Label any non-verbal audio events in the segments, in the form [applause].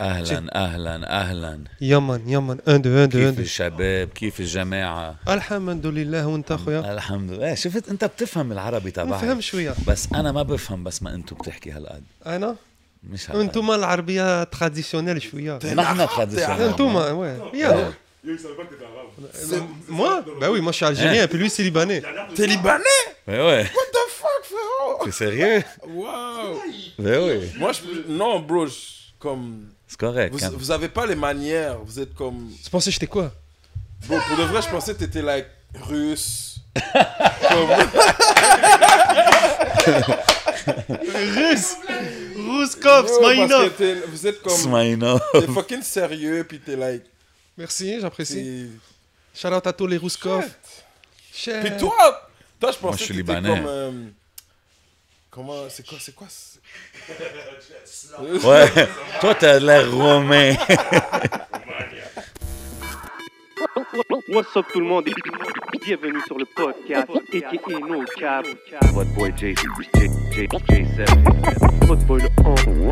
أهلا أهلا أهلا. يمن يمن. 1 2 1 2 كيف 1 الشباب؟ كيف الجماعة؟ الحمد لله وانت أخويا؟ الحمد لله. شفت أنت بتفهم العربي تبعي بفهم شوية. بس أنا ما بفهم بس ما أنتم بتحكي هالقد. أنا؟ مش هالقد. أنتم العربية تراديسيونيل شوية. نحن تراديسيونيل أنتم ouais يا moi bah oui moi je suis algérien et puis lui c'est libanais. T'es libanais? Mais ouais, What the fuck, frérot? T'es sérieux? Wow. Mais oui, Moi, je... Non, bro, je- comme... c'est correct. Vous, hein. vous avez pas les manières, vous êtes comme... tu pensais que j'étais quoi? Bro, pour de vrai, je pensais que t'étais, like, russe. comme... [laughs] russe Smaïnov t'es- vous êtes comme... Smaïno. T'es fucking sérieux, puis t'es like... merci j'apprécie shout out à tous les Rouskov Cher. Puis toi, toi, je pensais je suis que t'étais libanais. comme... euh, Comment... C'est quoi, c'est quoi Ouais, toi t'as l'air romain. What's up tout le monde? Et bienvenue sur le podcast aka No Cap. What boy J J J J7. Votre boy le on-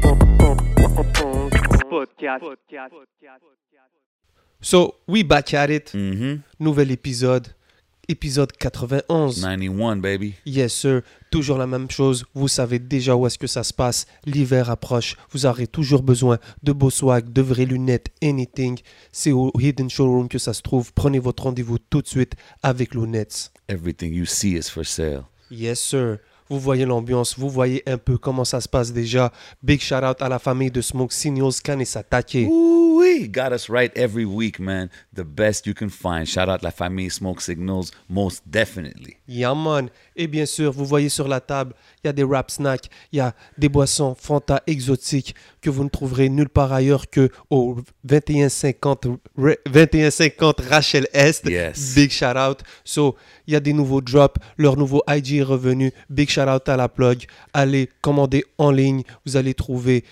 podcast. so we back at it Mhm. nouvel épisode épisode 91 91, baby. Yes, sir. Toujours la même chose. Vous savez déjà où est-ce que ça se passe. L'hiver approche. Vous aurez toujours besoin de beaux swag, de vraies lunettes, anything. C'est au Hidden Showroom que ça se trouve. Prenez votre rendez-vous tout de suite avec Lunettes. Everything you see is for sale. Yes, sir. Vous voyez l'ambiance. Vous voyez un peu comment ça se passe déjà. Big shout out à la famille de Smoke Signals, Can et Satake. We got us right every week, man. The best you can find. Shout out La Famille Smoke Signals, most definitely. Yeah, man. Et bien sûr, vous voyez sur la table, il y a des rap snacks, il y a des boissons Fanta exotiques que vous ne trouverez nulle part ailleurs que au 2150, Ra- 2150 Rachel Est. Yes. Big shout out. So, il y a des nouveaux drops. Leur nouveau IG est revenu. Big shout out à la plug. Allez commander en ligne. Vous allez trouver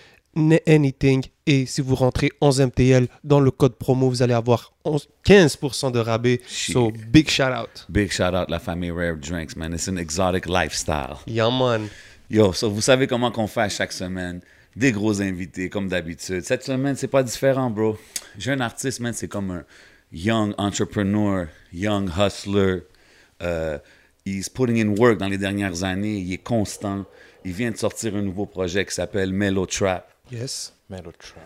anything. Et si vous rentrez 11 MTL dans le code promo, vous allez avoir 11 15% de rabais. So, big shout out. Big shout out La Famille Rare Drinks, man. It's an exotic lifestyle. Yeah, man. Yo, so vous savez comment qu'on fait à chaque semaine. Des gros invités, comme d'habitude. Cette semaine, c'est pas différent, bro. J'ai un artiste, man, c'est comme un young entrepreneur, young hustler. Euh, he's putting in work dans les dernières années. Il est constant. Il vient de sortir un nouveau projet qui s'appelle Mellow Trap. Yes.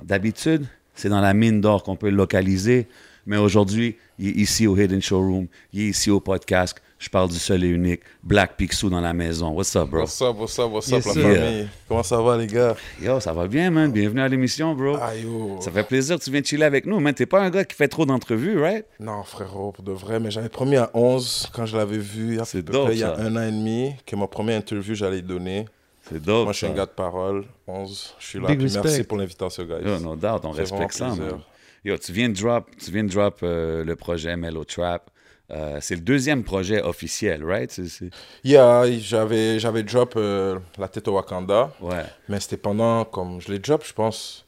D'habitude, c'est dans la mine d'or qu'on peut le localiser. Mais aujourd'hui, il est ici au Hidden Showroom. Il est ici au podcast. Je parle du seul et unique. Black Picsou dans la maison. What's up, bro? What's up, what's up, what's up, Yes, la famille? Comment ça va, les gars? Yo, ça va bien, man. Bienvenue à l'émission, bro. Ah, yo. Ça fait plaisir que tu viennes chiller avec nous, man. T'es pas un gars qui fait trop d'entrevues, right? Non, frérot, pour de vrai, mais j'avais promis à 11 quand je l'avais vu, peu dope, près il y a un an et demi, que ma première interview, j'allais y donner. C'est dope. Moi, je suis un gars de parole. 11, je suis là. Big Puis respect. merci pour l'invitation, guys. Yo, no doubt, on respecte ça, man. Yo, tu viens de drop, tu viens de drop euh, le projet Mellow Trap. Euh, c'est le deuxième projet officiel, right? C'est- c'est- Yeah, j'avais, j'avais drop euh, La tête au Wakanda, Ouais. mais c'était pendant, comme je l'ai drop, je pense,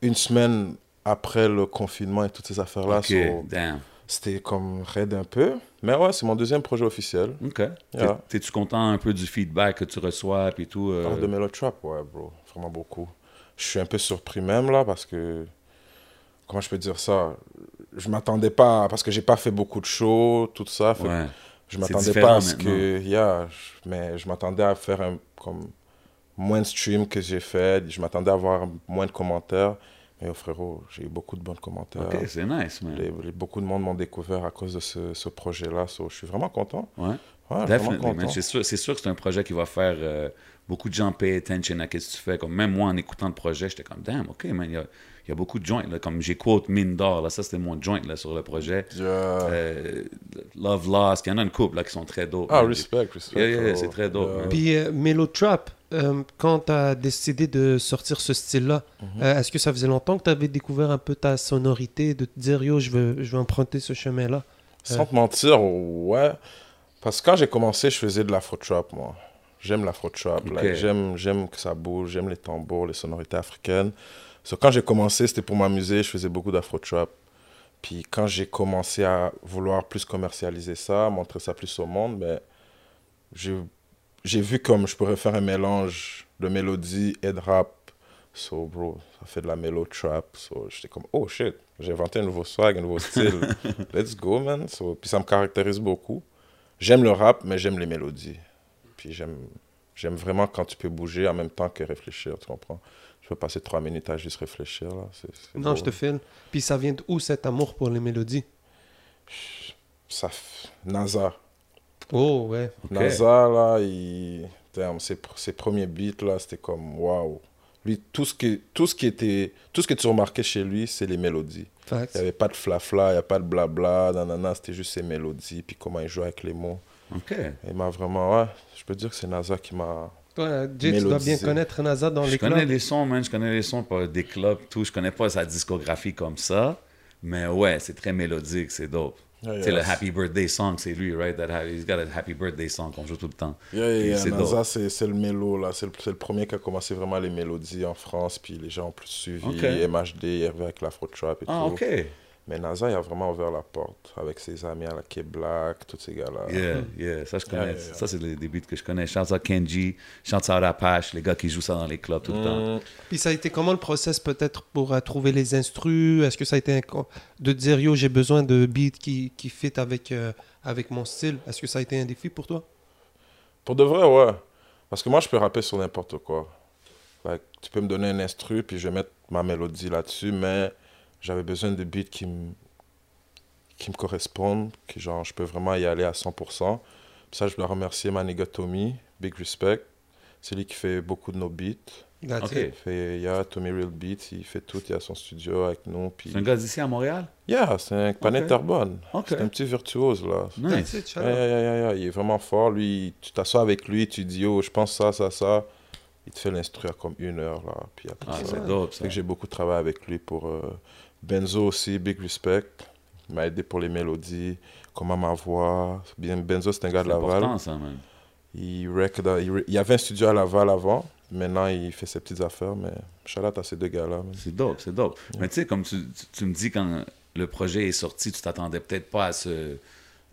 une semaine après le confinement et toutes ces affaires-là. OK, so, damn. C'était comme raide un peu. Mais ouais, c'est mon deuxième projet officiel. OK. Yeah. T'es-tu content un peu du feedback que tu reçois et tout? euh? Ah, de ouais, bro. Vraiment beaucoup. Je suis un peu surpris même, là, parce que... Comment je peux dire ça? Je m'attendais pas... Parce que j'ai pas fait beaucoup de shows, tout ça. fait Ouais. Je m'attendais pas à ce que... Yeah, je- mais je m'attendais à faire un, comme moins de streams que j'ai fait. Je m'attendais à avoir moins de commentaires. Mais oh, frérot, j'ai eu beaucoup de bons commentaires. OK, c'est nice, man. Les- les- beaucoup de monde m'ont découvert à cause de ce, ce projet-là. So, je suis vraiment content. Ouais. Ouais. C'est sûr, c'est sûr que c'est un projet qui va faire euh, beaucoup de gens pay attention à ce que tu fais. Comme même moi, en écoutant le projet, j'étais comme, damn, OK, man, il y a, il y a beaucoup de joints. Là. Comme j'ai quote Mine d'or, là, ça c'était mon joint là, sur le projet. Yeah. Euh, Love Lost, il y en a une couple là, qui sont très dope. Ah, man. respect, respect. Yeah, yeah, c'est très dope. Puis euh, Mellow Trap, euh, quand tu as décidé de sortir ce style-là, Mhm. euh, est-ce que ça faisait longtemps que tu avais découvert un peu ta sonorité, de te dire yo, je veux, je veux emprunter ce chemin-là? Sans te mentir, ouais. Parce que quand j'ai commencé, je faisais de l'afro trap, moi. J'aime l'afro trap. Ok. like, j'aime, j'aime que ça bouge, j'aime les tambours, les sonorités africaines. So, quand j'ai commencé, c'était pour m'amuser, je faisais beaucoup d'afro trap. Puis quand j'ai commencé à vouloir plus commercialiser ça, montrer ça plus au monde, ben, j'ai, vu comme je pourrais faire un mélange de mélodie et de rap So, bro, ça fait de la mellow trap. So, j'étais comme, oh shit, j'ai inventé un nouveau swag, un nouveau style. [laughs] Let's go, man. So, puis ça me caractérise beaucoup. J'aime le rap, mais j'aime les mélodies. Puis j'aime vraiment quand tu peux bouger en même temps que réfléchir, tu comprends? Je peux passer trois minutes à juste réfléchir, là. C'est, c'est Non, beau. je te file. Puis ça vient d'où cet amour pour les mélodies? Ça, NASA. Oh, ouais. Ok. NASA, là, il... Damn, ses, ses premiers beats, là, c'était comme, waouh. Lui, tout ce, qui, tout, ce qui était, tout ce que tu remarquais chez lui, c'est les mélodies. Il n'y avait pas de flafla, il n'y a pas de blabla, nanana, c'était juste ses mélodies, puis comment il jouait avec les mots. OK. Il m'a vraiment, ouais, je peux dire que c'est NASA qui m'a... Toi, Jay, tu dois bien connaître NASA dans Je les connais clubs. les sons, man. Je connais les sons par des clubs, tout. Je connais pas sa discographie comme ça. Mais ouais, c'est très mélodique, c'est dope. Yeah, Tu sais, le yeah. Happy Birthday song, c'est lui, right? That ha- he's got a Happy Birthday song qu'on joue tout le temps. Yeah, yeah, Et yeah, c'est NASA, c'est c'est le mélo, là. C'est le, c'est le premier qui a commencé vraiment les mélodies en France, puis les gens ont plus suivi. Ok. MHD, il avec l'Afro Trap et Ah, tout. OK. Mais NASA, il a vraiment ouvert la porte avec ses amis à la K-Black, tous ces gars-là. Yeah, yeah, ça je connais. Yeah, yeah, yeah. Ça, c'est les débuts que je connais. Chante à Kenji, chante à Apache, les gars qui jouent ça dans les clubs tout le temps. Mm, Puis ça a été comment le process peut-être pour euh, trouver les instrus? Est-ce que ça a été de dire yo j'ai besoin de beats qui, qui fit avec, euh, avec mon style? Est-ce que ça a été un défi pour toi? Pour de vrai, ouais. Parce que moi, je peux rapper sur n'importe quoi. Like, tu peux me donner un instru, puis je vais mettre ma mélodie là-dessus, mais j'avais besoin de beats qui me, qui me correspondent, que genre, je peux vraiment y aller à 100%. Puis ça, je dois remercier ma nigga Tommy, big respect. C'est lui qui fait beaucoup de nos beats. That's fait, il y a Tommy Real Beats, il fait tout, il a son studio avec nous. Puis... C'est un gars d'ici à Montréal? Yeah, c'est un panette Terrebonne. C'est un petit virtuose, là. Nice. it, Yeah, yeah, yeah, yeah, Il est vraiment fort. Lui, tu t'assois avec lui, tu dis, oh, je pense ça, ça, ça. Il te fait l'instru à comme une heure, là. Puis après Ah, c'est dope, ça. Fait que j'ai beaucoup travaillé avec lui pour euh, Benzo aussi, big respect. Il m'a aidé pour les mélodies, comment ma voix. Benzo, c'est un gars de C'est Laval. important, ça, man. Il, rec dans- il, y avait un studio à Laval avant. Maintenant, il fait ses petites affaires, mais shout out à ces deux gars-là. C'est dope, c'est dope. Mais tu sais, comme tu, tu- tu me dis, quand le projet est sorti, tu t'attendais peut-être pas à ce,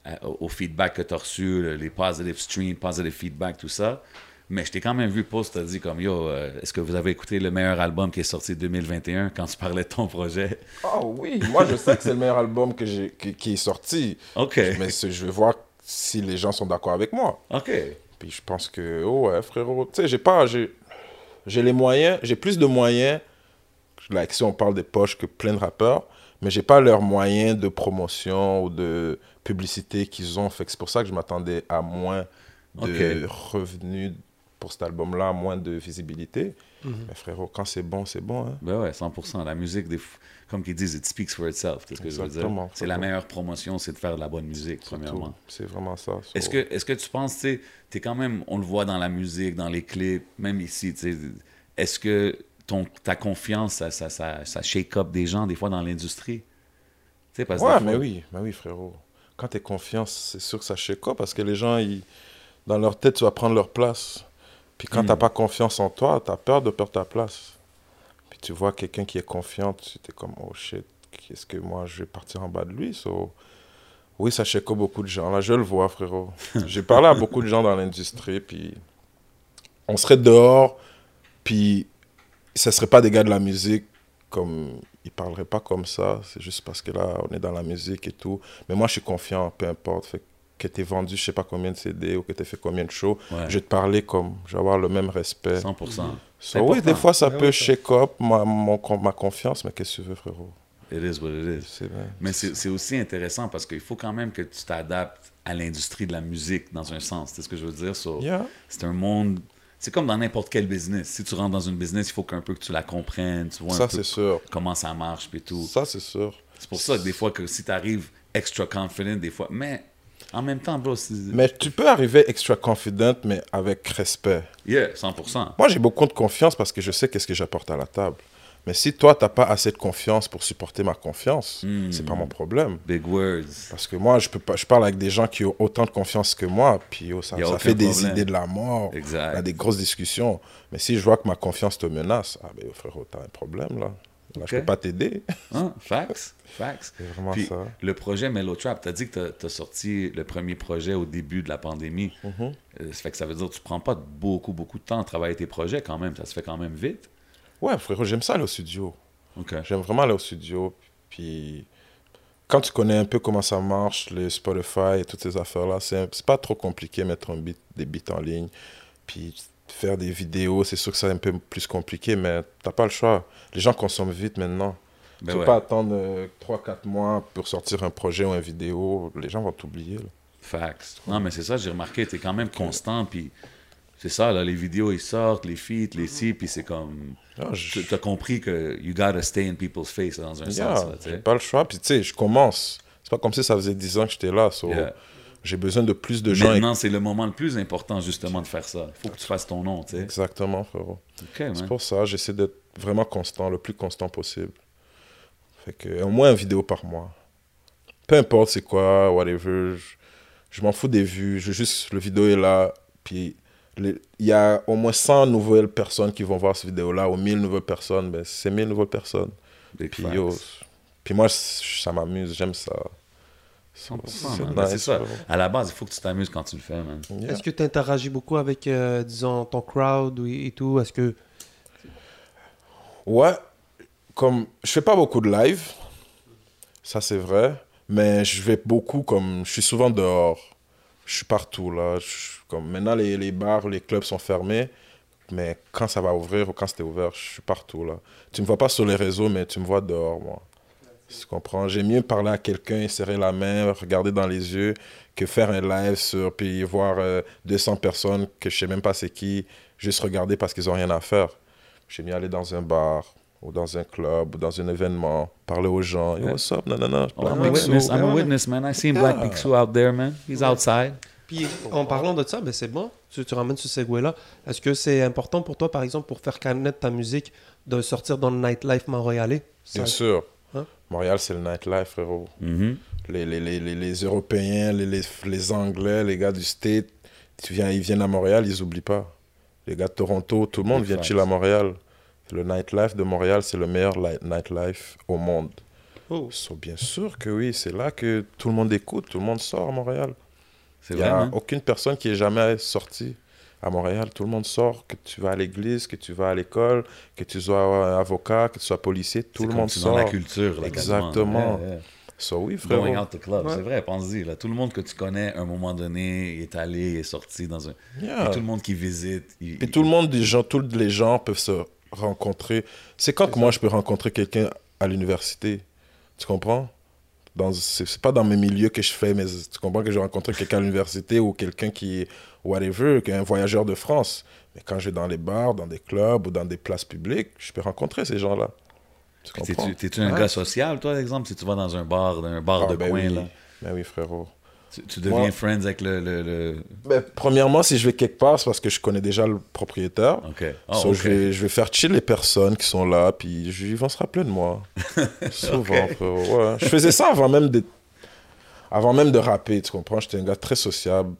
à- au feedback que tu as reçu, le- les positive streams, positive feedback, tout ça. Mais je t'ai quand même vu post, tu as dit comme Yo, euh, est-ce que vous avez écouté le meilleur album qui est sorti 2021 quand tu parlais de ton projet? Ah oui, moi je sais que c'est le meilleur album que j'ai, qui, qui est sorti. OK. Mais je vais voir si les gens sont d'accord avec moi. OK. Puis je pense que, oh ouais, frérot, tu sais, j'ai pas, j'ai, j'ai les moyens, j'ai plus de moyens, like, si on parle des poches, que plein de rappeurs, mais j'ai pas leurs moyens de promotion ou de publicité qu'ils ont. Fait c'est pour ça que je m'attendais à moins de revenus pour cet album-là, moins de visibilité. Mais frérot, quand c'est bon, c'est bon. Hein. Ben ouais, 100%. La musique, des f- comme qu'ils disent, it speaks for itself. C'est ce que je veux dire. C'est la meilleure promotion, c'est de faire de la bonne musique, premièrement. C'est vraiment ça. So- Est-ce que, est que tu penses, tu sais, t'es quand même, on le voit dans la musique, dans les clips, même ici, tu sais, est-ce que ton, ta confiance, ça, ça, ça, ça shake up des gens, des fois, dans l'industrie? Tu sais, parce que Ouais, mais fois- oui, mais oui, frérot. Quand tu es confiance, c'est sûr que ça shake up parce que les gens, ils, dans leur tête, tu vas prendre leur place. Puis quand Mm. t'as pas confiance en toi, tu as peur de perdre ta place. Puis tu vois quelqu'un qui est confiant, tu es comme, oh shit, qu'est-ce que moi, je vais partir en bas de lui. So, oui, ça up beaucoup de gens. Là, je le vois, frérot. [laughs] J'ai parlé à beaucoup de gens dans l'industrie, puis on serait dehors, puis ce serait pas des gars de la musique comme ils parleraient pas comme ça c'est juste parce que là on est dans la musique et tout mais moi je suis confiant peu importe fait que t'aies vendu je sais pas combien de CD ou que t'aies fait combien de shows Ouais. je vais te parler comme je vais avoir le même respect 100%. So, oui des fois ça peut ouais, shake up ma, mon, ma confiance mais qu'est-ce que tu veux frérot? It is what it is. c'est vrai Mais c'est aussi intéressant parce qu'il faut quand même que tu t'adaptes à l'industrie de la musique dans un sens. C'est ce que je veux dire. So, Yeah. C'est un monde. C'est comme dans n'importe quel business. Si tu rentres dans une business, il faut qu'un peu que tu la comprennes, tu vois un ça peu c'est sûr comment ça marche et tout. ça c'est sûr C'est pour ça que des fois, que si tu arrives extra confident, des fois. Mais en même temps, bro, mais tu peux arriver extra confident mais avec respect Yeah, 100%. Moi, j'ai beaucoup de confiance parce que je sais qu'est-ce que j'apporte à la table. Mais si toi, t'as pas assez de confiance pour supporter ma confiance, Hmm. c'est pas mon problème. Big words. Parce que moi, je, peux pas, je parle avec des gens qui ont autant de confiance que moi, puis oh, ça, fait des idées de la mort. Exact. On a des grosses discussions. Mais si je vois que ma confiance te menace, ah ben frérot, t'as un problème là. Là, je Ok. peux pas t'aider. [laughs] Hein? Facts. Facts. C'est vraiment Puis, ça. le projet Mellow Trap, tu as dit que tu as, sorti le premier projet au début de la pandémie. Euh, ça fait que ça veut dire que tu prends pas beaucoup, beaucoup de temps à travailler tes projets quand même. Ça se fait quand même vite. Ouais, frérot, j'aime ça aller au studio. OK. J'aime vraiment aller au studio. Puis quand tu connais un peu comment ça marche, les Spotify et toutes ces affaires-là, c'est pas trop compliqué mettre un beat, des beats en ligne. Puis faire des vidéos, c'est sûr que c'est un peu plus compliqué, mais t'as pas le choix. Les gens consomment vite maintenant. Ben tu peux ouais. pas attendre 3-4 mois pour sortir un projet ou une vidéo. Les gens vont t'oublier. Facts. Non, mais c'est ça, j'ai remarqué, t'es quand même constant, puis c'est ça, là, les vidéos, ils sortent, les feats, les si, puis c'est comme... Ah, je- Tu as compris que you gotta stay in people's face, dans un Yeah, sens, là, pas le choix. Puis tu sais, je commence. C'est pas comme si ça faisait 10 ans que j'étais là. so Yeah. J'ai besoin de plus de gens. Maintenant, c'est le moment le plus important, justement, de faire ça. Il faut que tu fasses ton nom, tu sais. Exactement, frérot. C'est pour ça, j'essaie d'être vraiment constant, le plus constant possible. Fait que, au moins une vidéo par mois. Peu importe c'est quoi, whatever. Je, je m'en fous des vues. Je veux juste, le vidéo est là. Puis, il y a au moins 100 nouvelles personnes qui vont voir cette vidéo-là, ou 1000 nouvelles personnes. Ben, c'est 1000 nouvelles personnes. Big Puis, yo, puis moi, ça m'amuse, j'aime ça. 100%, C'est man. Ben, c'est ça. À la base, il faut que tu t'amuses quand tu le fais, man. Yeah. Est-ce que tu interagis beaucoup avec, euh, disons, ton crowd et tout? Est-ce que. Ouais, comme je fais pas beaucoup de live, ça c'est vrai, mais je vais beaucoup comme je suis souvent dehors. Je suis partout là, Je- comme maintenant les, les bars, les clubs sont fermés, mais quand ça va ouvrir ou quand c'était ouvert, je suis partout là. Tu me vois pas sur les réseaux, mais tu me vois dehors moi. Tu comprends? J'aime mieux parler à quelqu'un, serrer la main, regarder dans les yeux, que faire un live sur puis voir euh, 200 personnes que je sais même pas c'est qui, juste regarder parce qu'ils ont rien à faire. J'aime mieux aller dans un bar ou dans un club ou dans un événement, parler aux gens. What's up? Non, non, non. I'm a Black witness. I'm a witness, man. I seen Black Yeah. Picsou out there, man. He's outside. Puis en parlant de ça, ben c'est bon, tu, tu ramènes ce segue-là. Est-ce que c'est important pour toi, par exemple, pour faire connaître ta musique, de sortir dans le nightlife montréalais Bien sûr. Hein? Montréal, c'est le nightlife, frérot. Mhm. Les, les, les, les, les Européens, les, les, les Anglais, les gars du State, tu viens, ils viennent à Montréal, ils oublient pas. Les gars de Toronto, tout le monde vient chill à Montréal. Le nightlife de Montréal, c'est le meilleur li- nightlife au monde. Oh. So, bien sûr que oui, c'est là que tout le monde écoute, tout le monde sort à Montréal. Il n'y a man. aucune personne qui est jamais sortie à Montréal. Tout le monde sort, que tu vas à l'église, que tu vas à l'école, que tu sois euh, avocat, que tu sois policier, tout C'est le monde c'est sort. dans la culture, là, Exactement. Yeah, yeah. So, oui, frérot. Going out the club, Ouais. c'est vrai, pense-y. Là. Tout le monde que tu connais, à un moment donné, il est allé, il est sorti dans un... Yeah. Et tout le monde qui visite... il- Et tout le monde, des gens, tous les gens peuvent se rencontrer. C'est quand que moi je peux rencontrer quelqu'un à l'université? Tu comprends? Dans, c'est, c'est pas dans mes milieux que je fais, mais tu comprends que je rencontre quelqu'un à l'université ou quelqu'un qui est whatever, qui est un voyageur de France. Mais quand je vais dans les bars, dans des clubs ou dans des places publiques, je peux rencontrer ces gens-là. Tu T'es-tu t'es-tu un Ouais. gars social, toi, par exemple, si tu vas dans un bar, dans un bar Ah, de ben coin, oui. là? Ben oui, frérot. Tu, tu deviens Moi- friends avec le... le, le- Ben, premièrement, si je vais quelque part, c'est parce que je connais déjà le propriétaire. OK. So, OK. je, vais, je vais faire chill les personnes qui sont là, puis ils vont se rappeler de moi. [laughs] Souvent, frérot. Ouais. Je faisais ça avant même de, avant même de rapper, tu comprends? J'étais un gars très sociable,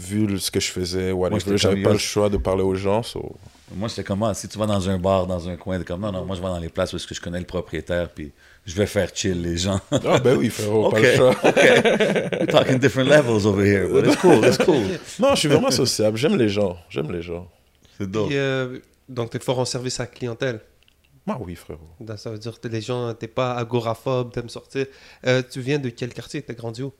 vu ce que je faisais, whatever. J'avais pas le choix de parler aux gens. so- Moi, c'était comme, ah, si tu vas dans un bar, dans un coin, comme, non, non, moi, je vais dans les places où est-ce que je connais le propriétaire, puis je vais faire chill les gens. Ah ben oui, [laughs] frérot, pas OK, le choix. OK. We're talking different levels over here, but it's cool, it's cool. Non, je suis vraiment sociable. J'aime les gens. J'aime les gens. C'est dope. Puis, euh, donc, tu es fort en service à la clientèle. Moi, oui, frérot. Donc, Ça veut dire que les gens, t'es pas agoraphobe, t'aimes sortir. Euh, tu viens de quel quartier? T'as grandi où?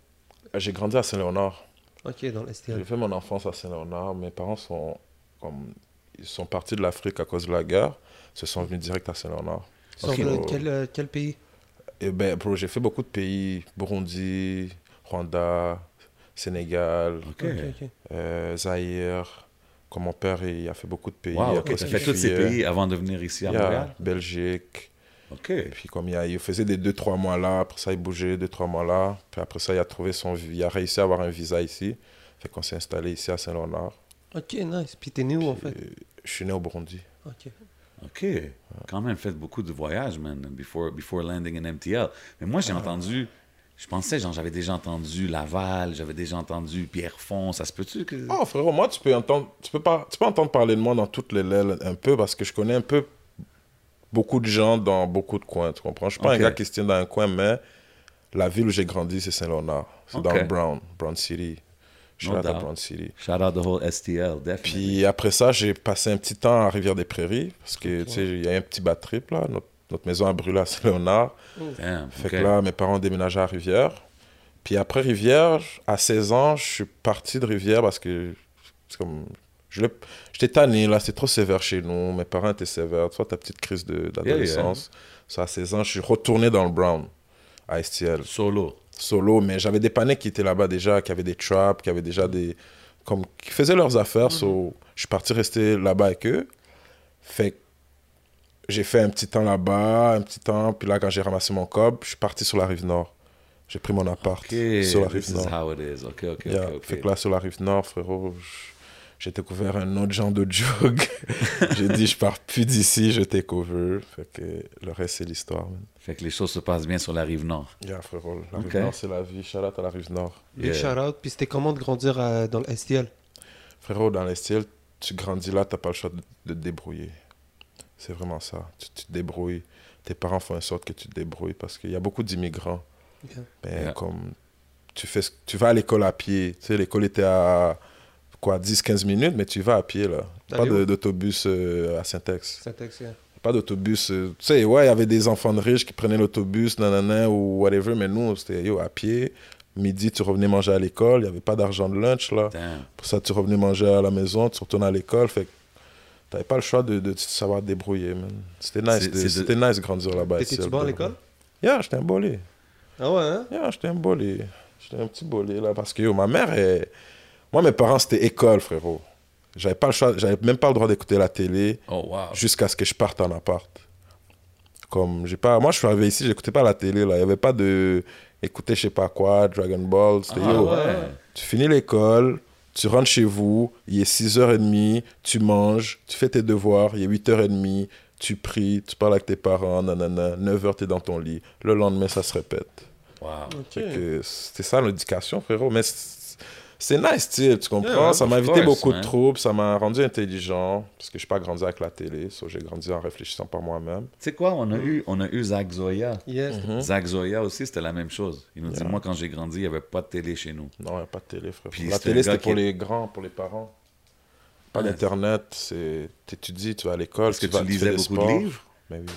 J'ai grandi à Saint-Léonard. Ok, dans J'ai fait mon enfance à Saint-Léonard. Mes parents sont, comme, ils sont partis de l'Afrique à cause de la guerre. Ils se sont venus direct à Saint-Léonard. Sur Ok. le- quel, euh, quel pays? Et ben, bro, j'ai fait beaucoup de pays. Burundi, Rwanda, Sénégal, OK. ok. euh, Zaïre. Comme mon père, il a fait beaucoup de pays. Wow, as qu'il fait tous ces fuyait. pays avant de venir ici à Il a Montréal? Belgique. OK. Et puis comme il, a, il faisait des 2-3 mois là, après ça il bougeait 2-3 mois là. Puis après ça il a trouvé son... Il a réussi à avoir un visa ici. Fait qu'on s'est installé ici à Saint-Léonard. Ok, nice. Puis t'es né où en fait? Et Je suis né au Burundi. Ok. OK. Quand même fait beaucoup de voyages, man, before, before landing in MTL. Mais moi, j'ai entendu... Je pensais, genre, j'avais déjà entendu Laval, j'avais déjà entendu Pierrefonds. Ça se peut-tu que... Oh frérot, moi tu peux entendre, tu peux pas, tu peux entendre parler de moi dans toutes les lèvres un peu parce que je connais un peu beaucoup de gens dans beaucoup de coins, tu comprends? Je suis pas un gars qui se tient dans un coin, mais la ville où j'ai grandi c'est Saint-Léonard, c'est dans le Brown, Brown City. Shout out à. Brown City. Shout out the whole STL, definitely. Puis après ça, j'ai passé un petit temps à Rivière-des-Prairies, parce que, tu sais, il y a un petit bad trip, là. Notre, notre maison a brûlé à Saint-Léonard. Fait que là, mes parents ont déménagé à Rivière. Puis après Rivière, à 16 ans, je suis parti de Rivière parce que c'est comme. Je J'étais tanné, là, c'était trop sévère chez nous. Mes parents étaient sévères. Tu vois, ta petite crise d'adolescence. Ça, à 16 ans, je suis retourné dans le Brown, à STL, Solo. solo. Mais j'avais des panneaux qui étaient là-bas déjà, qui avaient des traps, qui avaient déjà des. Comme, qui faisaient leurs affaires. so, je suis parti rester là-bas avec eux. Fait j'ai fait un petit temps là-bas, un petit temps. Puis là, quand j'ai ramassé mon cob, je suis parti sur la rive nord. J'ai pris mon appart sur la rive is nord. how it is. Ok, ok, Yeah. ok, ok. Fait que là, sur la rive nord, frérot, j- j'ai découvert un autre genre de jog. [laughs] j'ai dit, je pars plus d'ici, je take over. Fait que le reste, c'est l'histoire. Fait que les choses se passent bien sur la rive nord. Yeah, frérot, la Ok. rive nord, c'est la vie. Shout out à la rive nord. Big Yeah. shout out. Puis c'était comment de grandir à- dans le STL Frérot, dans les styles, tu grandis là, t'as pas le choix de, de te débrouiller. C'est vraiment ça. Tu, tu te débrouilles. Tes parents font en sorte que tu te débrouilles parce qu'il y a beaucoup d'immigrants. Ben, Yeah. comme tu, fais, tu vas à l'école à pied. Tu sais, l'école était à quoi, 10-15 minutes, mais tu vas à pied là. Pas d'autobus euh, à Saint-Ex. Yeah. Pas d'autobus. euh, tu sais, ouais, il y avait des enfants de riches qui prenaient l'autobus, nanana, ou whatever, mais nous, c'était yo, à pied. Midi, tu revenais manger à l'école. Il n'y avait pas d'argent de lunch là. Damn. Pour ça, tu revenais manger à la maison, tu retournes à l'école. Fait t'avais pas le choix de, de savoir te débrouiller, man. C'était nice, C'est- de- c'était nice grandir là-bas. T'étais-tu bon à l'école? Yeah, j'étais un bolé. Ah ouais, hein? Yeah, j'étais un bolé. J'étais un petit bolé, là, parce que yo, ma mère, est... moi, mes parents, c'était école, frérot. J'avais pas le choix, j'avais même pas le droit d'écouter la télé Oh, wow. jusqu'à ce que je parte en appart. Comme, j'ai pas... Moi, je suis arrivé ici, j'écoutais pas la télé, là. Il y avait pas de... Écouter je sais pas quoi, Dragon Ball. C'était Ah, yo. ouais. Tu finis l'école, tu rentres chez vous, il est 6h30, tu manges, tu fais tes devoirs, il est 8h30, tu pries, tu parles avec tes parents, nanana, 9h, tu es dans ton lit. Le lendemain, ça se répète. Wow. Que C'était ça l'éducation, frérot. Mais c'est nice, tu comprends? Yeah, ça m'a évité course, beaucoup man. de troubles, ça m'a rendu intelligent, parce que je suis pas grandi avec la télé, so j'ai grandi en réfléchissant par moi-même. Tu sais quoi, on a eu, on a eu Zach Zoya. Yes. Mhm. Zach Zoya aussi, c'était la même chose. Il nous dit, moi, quand j'ai grandi, il n'y avait pas de télé chez nous. Non, il n'y a pas de télé, frérot. Puis la télé, c'était pour qui les grands, pour les parents. Pas d'Internet, c'est... T'étudies, tu vas à l'école, Est-ce que tu, vas, tu lisais beaucoup sports. de livres? Mais oui.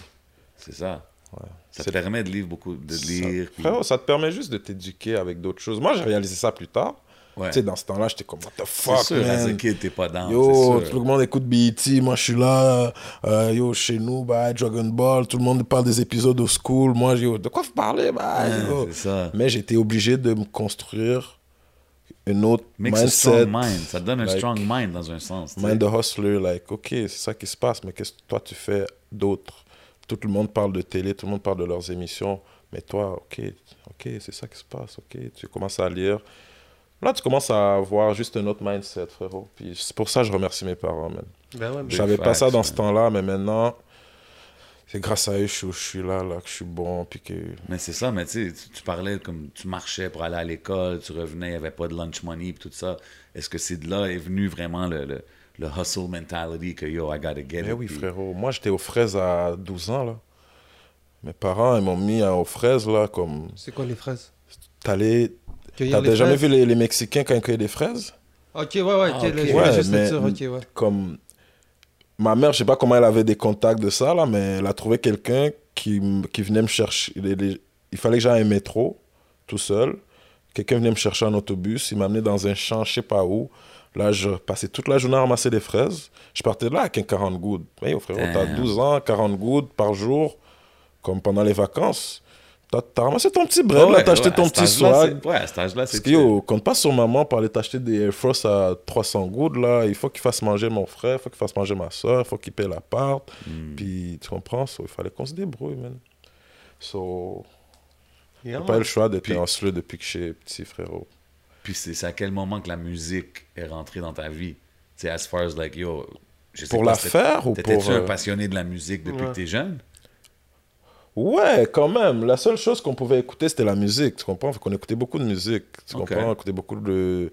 C'est ça. Ouais. Ça te permet de lire beaucoup, de Ça- lire. puis- Frérot, ça te permet juste de t'éduquer avec d'autres choses. Moi, j'ai réalisé ça plus tard. Ouais. Tu sais, dans ce temps-là, j'étais comme, what the fuck, sûr, a man. t'es pas down. Yo, tout le monde écoute BET, moi je suis là, euh, yo, chez nous, bah, Dragon Ball, tout le monde parle des épisodes au school, moi, yo, de quoi vous parlez, bah, Ouais, ça. Mais j'étais obligé de me construire une autre Makes a mindset, strong mind. Ça donne un like, strong mind dans un sens. mind de hustler, like, ok, c'est ça qui se passe, mais qu'est-ce que toi tu fais d'autre? Tout le monde parle de télé, tout le monde parle de leurs émissions, mais toi, ok, ok, c'est ça qui se passe, ok, tu commences à lire. Là, tu commences à avoir juste un autre mindset, frérot. Puis c'est pour ça que je remercie mes parents, man. Ben ouais, Je ben, savais pas ça dans man. ce temps-là, mais maintenant, c'est grâce à eux que je suis je là, là, que je suis bon, puis que... Mais c'est ça, mais tu sais, tu- parlais comme tu marchais pour aller à l'école, tu revenais, il n'y avait pas de lunch money, puis tout ça. Est-ce que c'est de là est venu vraiment le, le, le hustle mentality que yo, I gotta get Mais it? oui, puis- frérot. Moi, j'étais aux fraises à 12 ans, là. Mes parents, ils m'ont mis à- aux fraises, là, comme... c'est quoi les fraises? T'allais... Cueillir T'as fraises vu les, les Mexicains quand ils cueillent des fraises? Ok, ouais, ouais, Ah, ok, ok. là, je Ouais, juste mais- dire, ouais. Comme... Ma mère, je sais pas comment elle avait des contacts de ça, là, mais elle a trouvé quelqu'un qui, qui venait me chercher. Les- les- Il fallait que j'aille un métro, tout seul. Quelqu'un venait me chercher en autobus. Il m'a amené dans un champ, je sais pas où. Là, je passais toute la journée à ramasser des fraises. Je partais de là avec un 40 gouttes. Hey, frérot, t'as Damn. 12 ans, 40 gouttes par jour, comme pendant les vacances. T'as as ramassé ton petit bread, Ouais, t'as acheté ouais, ton petit swag. c'est- Ouais, à cet âge-là, Parce c'est que yo, compte pas sur maman pour aller t'acheter des Air Force à 300 gouttes, là. Il faut qu'il fasse manger mon frère, il faut qu'il fasse manger ma soeur, il faut qu'il paye l'appart. Hmm. Puis, tu comprends? So, il fallait qu'on se débrouille, man. So, Yeah, j'ai pas le choix d'être Puis- un hustler depuis que suis petit, frérot. Puis c'est c'est à quel moment que la musique est rentrée dans ta vie? Tu sais, as far as like, yo, je sais Pour pas, la faire ou T'étais-tu pour... un euh, passionné de la musique depuis Ouais. que t'es jeune? Ouais, quand même. La seule chose qu'on pouvait écouter, c'était la musique, tu comprends? Fait qu'on écoutait beaucoup de musique, tu comprends? On écoutait beaucoup de...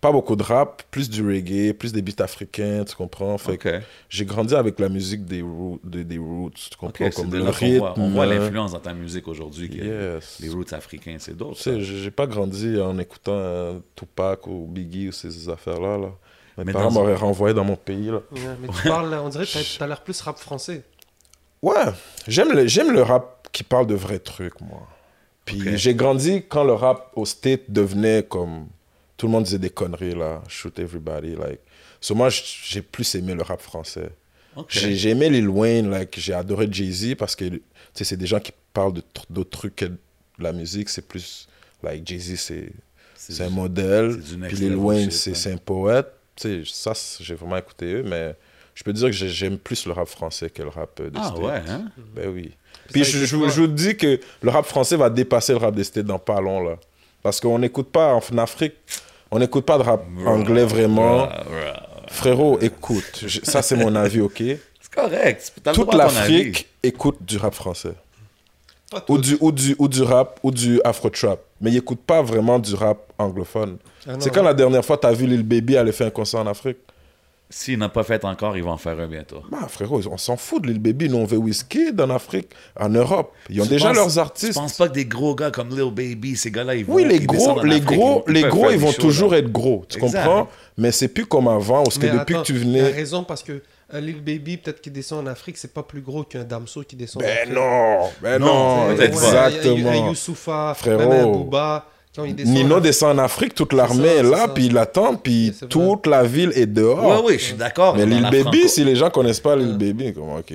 pas beaucoup de rap, plus du reggae, plus des beats africains, tu comprends? Fait que Ok. j'ai grandi avec la musique des, roots, des, des roots, tu comprends? c'est Comme de le voit, on voit rythme, l'influence dans ta musique aujourd'hui. Yes. Les roots africains, c'est d'autres. Tu sais, j'ai pas grandi en écoutant euh, Tupac ou Biggie ou ces affaires-là. Là. Mes Mais parents m'auraient renvoyé dans mon pays. Là. Ouais, mais tu parles, on dirait que [laughs] t'as- t'as l'air plus rap français. Ouais, j'aime le, j'aime le rap qui parle de vrais trucs, moi. Puis j'ai grandi quand le rap au State devenait comme. Tout le monde disait des conneries, là. Shoot everybody, like. So moi, j'ai plus aimé le rap français. J'ai j'ai aimé Lil Wayne, like, j'ai adoré Jay-Z parce que tu sais, c'est des gens qui parlent de tr- d'autres trucs que de la musique. C'est plus. Like, Jay-Z, c'est c'est un du- modèle. c'est Puis Lil level Wayne, c'est ouais. c'est un poète. Tu sais, ça, j'ai vraiment écouté eux, mais je peux dire que j'ai- j'aime plus le rap français que le rap des Ah States. ouais, hein? Ben oui. Puis je, vous dis que le rap français va dépasser le rap des States dans pas long, là. Parce qu'on n'écoute pas, en Afrique, on n'écoute pas de rap anglais vraiment. Bruh, bruh. Frérot, écoute, je- ça c'est mon avis, ok? C'est correct. Toute l'Afrique écoute du rap français. Ou du, ou, du, ou du rap, ou du afro-trap. Mais ils n'écoutent pas vraiment du rap anglophone. Ah c'est quand la dernière fois tu as vu Lil Baby aller faire un concert en Afrique? S'il n'a pas fait encore, il va en faire un bientôt. Bah, frérot, on s'en fout de Lil Baby. Nous, on veut Wizkid en Afrique, en Europe. Ils ont Tu déjà penses- leurs Tu artistes. penses pas que des gros gars comme Lil Baby, ces gars-là, ils vont. Oui, les ils gros, en les Afrique, gros, ils les gros, ils vont shows, toujours là. être gros, tu Exact. comprends? Mais c'est plus comme avant, parce que Mais depuis attends, que tu T'as venais... raison parce que un Lil Baby, peut-être qu'il descend en Afrique, c'est pas plus gros qu'un Damso qui descend en Ben Afrique. non, ben Non, non, peut-être pas. Un exactement. Youssoufa, Frérot. même un Booba, descend Nino en- descend en Afrique, toute l'armée ça, est là, ça. puis il attend, puis Oui, toute la ville est dehors. Ouais, oui, je suis d'accord. Mais la Baby, si les gens connaissent pas Lil Baby, comment ok.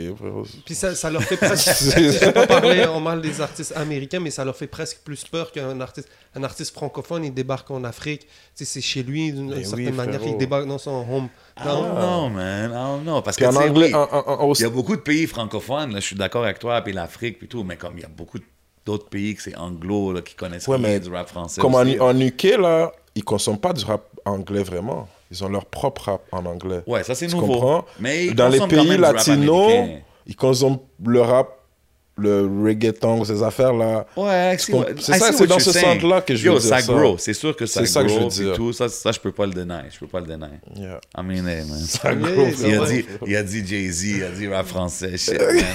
Puis ça, ça leur fait presque. [laughs] [laughs] Je vais pas parler en mal des artistes américains, mais ça leur fait presque plus peur qu'un artiste. Un artiste francophone, il débarque en Afrique. Tu sais, c'est chez lui, d'une oui, certaine manière, frérot. il débarque dans son home. I don't know, man. I don't know. Parce que, Puis en anglais, oui, en- en- en- au- il y a beaucoup de pays francophones, là, je suis d'accord avec toi, puis l'Afrique, puis tout, mais comme il y a beaucoup d'autres pays que c'est anglo, là, qui connaissent Ouais, mais du rap français. comme aussi, en, en UK, là, ils consomment pas du rap anglais vraiment. Ils ont leur propre rap en anglais. Ouais, ça c'est nouveau. comprends? Mais ils Dans les pays latinos, ils consomment le rap, le reggaeton, ces affaires-là. Ouais, c'est ça, c'est dans ce centre-là que je veux Yo, dire ça ça. grow. C'est sûr que ça ça que je veux grow, dire. tout. Ça, ça, je peux pas le deny. Je peux pas le deny. Yeah. I mean, hey, man. Ça [laughs] grow, Il a, dit, il a dit Jay-Z, il a dit rap français. Shit, man.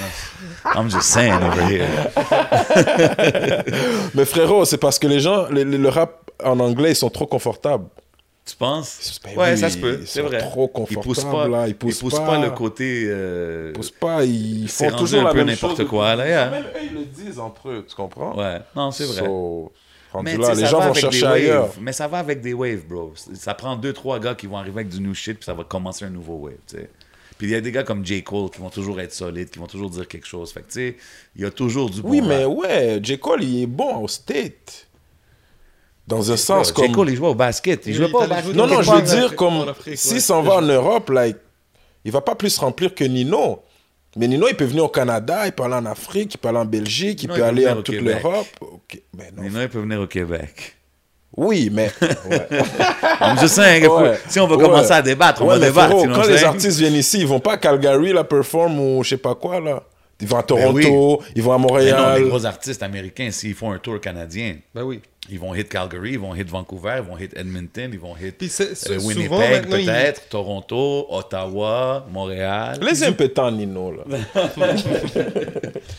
[laughs] I'm just saying over here. [laughs] Mais frérot, c'est parce que les gens, le rap en anglais, ils sont trop confortables. Tu penses? Ben ouais, oui, ça se peut. C'est vrai. trop Ils poussent pas, là, ils ils poussent pas. pas le côté. euh, Ils poussent pas, ils font toujours un la peu n'importe quoi, là, yeah. Même eux, ils le disent entre eux, tu comprends? Ouais, non, c'est vrai. So, Mais là, les ça gens va vont avec chercher des ailleurs. waves. Mais ça va avec des waves, bro. Ça prend deux, trois gars qui vont arriver avec du new shit, puis ça va commencer un nouveau wave, tu sais. Puis il y a des gars comme J. Cole qui vont toujours être solides, qui vont toujours dire quelque chose. Fait que, tu sais, il y a toujours du bon Oui, mais ouais, J. Cole, il est bon au state. Dans un sens comme... Cole, il jouait au basket. Il jouait il pas au basket. Non, non, je veux dire, comme s'il ouais. s'en va en Europe, like, il va pas plus remplir que Nino. Mais Nino, il peut venir au Canada, il peut aller en Afrique, il peut aller en Belgique, il peut il aller en toute l'Europe. Nino, il peut venir au Québec. Oui, mais... [laughs] ouais. I'm just saying, il faut- Ouais. si on va Ouais. commencer à débattre, on Ouais, va débattre. frérot, quand les artistes viennent ici, ils vont pas à Calgary, la perform ou je sais pas quoi, là. Ils vont à Ben oui. Toronto, ils vont à Mais non, Montréal. les gros artistes américains, s'ils font un tour canadien, Ben oui. Ils vont hit Calgary, ils vont hit Vancouver, ils vont hit Edmonton, ils vont hit euh, Winnipeg peut-être, Toronto, Ottawa, Montréal. Les impétents Nino, là. [laughs]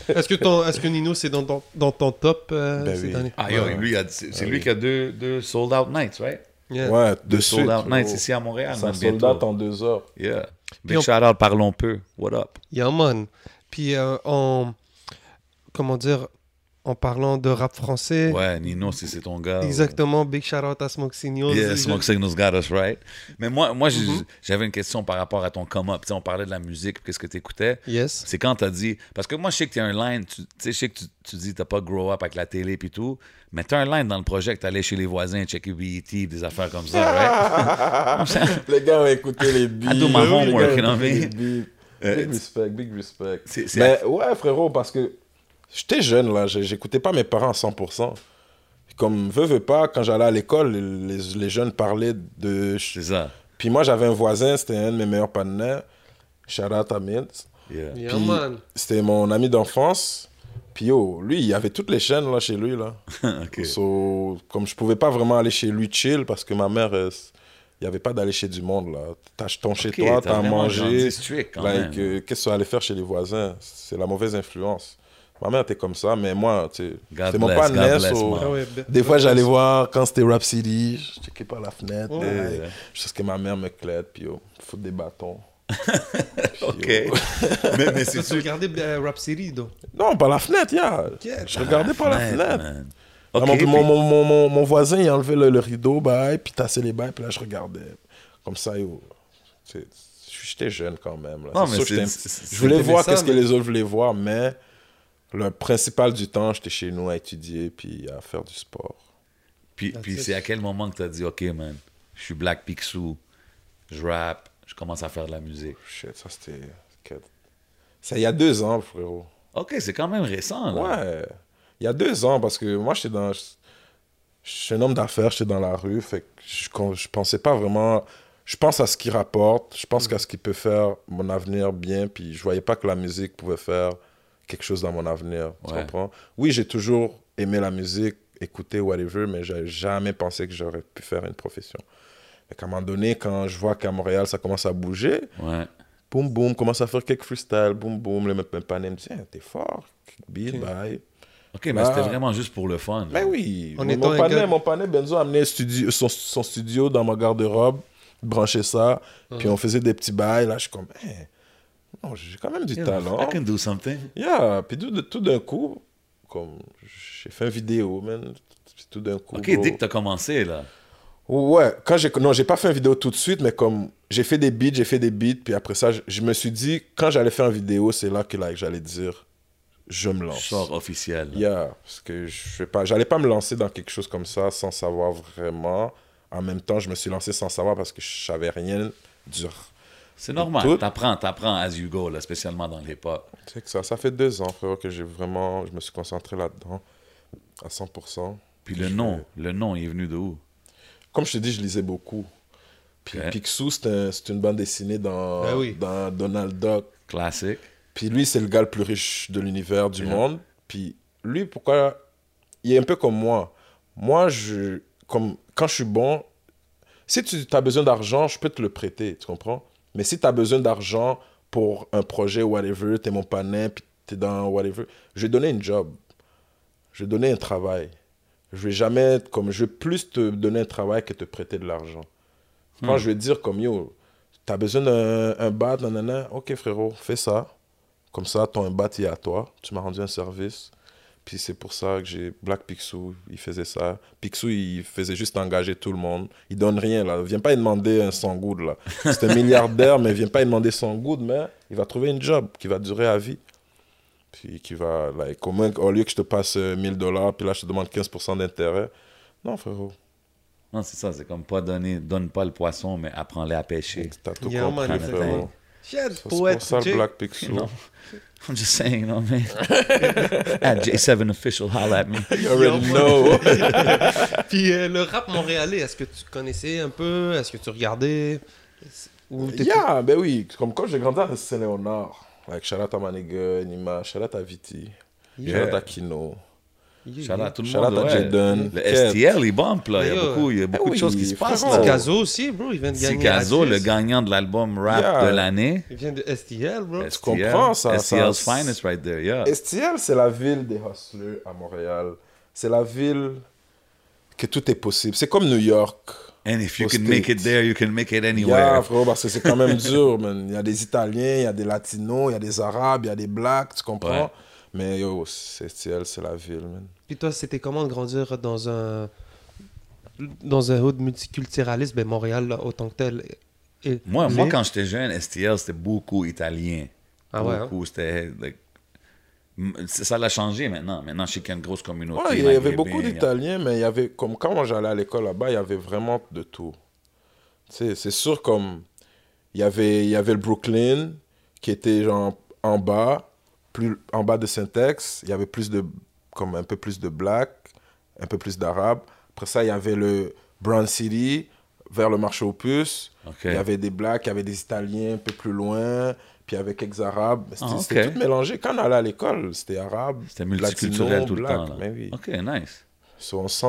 Est-ce que, ton- est-ce que Nino, c'est dans, ton- dans ton top euh, Ben ces oui. derniers- Ah, lui, c'est c'est lui qui a deux, deux sold out nights, right? Yeah. Ouais, de Deux suite. sold out nights frérot. ici à Montréal, C'est un man, soldat bientôt. en deux heures. Yeah. Puis Big on- shout out, parlons peu. What up? Yeah, man. Puis euh, en. Comment dire En parlant de rap français. Ouais, Nino, si c'est ton gars. Exactement. Big shout out à Smoke Signals. Yeah, Smoke Signals got us right? Mais moi, moi Mhm. j'avais une question par rapport à ton come-up. Tu sais, on parlait de la musique, qu'est-ce que tu écoutais. Yes. C'est quand t'as dit. Parce que moi, je sais que t'as un line. Tu tu sais, je sais que tu, tu dis t'as pas grow up avec la télé et tout. Mais t'as un line dans le projet que t'allais chez les voisins, checker BET, des affaires comme ça, right? [laughs] les gars ont écouté les beats. I do my Les gars ont homework, you know what I mean? les beats. Euh, Big respect, big respect. C'est- c'est- Mais ouais, frérot, parce que j'étais jeune, là. J'écoutais pas mes parents à 100%. Comme, veux, veux pas, quand j'allais à l'école, les, les jeunes parlaient de... C'est ça. Puis moi, j'avais un voisin, c'était un de mes meilleurs partenaires. Shout out à Mills. Yeah. Yeah, Puis, man. C'était mon ami d'enfance. Puis yo, lui, il y avait toutes les chaînes là chez lui là. [laughs] So, comme je pouvais pas vraiment aller chez lui chill parce que ma mère, elle, Il n'y avait pas d'aller chez du monde, là. T'as ton chez toi, t'as Like, même. euh, qu'est-ce que tu allais faire chez les voisins? C'est la mauvaise influence. Ma mère était comme ça, mais moi, tu sais, c'était mon pas bless. Ah ouais, Des fois, j'allais voir quand c'était Rap City, je checkais par la fenêtre, Oh. hey, Ouais. je sais ce que ma mère me clède, puis yo, foutre des bâtons. [laughs] Ok. [laughs] mais, mais Tu c'est regardais euh, Rap City, donc. Non, par la fenêtre, yeah. Je regardais par la fenêtre. man. Ah, mon, puis- mon, mon, mon, voisin, il enlevait le, le rideau, bye, puis tassait les bails, puis là, je regardais. Comme ça, yo. J'étais jeune quand même. Là. Non, mais sûr je voulais voir qu'est-ce que les autres voulaient voir, mais le principal du temps, j'étais chez nous à étudier, puis à faire du sport. Puis, puis c'est à quel moment que tu as dit, OK, man, je suis Black Picsou, je rappe, je commence à faire de la musique? Shit, ça c'était. Ça, il y a deux ans, frérot. OK, c'est quand même récent. Là. Ouais. Il y a deux ans, parce que moi, j'étais dans. Je suis un homme d'affaires, j'étais dans la rue, fait que je, je pensais pas vraiment. Je pense à ce qui rapporte, je pense qu'à ce qui peut faire mon avenir bien, puis je voyais pas que la musique pouvait faire quelque chose dans mon avenir. Tu Ouais. comprends? Oui, j'ai toujours aimé la musique, écouter whatever, mais j'avais jamais pensé que j'aurais pu faire une profession. Fait qu'à un moment donné, quand je vois qu'à Montréal, ça commence à bouger, Ouais. boum boum, commence à faire quelques freestyles, boum boum, le même panel me dit, Tiens, t'es fort, kick beat, Ok. bye. OK, mais c'était vraiment juste pour le fun. Ben genre. oui, En mon, mon un panais, gars- mon panais Benzo a amené studio, son, son studio dans ma garde-robe, branché ça, puis on faisait des petits bails, là, je suis comme, Hey, non, j'ai quand même du Yeah, talent. I can do something. Yeah, puis tout, tout d'un coup, comme, j'ai fait une vidéo, man, puis tout d'un coup, OK, bro. dès que tu as commencé, là. Ouais, quand j'ai non, j'ai pas fait une vidéo tout de suite, mais comme j'ai fait des beats, j'ai fait des beats, puis après ça, je, je me suis dit quand j'allais faire une vidéo, c'est là que like, j'allais dire je me lance. Sort officiel. là. Yeah, parce que je vais pas, j'allais pas me lancer dans quelque chose comme ça sans savoir vraiment. En même temps, je me suis lancé sans savoir parce que je savais rien dur. C'est normal. T'apprends, t'apprends as you go, là, spécialement dans l'hip-hop. C'est que ça, ça fait deux ans, frérot, que j'ai vraiment, je me suis concentré là-dedans à 100%. Puis le nom, le nom, il est venu de où? Comme je te dis, je lisais beaucoup. Puis. Picsou, c'est un- c'est une bande dessinée dans, Ben oui. dans Donald Duck. Classique. Puis lui, c'est le gars le plus riche de l'univers, du Yeah. monde. Puis lui, pourquoi Il est un peu comme moi. Moi, je, comme, quand je suis bon, si tu as besoin d'argent, je peux te le prêter, tu comprends? Mais si tu as besoin d'argent pour un projet, whatever, tu es mon panin, puis tu es dans whatever, je vais donner une job. Je vais donner un travail. Je vais jamais, comme, je vais plus te donner un travail que te prêter de l'argent. Quand Hmm. je vais dire, comme, yo, tu as besoin d'un un bat, nanana, ok frérot, fais ça. Comme ça, ton bat, est à toi. Tu m'as rendu un service. Puis c'est pour ça que j'ai Black Picsou, il faisait ça. Picsou, il faisait juste engager tout le monde. Il donne rien, là. Viens pas lui demander un 100 good, là. C'est un milliardaire, mais viens pas lui demander 100 good, mais il va trouver une job qui va durer à vie. Puis qui va, like, au, moins, au lieu que je te passe euh, 1000 dollars, puis là, je te demande 15% d'intérêt. Non, frérot. Non, c'est ça, c'est comme pas donner, donne pas le poisson, mais apprends-les à pêcher. T'as tout Yeah, compris, frérot. Shit, C'est poète, pour ça le Jay. Black Picsou. Non. [laughs] I'm just saying, you know, man. at J7 Official, holla at me. You already [laughs] know. [laughs] Puis euh, le rap montréalais, est-ce que tu connaissais un peu? Est-ce que tu regardais? Ou Yeah, ben oui. Comme quand j'ai grandi à Saint-Léonard. Like, shout out à Nima, out à Viti, Yeah. à Kino. Yeah, Shout yeah. out tout le Shout monde. ouais. Jaden. Le. STL, il bump, là. Il y a Yeah. beaucoup, il y a beaucoup Eh de oui, choses qui se passent. Gazo aussi, bro, il vient de gagner. Gazo, Artist. le gagnant de l'album rap Yeah. de l'année. Il vient de STL, bro. STL. comprends, ça- STL's ça- finest right there, yeah. STL, c'est la ville des hustlers à Montréal. C'est la ville que tout est possible. C'est comme New York. And if you can make it there, you can make it Yeah, anywhere. frérot, parce que c'est quand même [laughs] dur, man. Il y a des Italiens, il y a des Latinos, il y a des Arabes, il y a des Blacks, tu comprends? Ouais. Mais yo, STL, c'est la ville, man. Puis toi, c'était comment de grandir dans un dans un hood multiculturaliste? Ben Montréal, là, autant que tel. Moi, moi, quand j'étais jeune, STL, c'était beaucoup italien. Ah ouais, Beaucoup, c'était... ça l'a changé maintenant. Maintenant, je sais qu'il y a une grosse communauté. Ouais, il y avait beaucoup d'Italiens, mais il y avait, comme quand moi j'allais à l'école là-bas, il y avait vraiment de tout. C'est sûr, comme, il y avait, il y avait le Brooklyn, qui était genre en bas, plus en bas de Syntex, il y avait plus de, comme un peu plus de black, un peu plus d'arabe. Après ça, il y avait le Brown City, vers le marché aux puces. Ok. Il y avait des blacks, il y avait des Italiens un peu plus loin, puis il y avait quelques arabes. C'était Ah, tout mélangé. Quand on allait à l'école, c'était arabe, C'était multiculturel tout le temps. là. mais oui. OK, nice. So, on on se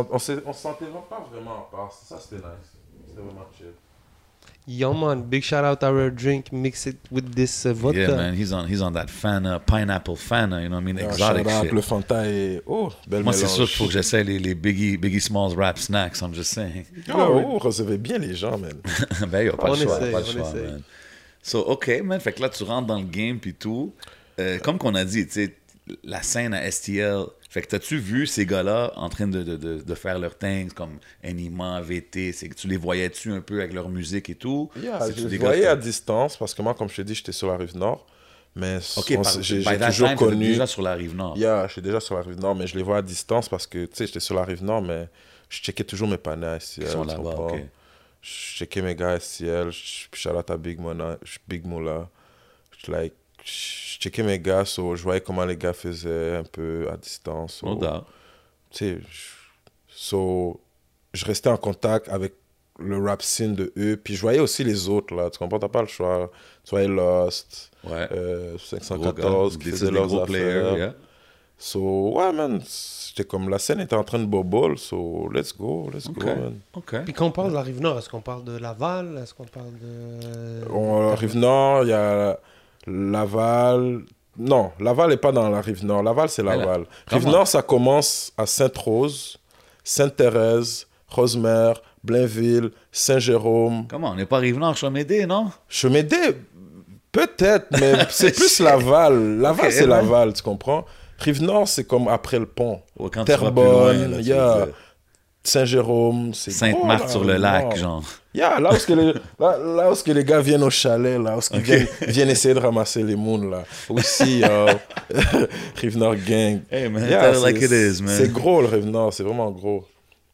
sentait pas vraiment à part. Ça, c'était nice. C'était vraiment chill. Yo man, big shout out our drink, mix it with this uh, vodka. Yeah, man, he's on, he's on that Fana, pineapple Fana, you know what I mean? Exotic shout out, shit. Le Fanta est. Oh, belle Moi, c'est sûr qu'il faut que j'essaie les, les Biggie, Biggie Smalls rap snacks, I'm just saying. Oh, oh, recevez bien les gens, man. [laughs] ben, y a pas On le choix, essaye, pas le choix, essaye. man. So, OK, man, fait que là, tu rentres dans le game puis tout. Euh, comme qu'on a dit, tu sais, la scène à STL, fait que t'as-tu vu ces gars-là en train de, de, de, de faire leurs things comme Anima, VT, c'est que tu les voyais-tu un peu avec leur musique et tout? Yeah, je les voyais à distance parce que moi, comme je t'ai dit, j'étais sur la rive nord. Mais OK, on- par, j'ai toujours time, connu. déjà sur la rive nord. Yeah, je suis déjà sur la rive nord, mais je les vois à distance parce que, tu sais, j'étais sur la rive nord, mais je checkais toujours mes panneaux STL. Ils sont là-bas? OK. Je checkais mes gars à STL, je out à Big Mola, Big Mola. Je like, je checkais mes gars, so je voyais comment les gars faisaient un peu à distance. so, No tu sais, je- so, je restais en contact avec le rap scene de eux, puis je voyais aussi les autres, là, tu comprends, t'as pas le choix. Tu voyais Lost, Ouais. euh, Gros 514, gars, qui des- faisaient leurs gros affaires. players, yeah. So, ouais, man, j'étais comme, la scène était en train de bobble, so, let's go, let's go, man. OK. Puis quand on parle de la rive nord, est-ce qu'on parle de Laval? Est-ce qu'on parle de. On, rive nord, il y a Laval. Non, Laval n'est pas dans la rive nord. Laval, c'est Laval. Rive nord, ça commence à Sainte-Rose, Sainte-Thérèse, Rosemère, Blainville, Saint-Jérôme. Comment? On n'est pas rive nord, Chomédé, non? Chemédé, peut-être, mais [laughs] c'est plus Laval. Laval, c'est ouais. Laval, tu comprends? Rive nord, c'est comme après le pont. Terrebonne, yeah. veux dire. Saint-Jérôme, c'est Sainte-Marthe sur le lac, genre. Yeah, là où, les, là, là où ce que les gars viennent au chalet, là où ce qu'ils Ok. viennent, viennent essayer de ramasser les moons, là. Aussi, euh, [laughs] Rive Nord Gang. Hey, man, Yeah, c'est- like it is, man. C'est gros, le Rive Nord, c'est vraiment gros.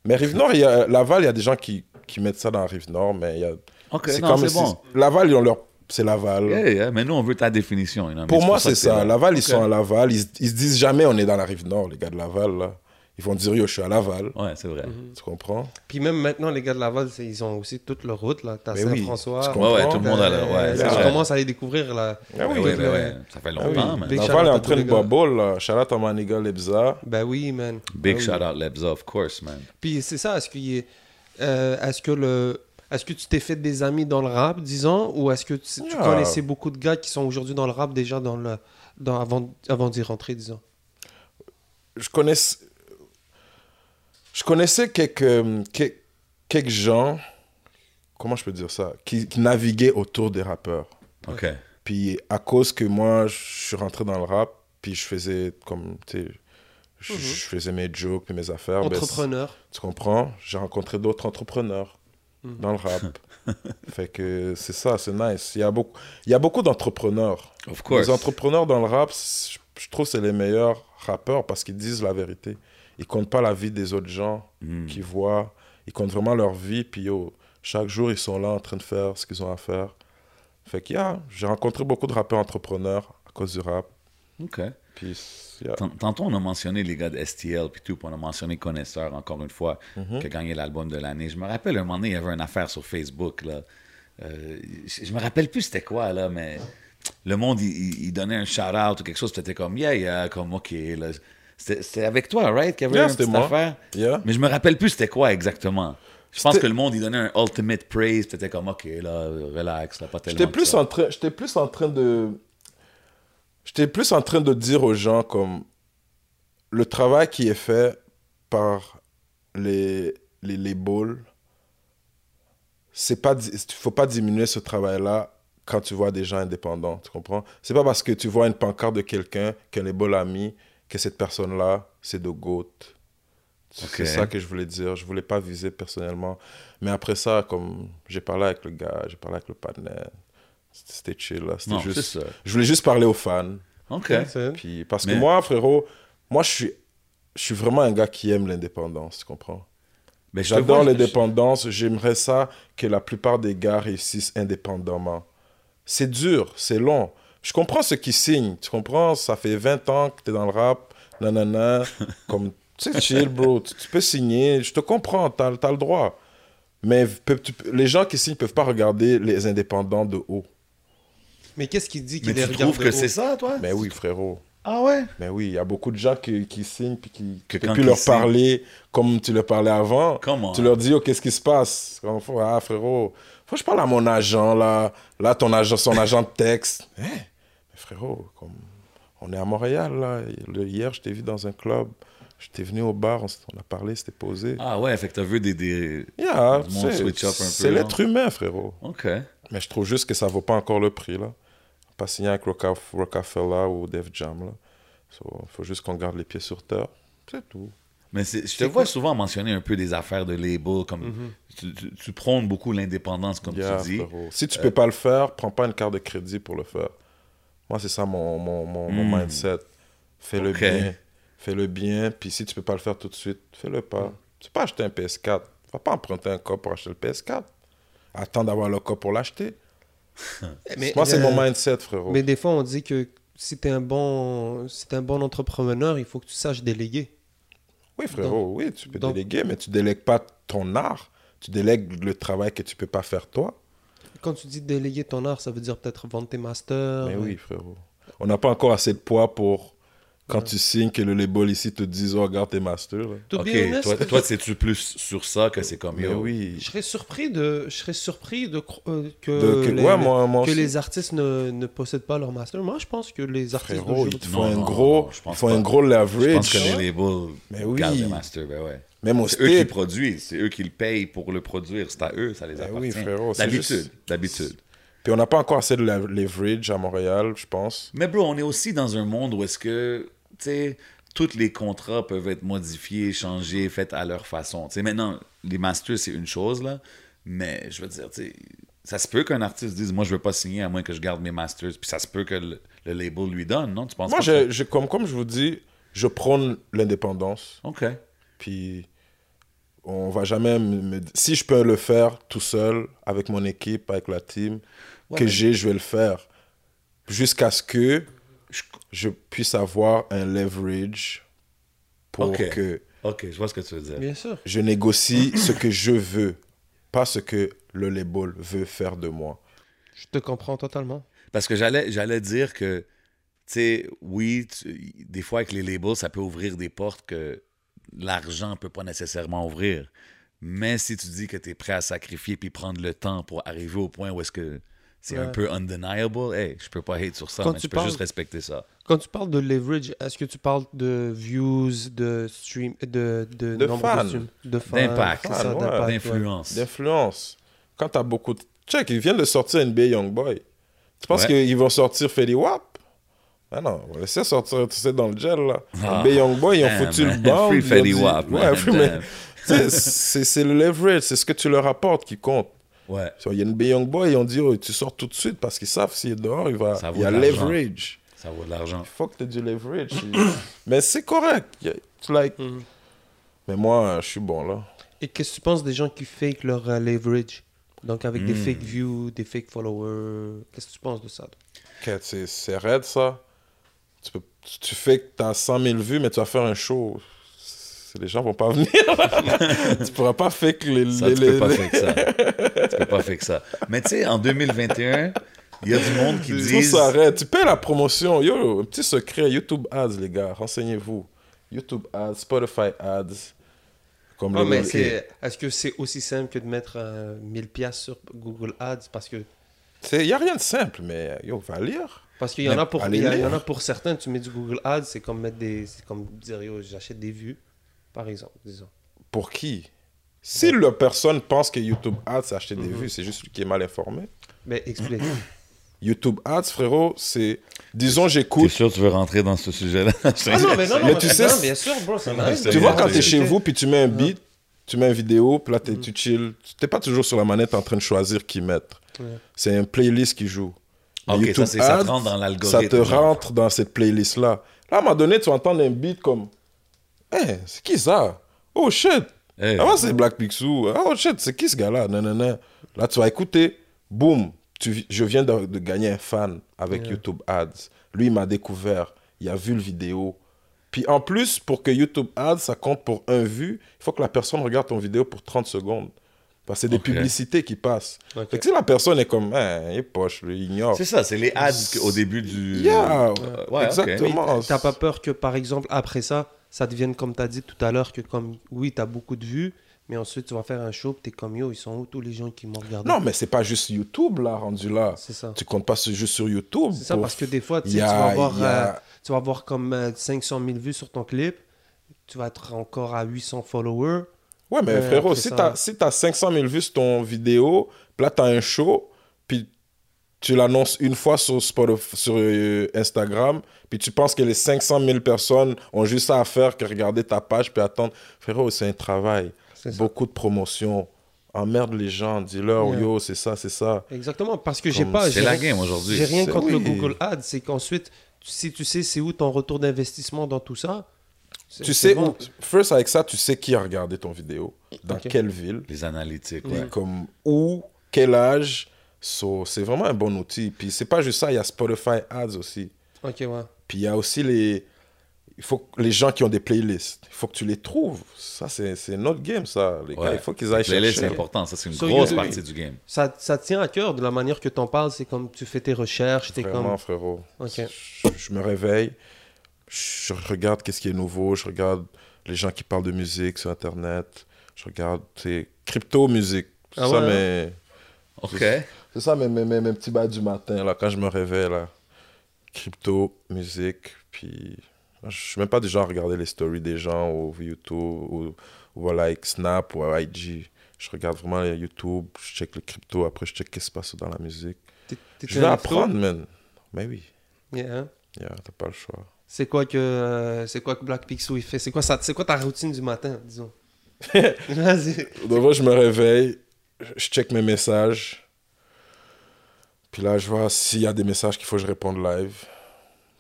Mais Rive Nord, il y a, Laval, il y a des gens qui, qui mettent ça dans la Rive Nord, mais il y a. OK, c'est comme bon. Laval, ils ont leur. C'est Laval. Yeah, yeah, mais nous, on veut ta définition. you know, mais Pour moi, c'est ça. Laval, ils sont à Laval. Ils, ils se disent jamais on est dans la Rive Nord, les gars de Laval, là. Ils vont dire yo, je suis à Laval. Ouais, c'est vrai. Tu comprends? Puis même maintenant, les gars de Laval, c'est- ils ont aussi toute leur route. là. T'as Mais oui, Saint-François. tu Ouais, ouais, tout le monde a le. Ouais, Euh, c'est là, je vrai. commence à les découvrir là. Ah Ouais, oui, ouais. Ça fait Ah oui. longtemps, man. Big Laval shout est out en train de gars. bubble, là. Shout out à Maniga Lebza. Ben oui, man. Big Ben oui. shout out Lebza, of course, man. Puis c'est ça, est-ce qu'il euh, est-ce que le est-ce que tu t'es fait des amis dans le rap, disons, ou est-ce que tu, tu connaissais beaucoup de gars qui sont aujourd'hui dans le rap déjà dans le dans, avant avant d'y rentrer, disons? je connaissais, je connaissais quelques, quelques, quelques gens, comment je peux dire ça, qui, qui naviguaient autour des rappeurs. OK. Puis à cause que moi, je suis rentré dans le rap, puis je faisais comme, tu sais, je, Mhm. je faisais mes jokes et mes affaires. ben, Entrepreneur. tu comprends? J'ai rencontré d'autres entrepreneurs Mhm. dans le rap. [laughs] fait que c'est ça, c'est nice. Il y a beaucoup, il y a beaucoup d'entrepreneurs. Of course. Les entrepreneurs dans le rap, je trouve c'est les meilleurs rappeurs parce qu'ils disent la vérité. Ils comptent pas la vie des autres gens Mm. qu'ils voient. Ils comptent vraiment leur vie. Puis yo, chaque jour, ils sont là en train de faire ce qu'ils ont à faire. Fait que yeah, j'ai rencontré beaucoup de rappeurs entrepreneurs à cause du rap. OK. Puis yeah. Tant- Tantôt, on a mentionné les gars de STL puis tout, puis on a mentionné Connaisseur, encore une fois, Mhm. qui a gagné l'album de l'année. Je me rappelle, un moment donné, il y avait une affaire sur Facebook, là. Euh, je je me rappelle plus c'était quoi, là, mais le monde, il, il- il donnait un shout-out ou quelque chose, puis c'était comme, yeah, yeah, comme, OK, là. C'était avec toi, right, qu'il y avait Yeah, une c'était petite moi. affaire? Yeah. Mais je me rappelle plus c'était quoi exactement. Je pense que le monde, il donnait un ultimate praise, c'était comme, OK, là, relax, là, pas tellement J'étais plus, en train, j'étais plus en train de... J'étais plus en train de dire aux gens comme le travail qui est fait par les, les labels, c'est pas, faut pas diminuer ce travail-là quand tu vois des gens indépendants, tu comprends? C'est pas parce que tu vois une pancarte de quelqu'un qu'un label a mis que cette personne-là, c'est de GOAT. C'est ça que je voulais dire. Je voulais pas viser personnellement. Mais après ça, comme j'ai parlé avec le gars, j'ai parlé avec le partenaire, c'était chill. là. C'était Non, c'est juste... ça. Je voulais juste parler aux fans. OK. Puis, parce que moi, frérot, moi, je suis, je suis vraiment un gars qui aime l'indépendance, tu comprends? Mais J'adore vois, je- l'indépendance. J'aimerais ça que la plupart des gars réussissent indépendamment. C'est dur, c'est long. Je comprends ceux qui signent. Tu comprends? Ça fait 20 ans que tu es dans le rap. Nanana. [laughs] comme, tu sais, chill, bro. Tu, tu peux signer. Je te comprends. Tu as, le droit. Mais pe- tu- les gens qui signent peuvent pas regarder les indépendants de haut. Mais qu'est-ce qui dit Mais qu'il les regarde trouves que c'est ça, toi? Mais oui, frérot. Ah ouais? Mais oui, il y a beaucoup de gens qui, qui signent puis qui Que quand plus leur signent- parler comme tu leur parlais avant. Comment? Tu leur dis, oh, qu'est-ce qui se passe? Ah, frérot, faut que je parle à mon agent, là. Là, ton agent, son agent de texte. Hein? Frérot, comme, on est à Montréal, là. Hier, je t'ai vu dans un club. Je t'ai venu au bar, on, a parlé, c'était posé. Ah ouais, fait que t'as vu des... des... Yeah, monde c'est- switch up un peu, c'est là. l'être humain, frérot. OK. Mais je trouve juste que ça vaut pas encore le prix, là. Pas signé avec Rockefeller ou Def Jam, là. Il faut juste qu'on garde les pieds sur terre. C'est tout. Mais je te vois souvent mentionner un peu des affaires de label, comme tu, tu- tu prônes beaucoup l'indépendance, comme Yeah, tu dis. frérot. Si tu peux pas le faire, prends pas une carte de crédit pour le faire. Moi, c'est ça mon, mon, mon, mon Hmm. mindset. Fais-le Ok. bien. Fais-le bien. Puis si tu peux pas le faire tout de suite, fais-le pas. Tu peux pas acheter un PS4. Va pas emprunter un code pour acheter le PS4. Attends d'avoir le code pour l'acheter. [laughs] Mais, Moi, c'est euh, mon mindset, frérot. Mais des fois, on dit que si t'es un bon, si un bon entrepreneur, il faut que tu saches déléguer. Oui, frérot, oui, tu peux donc- déléguer, mais tu délègues pas ton art. Tu délègues le travail que tu peux pas faire toi. Quand tu dis déléguer ton art, ça veut dire peut-être vendre tes masters. Mais oui, frérot. On n'a pas encore assez de poids pour, quand tu signes, que le label ici te dise, oh, regarde tes masters. là. To be OK, honest, toi, toi c'est-tu plus sur ça que c'est comme Mais yo? oui. Je serais surpris de, je serais surpris de euh, que, De- que- les, ouais, moi, moi que aussi. les artistes ne, ne possèdent pas leur master. Moi, je pense que les artistes Frérot, il d'aujourd'hui- te faut Non, un non, gros, non, je il pense faut pas. un gros Je pense leverage. que les labels Mais oui. gardent ben ouais. Même au C'est eux qui produisent, c'est eux qui le payent pour le produire, c'est à eux, ça les Ben appartient. oui, frérot, D'habitude, juste- d'habitude. Puis on n'a pas encore assez de leverage à Montréal, je pense. Mais bro, on est aussi dans un monde où est-ce que, tu sais, tous les contrats peuvent être modifiés, changés, faits à leur façon. Tu sais, maintenant, les masters, c'est une chose, là, mais je veux dire, tu sais, ça se peut qu'un artiste dise, moi, je veux pas signer à moins que je garde mes masters, puis ça se peut que le, le label lui donne, non? Tu penses Moi, pas je, que- je- comme, comme je vous dis, je prône l'indépendance. OK. Puis on va jamais me, me- Si je peux le faire tout seul, avec mon équipe, avec la team Ouais, que mais- j'ai, je vais le faire. Jusqu'à ce que je, je puisse avoir un leverage pour que OK, je vois ce que tu veux dire. Bien sûr. je négocie ce que je veux, pas ce que le label veut faire de moi. Je te comprends totalement. Parce que j'allais, j'allais dire que, tu sais, oui, tu- des fois avec les labels, ça peut ouvrir des portes que l'argent ne peut pas nécessairement ouvrir. Mais si tu dis que tu es prêt à sacrifier puis prendre le temps pour arriver au point où est-ce que c'est un peu undeniable, hey, je peux pas hate sur ça, Quand mais tu je peux parles- juste respecter ça. Quand tu parles de leverage, est-ce que tu parles de views, de stream, de, de, De nombre fans. de D'impact, ouais. ouais. D'influence. D'influence. Quand t'as beaucoup de... Check, ils viennent de sortir NBA Youngboy. Tu penses Ouais. qu'ils vont sortir Fetty Wap? Ah non, on va laisser sortir, tu sais, dans le gel, là. Ah. NBA Youngboy, ils ont Damn, foutu man. le banc. Free Fetty Wap, Ouais, man, mais- c'est c'est le leverage, c'est ce que tu leur apportes qui compte. Ouais. So, Il y a NBA Youngboy, ils ont dit, oh, tu sors tout de suite parce qu'ils savent s'il est dehors, il, va... Ça vaut il y a leverage. Ça vaut de l'argent. Il faut que tu aies du leverage. [coughs] mais c'est correct. Like... Mhm. Mais moi, je suis bon, là. Et qu'est-ce que tu penses des gens qui fake leur euh, leverage? Donc avec des Hmm. fake views, des fake followers. Qu'est-ce que tu penses de ça toi? Ok, c'est c'est raide ça. Tu, peux, tu- tu fais que tu as 100 000 vues, mais tu vas faire un show. C'est- Les gens vont pas [laughs] venir. tu pourras pas faire que les. Ça, les- tu peux les- pas les- faire que ça. tu peux pas faire que ça. Mais tu sais, en 2021, il y a du monde qui Tout disent... ça arrête. Tu payes la promotion. Yo, un petit secret. YouTube Ads, les gars. Renseignez-vous. YouTube Ads, Spotify Ads. Comme Ah, mais c'est- est-ce que c'est aussi simple que de mettre euh, 1000 pièces sur Google Ads? Parce que Il n'y a rien de simple, mais yo, va lire. Parce qu'il y en a pour il y, a- il y en a pour certains tu mets du Google Ads c'est comme mettre des c'est comme dire yo j'achète des vues par exemple disons. Pour qui? Si la personne pense que YouTube Ads, c'est acheter des Mhm. vues, c'est juste lui qui est mal informé. Mais explique. [clears throat] YouTube Ads, frérot, c'est. Disons, T'es j'écoute. sûr que tu veux rentrer dans ce sujet-là? ah non mais non non Mais mais tu sais, bien sûr bro ça m'arrive. c'est Tu vois, quand t'es chez vous, puis tu mets un beat, tu mets une vidéo, puis là, t'es- tu chill. T'es pas toujours sur la manette en train de choisir qui mettre. Ouais. C'est un playlist qui joue. Ok, YouTube ça, ça te rentre dans l'algorithme. Ça te genre. rentre dans cette playlist-là. Là, à un moment donné, tu vas entendre un beat comme Hé, c'est qui ça? Oh shit Hey. Ah, ouais, c'est Black Pixou. Ah, Oh shit, c'est qui ce gars-là? Non, non, non. Là, tu vas écouter. Boum. Tu, je viens de, de gagner un fan avec Yeah. YouTube Ads. Lui, il m'a découvert. Il a vu le vidéo. Puis en plus, pour que YouTube Ads, ça compte pour un vue, il faut que la personne regarde ton vidéo pour 30 secondes. Parce que c'est des publicités qui passent. Ok. Fait que si la personne est comme, hein, il est poche, il ignore. C'est ça, c'est les ads au début du. Yeah, Euh, ouais, exactement. T'as pas peur que, par exemple, après ça, ça devienne comme tu as dit tout à l'heure, que comme, oui, tu as beaucoup de vues, mais ensuite tu vas faire un show, tu es comme yo, ils sont où tous les gens qui m'ont regardé? Non, mais c'est pas juste YouTube, là, rendu là. C'est ça. Tu comptes pas sur- juste sur YouTube. C'est ça, pour- parce que des fois, tu, vas avoir, euh, tu vas avoir comme euh, 500 000 vues sur ton clip, tu vas être encore à 800 followers. Ouais, mais Euh, frérot, si t'as si t'as 500 000 vues sur ton vidéo, puis là, t'as un show, puis tu l'annonces une fois sur, Spotify- sur euh, Instagram, puis tu penses que les 500 000 personnes ont juste ça à faire que regarder ta page puis attendre. Frérot, c'est un travail. Beaucoup de promotion. Emmerde les gens, dis-leur, Yeah. yo, c'est ça, c'est ça. Exactement, parce que j'ai pas. C'est j'ai la rien- game aujourd'hui. J'ai rien C'est- contre le. Google Ads, c'est qu'ensuite, si tu sais c'est où ton retour d'investissement dans tout ça. Tu sais, bon. où, first avec ça, tu sais qui a regardé ton vidéo, dans quelle ville, Les analytiques, ouais. comme où, quel âge. So, c'est vraiment un bon outil. Puis c'est pas juste ça, il y a Spotify Ads aussi. Ok, ouais. Puis il y a aussi les, il faut que les gens qui ont des playlists. Il faut que tu les trouves. Ça, c'est c'est notre game, ça. Les Ouais. gars, il faut qu'ils aillent chercher. c'est important. Ça, c'est une grosse partie du game. Ça, tient à cœur de la manière que t'en parles, c'est comme tu fais tes recherches, t'es Vraiment, comme. frérot. Ok. Je, je me réveille, je regarde qu'est-ce qui est nouveau, je regarde les gens qui parlent de musique sur Internet, je regarde, c'est crypto-musique. C'est Ah ça, ouais, mes, OK. c'est ça mes, mes, mes, mes petits bas du matin, là, quand je me réveille, là. Crypto, musique, puis... Je suis même pas du genre à regarder les stories des gens ou YouTube ou, ou like Snap ou IG. Je regarde vraiment YouTube, je check le crypto, après je check ce qui se passe dans la musique. Je vais apprendre, man. Mais oui. Yeah, hein. yeah, t'as pas le choix. C'est quoi que euh, c'est quoi que Black Pixel il fait? C'est quoi ça C'est quoi ta routine du matin, disons? [laughs] Vas-y. Fois, je me réveille, je check mes messages. Puis là, je vois s'il y a des messages qu'il faut que je réponde live.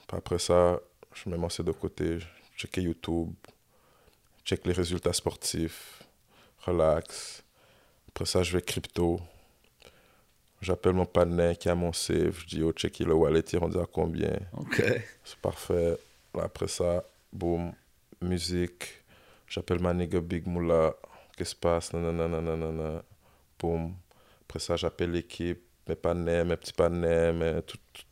Puis après ça, je mets mon de côté, je check YouTube, check les résultats sportifs, relax. Après ça, je vais crypto. J'appelle mon partenaire qui a mon save. Je dis, oh, checker le wallet, il rendu à combien? OK. C'est parfait. Là, après ça, boum, musique. J'appelle ma nigga Big Moula. Qu'est-ce qui se passe? Nanana, nanana, nanana. Boum. Après ça, j'appelle l'équipe, mes partenaires, mes petits partenaires, mes- tout- tout-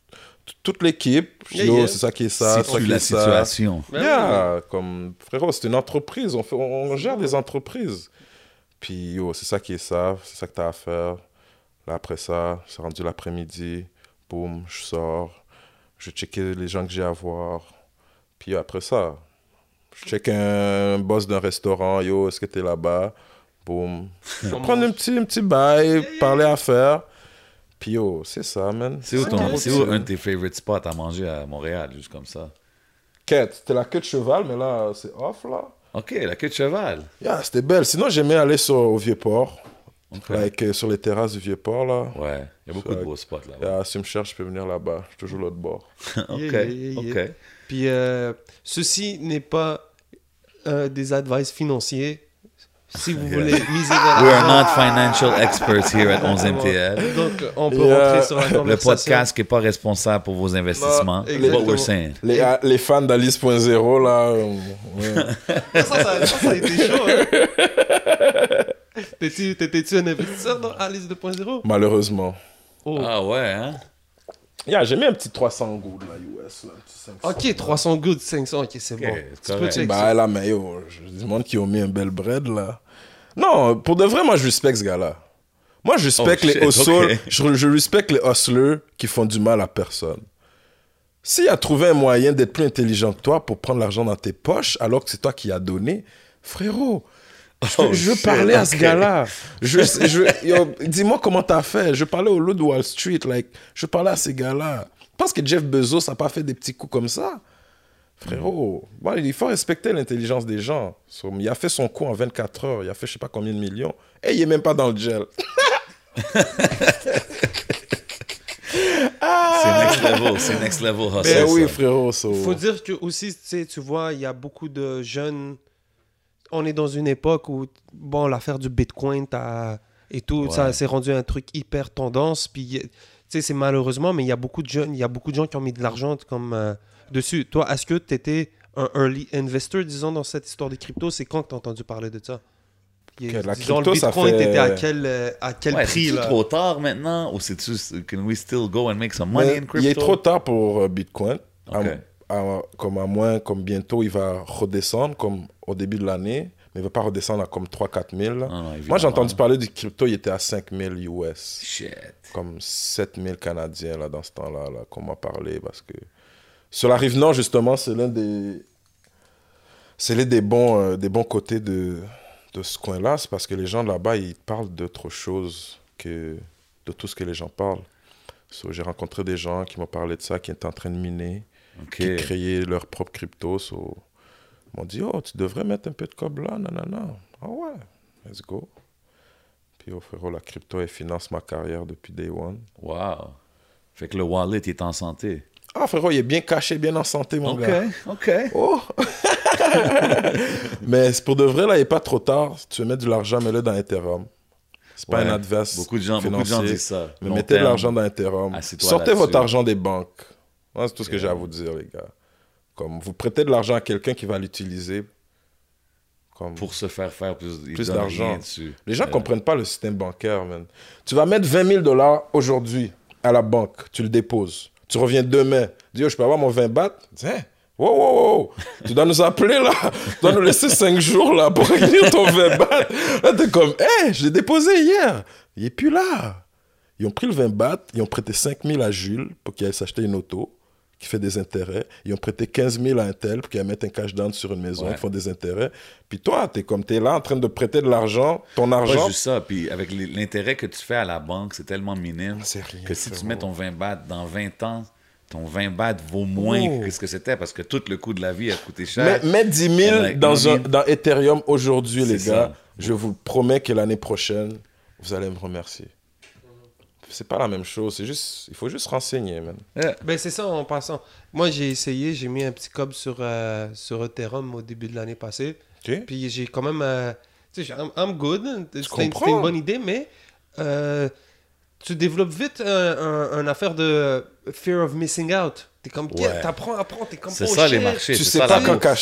tout- toute l'équipe. Je dis, Yeah, oh, yeah. c'est ça qui est ça, c'est ça la est ça. situation. Ben Yeah, comme frérot, c'est une entreprise. On, fait, on, on gère des entreprises. Puis, yo, c'est ça qui est ça. C'est ça que tu as à faire. Là, après ça, c'est rendu l'après-midi. Boum, je sors. Je check les gens que j'ai à voir. Puis après ça, je check un boss d'un restaurant. Yo, est-ce que tu es là-bas? Boum. Je vais prendre un petit, un petit bail, parler affaires. Puis yo, c'est ça, man. C'est où, ton, c'est où un de tes favorite spots à manger à Montréal, juste comme ça? Quête, c'était la queue de cheval, mais là, c'est off, là. OK, la queue de cheval. Yeah, c'était belle. Sinon, j'aimais aller sur, au Vieux-Port. OK. Like, euh, sur les terrasses du Vieux-Port, là. Ouais, il y a beaucoup de beaux spots là. Yeah, si me cherche, je peux venir là-bas. Je suis toujours l'autre bord. [laughs] OK, Yeah, yeah, yeah, OK. Puis euh, ceci n'est pas euh, des advice financiers. Si vous voulez miser de We are not financial experts here at 11MTL. donc on peut Yeah. rentrer sur la Le conversation. podcast n'est pas responsable pour vos investissements. Non, What exactement. we're saying. Les, ah, les fans d'Alice.0, là. euh, ouais. [laughs] Ça, ça, ça, ça a été chaud. Hein? [laughs] T'étais-tu t'étais-tu un investisseur dans Alice 2.0 Malheureusement. Oh. Ah ouais, hein? Yeah, j'ai mis un petit 300 goûts de la US, là. un petit 500. Ok, 300 good, 500, ok, c'est bon. Tu peux check ça. Bah là, mais yo, je demande qui ont mis un bel bread, là. Non, pour de vrai, moi, je respecte ce gars-là. Moi, je respecte Oh, les hustlers. Je, je respecte les hustlers qui font du mal à personne. S'il a trouvé un moyen d'être plus intelligent que toi pour prendre l'argent dans tes poches alors que c'est toi qui as donné, frérot, Oh, je veux shit, parler à ce gars-là. Je, je, yo, dis-moi comment t'as fait. Je parlais au loup de Wall Street. Like, je parlais à ces gars-là. Je pense que Jeff Bezos n'a pas fait des petits coups comme ça. Frérot, bon, il faut respecter l'intelligence des gens. Il a fait son coup en 24 heures. Il a fait je sais pas combien de millions. Et il est même pas dans le gel. [laughs] C'est next level, c'est next level. Ben oui, frérot. so- faut dire que aussi, tu vois, il y a beaucoup de jeunes. On est dans une époque où, bon, l'affaire du Bitcoin et tout, Ouais. ça s'est rendu un truc hyper tendance. Puis, tu sais, c'est malheureusement, mais il y a beaucoup de jeunes, il y a beaucoup de gens qui ont mis de l'argent comme euh, dessus. Toi, est-ce que tu étais un early investor, disons, dans cette histoire des cryptos? C'est quand que tu as entendu parler de ça? Ok, la le crypto, ça Bitcoin, fait- t'étais à quel, euh, à quel Ouais, prix c'est là? trop tard maintenant ou c'est juste can we still go and make some money Mais in crypto? il est trop tard pour euh, Bitcoin. À- comme à moins, comme bientôt, il va redescendre, comme au début de l'année, mais il ne va pas redescendre à comme 3-4 000. là. Non, non, Moi, j'ai entendu parler du crypto, il était à 5 000 US. Shit. Comme 7 000 Canadiens, là, dans ce temps-là, là, qu'on m'a parlé, parce que... Sur la rive nord, justement, c'est l'un des... C'est l'un des bons, euh, des bons côtés de, de ce coin-là, c'est parce que les gens là-bas, ils parlent d'autre chose que de tout ce que les gens parlent. So, j'ai rencontré des gens qui m'ont parlé de ça, qui étaient en train de miner, OK. qui créaient leur propre crypto. So, ils m'ont dit, oh, tu devrais mettre un peu de cob là, non, non, non. Ah ouais, let's go. Puis, oh, frérot, la crypto, elle finance ma carrière depuis day one. Wow. Fait que le wallet est en santé. Ah, frérot, il est bien caché, bien en santé, mon OK, gars. OK. Oh! [laughs] Mais c'est pour de vrai, là, il n'est pas trop tard. Si tu veux mettre de l'argent, mets-le dans Ethereum. C'est pas Ouais. un adverse. Beaucoup de gens, beaucoup de gens disent ça. Mais mettez de l'argent dans Ethereum. Sortez votre argent des banques. C'est tout ce que j'ai à vous dire, les gars. Comme vous prêtez de l'argent à quelqu'un qui va l'utiliser. Comme... Pour se faire faire plus, Plus d'argent. Les gens Euh, comprennent pas le système bancaire, man. Tu vas mettre 20 000 dollars aujourd'hui à la banque, tu le déposes. Tu reviens demain, dis, oh, je peux avoir mon 20 bahts Tiens, wow, wow, wow. tu dois nous appeler là, tu dois nous laisser 5 jours là pour réunir ton 20 bahts. Là, t'es comme, hé, je l'ai déposé hier, il est plus là. Ils ont pris le 20 bahts, ils ont prêté 5 000 à Jules pour qu'il aille s'acheter une auto qui fait des intérêts. Ils ont prêté 15 000 à un tel pour qu'il mettre un cash down sur une maison Ouais. qui font des intérêts. Puis toi, t'es comme, t'es là en train de prêter de l'argent, ton Pas argent. juste ça, puis avec l'intérêt que tu fais à la banque, c'est tellement minime C'est rien, que si tu mets ton 20 bahts dans 20 ans, ton 20 bahts vaut moins Oh. que ce que c'était parce que tout le coût de la vie a coûté cher. Mets, mets 10 000 Ouais, dans, un, dans Ethereum aujourd'hui, les gars. ça. Je vous promets que l'année prochaine, vous allez me remercier. C'est pas la même chose. C'est juste, il faut juste renseigner, man. Ouais. Ben c'est ça en passant. Moi j'ai essayé, j'ai mis un petit cob sur, euh, sur Ethereum au début de l'année passée. Puis j'ai quand même. euh, tu sais, I'm, I'm good. C'était une bonne idée, mais euh, tu développes vite un, un- un affaire de fear of missing out. T'es comme, Ouais. t'apprends, apprends, t'es comme, C'est oh ça les shit. marchés. Tu sais ça, pas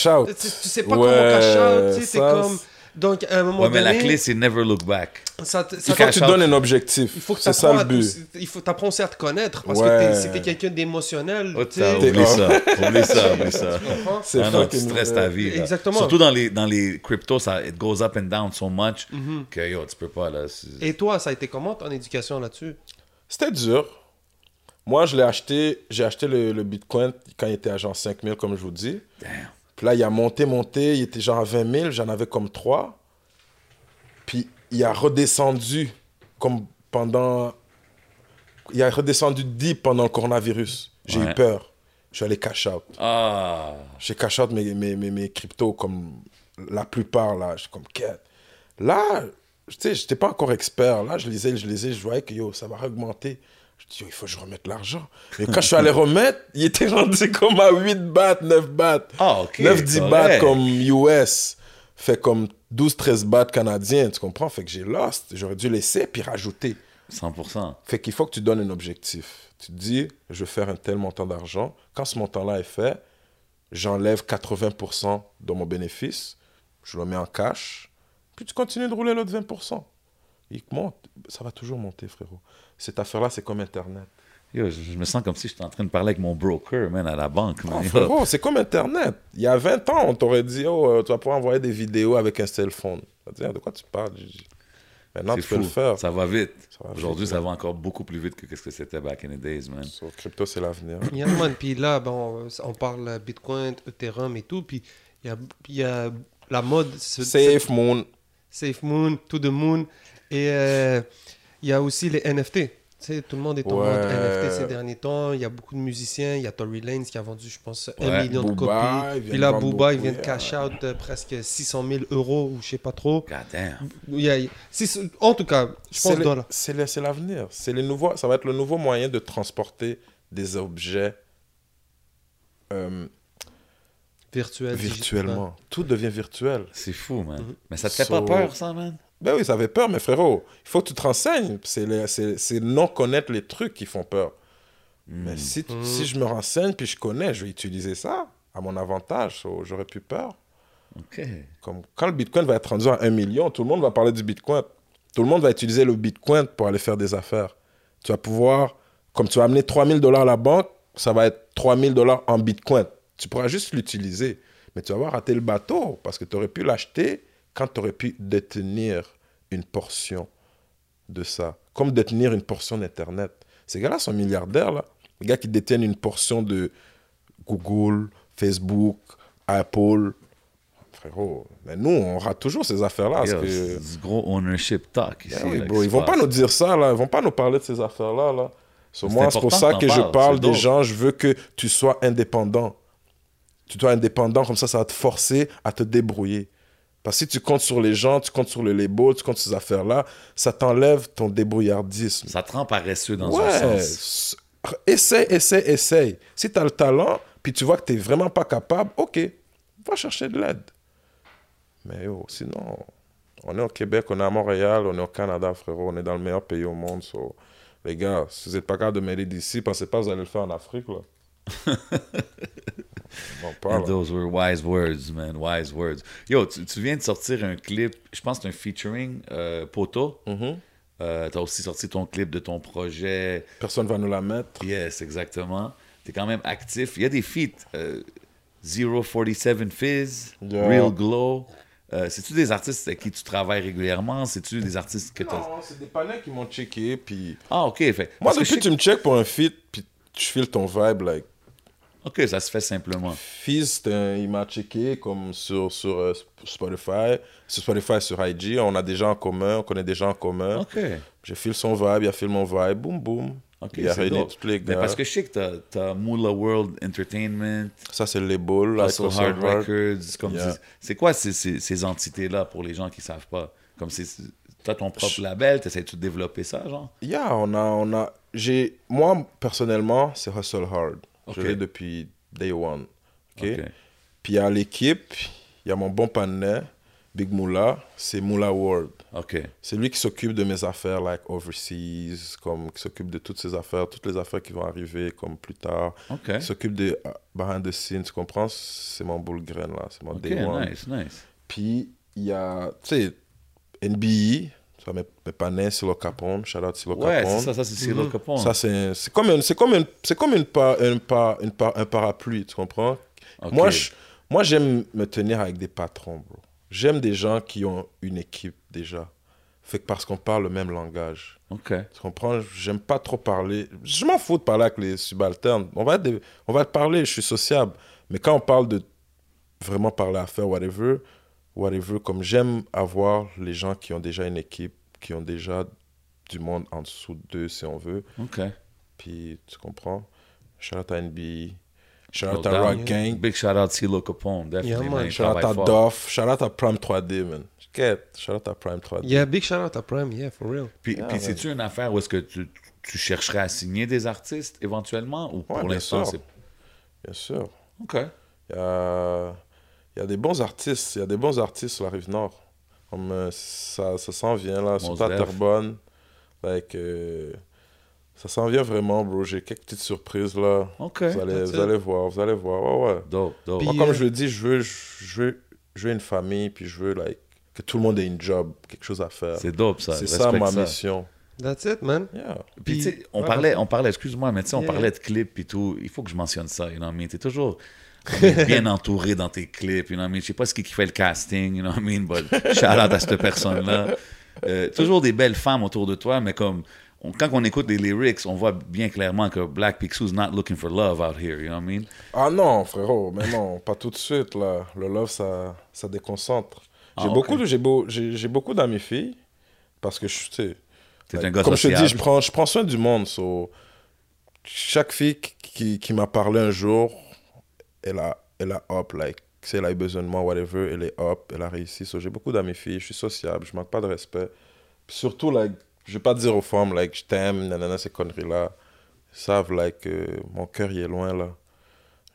out. Tu, tu sais pas Ouais, comment cash out. Tu sais, t'es ça, comme. Donc à un moment Ouais, mais donné. la clé, c'est never look back. ça, te- Il ça faut que tu donnes un objectif. Il faut que C'est ça le but. Il faut t'apprends aussi à te connaître parce Ouais. que t'es- si t'es quelqu'un d'émotionnel, Oh, sais, oublie ça. Oublie ça, oublie ça. C'est Ah non, tu stresses ta vie. là. Exactement. Surtout dans les, dans les cryptos, ça it goes up and down so much Mhm. que yo, tu peux pas là. Et toi, ça a été comment ton éducation là-dessus? C'était dur. Moi, je l'ai acheté, j'ai acheté le, le Bitcoin quand il était à genre 5 000, comme je vous dis. Damn. Là, il a monté, monté, il était genre à 20 000, j'en avais comme 3. Puis il a redescendu comme pendant... Il a redescendu deep pendant le coronavirus. J'ai Ouais. eu peur. Je suis allé cash out. Ah, J'ai cash out mes, mes, mes, mes cryptos comme la plupart, là. Je suis comme, quête. Là, tu sais, j'étais pas encore expert. Là, je lisais, je lisais, je voyais que yo, ça va augmenter. Il faut que je remette l'argent. Et quand je suis allé remettre, il était rendu comme à 8 bahts, 9 bahts. ah ok. 9-10 bahts correct. comme US. Fait comme 12-13 bahts canadiens, tu comprends? Fait que j'ai lost. J'aurais dû laisser puis rajouter. 100%. Fait qu'il faut que tu donnes un objectif. Tu te dis, je vais faire un tel montant d'argent. Quand ce montant-là est fait, j'enlève 80% de mon bénéfice, je le mets en cash, puis tu continues de rouler l'autre 20%. Il monte, ça va toujours monter, frérot. Cette affaire-là, c'est comme Internet. Yo, je, je me sens comme si j'étais en train de parler avec mon broker, man, à la banque. man. Non, Yo. frérot, c'est comme Internet. Il y a 20 ans, on t'aurait dit, oh, euh, tu vas pouvoir envoyer des vidéos avec un cell phone. De quoi tu parles? Maintenant, tu peux fou. le faire. Ça va vite. Aujourd'hui, ça va encore beaucoup plus vite que ce que c'était back in the days, man. So, crypto, c'est l'avenir. Yeah, man. Puis là, bon, on parle euh, Bitcoin, Ethereum et tout. Puis il y a, il y a la mode. ce- Safe Moon. Safe Moon, To the Moon. Et euh, il y a aussi les NFT. Tu sais, tout le monde est en Ouais. mode NFT ces derniers temps. Il y a beaucoup de musiciens. Il y a Tory Lanez qui a vendu, je pense, un Ouais. million de Booba, copies. Puis là, Booba, il vient de cash out euh, presque 600 000 euros ou je sais pas trop. Il a- en tout cas, je C'est pense dollars. c'est l'avenir. C'est les nouveaux, ça va être le nouveau moyen de transporter des objets euh, Virtuel, virtuellement. Tout devient virtuel. C'est fou, man. Mhm. Mais ça te fait So- pas peur, ça, man? Ben oui, ça fait peur, mais frérot, il faut que tu te renseignes. C'est les- C'est c'est non connaître les trucs qui font peur. Mais si, tu- Mhm. si je me renseigne puis je connais, je vais utiliser ça à mon avantage. So, J'aurais plus peur. Comme quand le Bitcoin va être rendu à 1 million, tout le monde va parler du Bitcoin. Tout le monde va utiliser le Bitcoin pour aller faire des affaires. Tu vas pouvoir, comme tu vas amener 3000 dollars à la banque, ça va être 3000 dollars en Bitcoin. Tu pourras juste l'utiliser. Mais tu vas avoir raté le bateau parce que tu aurais pu l'acheter quand tu aurais pu détenir une portion de ça. Comme détenir une portion d'Internet. Ces gars-là sont milliardaires, là. Les gars qui détiennent une portion de Google, Facebook, Apple. Frérot, mais nous, on rate toujours ces affaires-là. Yo, que... C'est gros ownership talk ici. Ben oui, là, bro, ils vont pas nous dire ça, là. Ils vont pas nous parler de ces affaires-là, là. So, moi, c'est pour ça que je parle des gens. Je veux que tu sois indépendant. Tu dois indépendant, comme ça, ça va te forcer à te débrouiller. Parce que si tu comptes sur les gens, tu comptes sur le label, tu comptes sur ces affaires-là, ça t'enlève ton débrouillardisme. Ça te rend paresseux dans ouais. un sens. Essaye, essaye, essaye. Si tu as le talent, puis tu vois que tu n'es vraiment pas capable, ok, va chercher de l'aide. Mais yo, sinon, on est au Québec, on est à Montréal, on est au Canada, frérot, on est dans le meilleur pays au monde. so, les gars, si vous n'êtes pas capable de m'aider d'ici, pensez pas que vous allez le faire en Afrique, là. [laughs] And those were wise words, man. Wise words. Yo, tu, tu viens de sortir un clip, je pense que c'est un featuring euh, Poto. Mhm. Euh, T'as aussi sorti ton clip de ton projet. Personne va nous la mettre. Yes, exactement. T'es quand même actif. Il y a des feats. Euh, 047 Fizz, Yeah. Real Glow. Euh, C'est-tu des artistes avec qui tu travailles régulièrement? C'est-tu des artistes que tu Non, c'est des panneaux qui m'ont checké, puis... Ah, ok. Fait, Moi, depuis que tu me checkes pour un feat, puis tu files ton vibe, like... Ok, ça se fait simplement. Fizz, c'était un- il m'a checké comme sur, sur euh, Spotify, sur Spotify, sur IG. On a des gens en commun, on connaît des gens en commun. Ok. J'ai filé son vibe, il a filé mon vibe, boum boum. Ok, il a réuni tous les Mais gars. parce que je sais que t'as- t'as Moolah World Entertainment, Ça, c'est le label. like Hustle Hard. Records. Yeah. c'est- quoi ces, ces, ces entités-là pour les gens qui savent pas? Comme c'est. T'as ton propre label, t'essaies-tu de développer ça, genre? Yeah, on a, on a, j'ai, moi, personnellement, c'est Hustle Hard. Je l'ai depuis day one. ok? Ok. Puis a l'équipe, il y a mon bon partenaire, Big Moula, c'est Moula World. C'est lui qui s'occupe de mes affaires, like overseas, comme qui s'occupe de toutes ces affaires, toutes les affaires qui vont arriver, comme plus tard. Qui s'occupe de uh, behind the scenes, tu comprends? C'est mon boule grain là, c'est mon day one. nice, nice. Puis il y a, tu sais, NBE, ça panais, Silo Capone, shout out Silo Ouais, Capone. ça, ça c'est Silo Capone. Ça, c'est comme, une- c'est comme, une, c'est comme une par, une par, une par- un parapluie, tu comprends? Moi, je- moi, j'aime me tenir avec des patrons, bro. J'aime des gens qui ont une équipe déjà. Fait que parce qu'on parle le même langage. Ok. Tu comprends? J'aime pas trop parler. Je m'en fous de parler avec les subalternes. On va, des- on va te parler, je suis sociable. Mais quand on parle de vraiment parler à faire, whatever, whatever, comme j'aime avoir les gens qui ont déjà une équipe, qui ont déjà du monde en dessous d'eux, si on veut. Ok. Puis, tu comprends? Shout out à NB, shout out No à. Rock Gang, Big shout out Silo Capone, definitely. Yeah, man. shout out à. Doff, shout out à Prime 3D, man. Quête, shout out à Prime 3D. Yeah, big shout out à Prime, yeah, for real. Puis, puis ouais. c'est-tu une affaire où est-ce que tu, tu chercherais à signer des artistes éventuellement ou pour bien l'instant sûr. c'est. Bien sûr. Ok. Il y a, il y a des bons artistes, il y a des bons artistes sur la rive nord. Comme euh, ça, ça s'en vient là, sur Mos ta Def. Terrebonne. Like, euh, ça s'en vient vraiment, bro. J'ai quelques petites surprises là. Ok. Vous allez, vous allez voir, vous allez voir. Ouais, ouais. Dope, dope. Puis- Moi, comme euh, je le dis, je veux, je veux, je veux une famille, puis je veux like, que tout le monde ait une job, quelque chose à faire. C'est dope ça. C'est ça ma mission. That's it, man. Yeah. Puis, tu sais, on ouais, parlait, on parlait, excuse-moi, mais tu sais, on Yeah. parlait de clips et tout. Il faut que je mentionne ça, you know what I mean? T'es toujours bien entouré dans tes clips, you know what I mean? Je sais pas ce qui fait le casting, you know what I mean? But shout out à cette personne-là. Euh, toujours des belles femmes autour de toi, mais comme, on- quand on écoute les lyrics, on voit bien clairement que Black Picsou's not looking for love out here, you know what I mean? Ah non, frérot, mais non, pas tout de suite, là. Le love, ça, ça déconcentre. J'ai Ah, beaucoup, j'ai beau, j'ai, beaucoup d'amis filles, parce que, je- sais... Like, un gars Comme je te dis, je prends, je prends soin du monde, so... Chaque fille qui m'a parlé un jour, elle a, elle a up, like... Si elle a eu besoin de moi, whatever, elle est up, elle a réussi. So, j'ai beaucoup d'amis filles, je suis sociable, je manque pas de respect. Puis surtout, like, je vais pas dire aux femmes, like, je t'aime, nanana, ces conneries-là. Ils savent, like, euh, mon cœur, il est loin, là.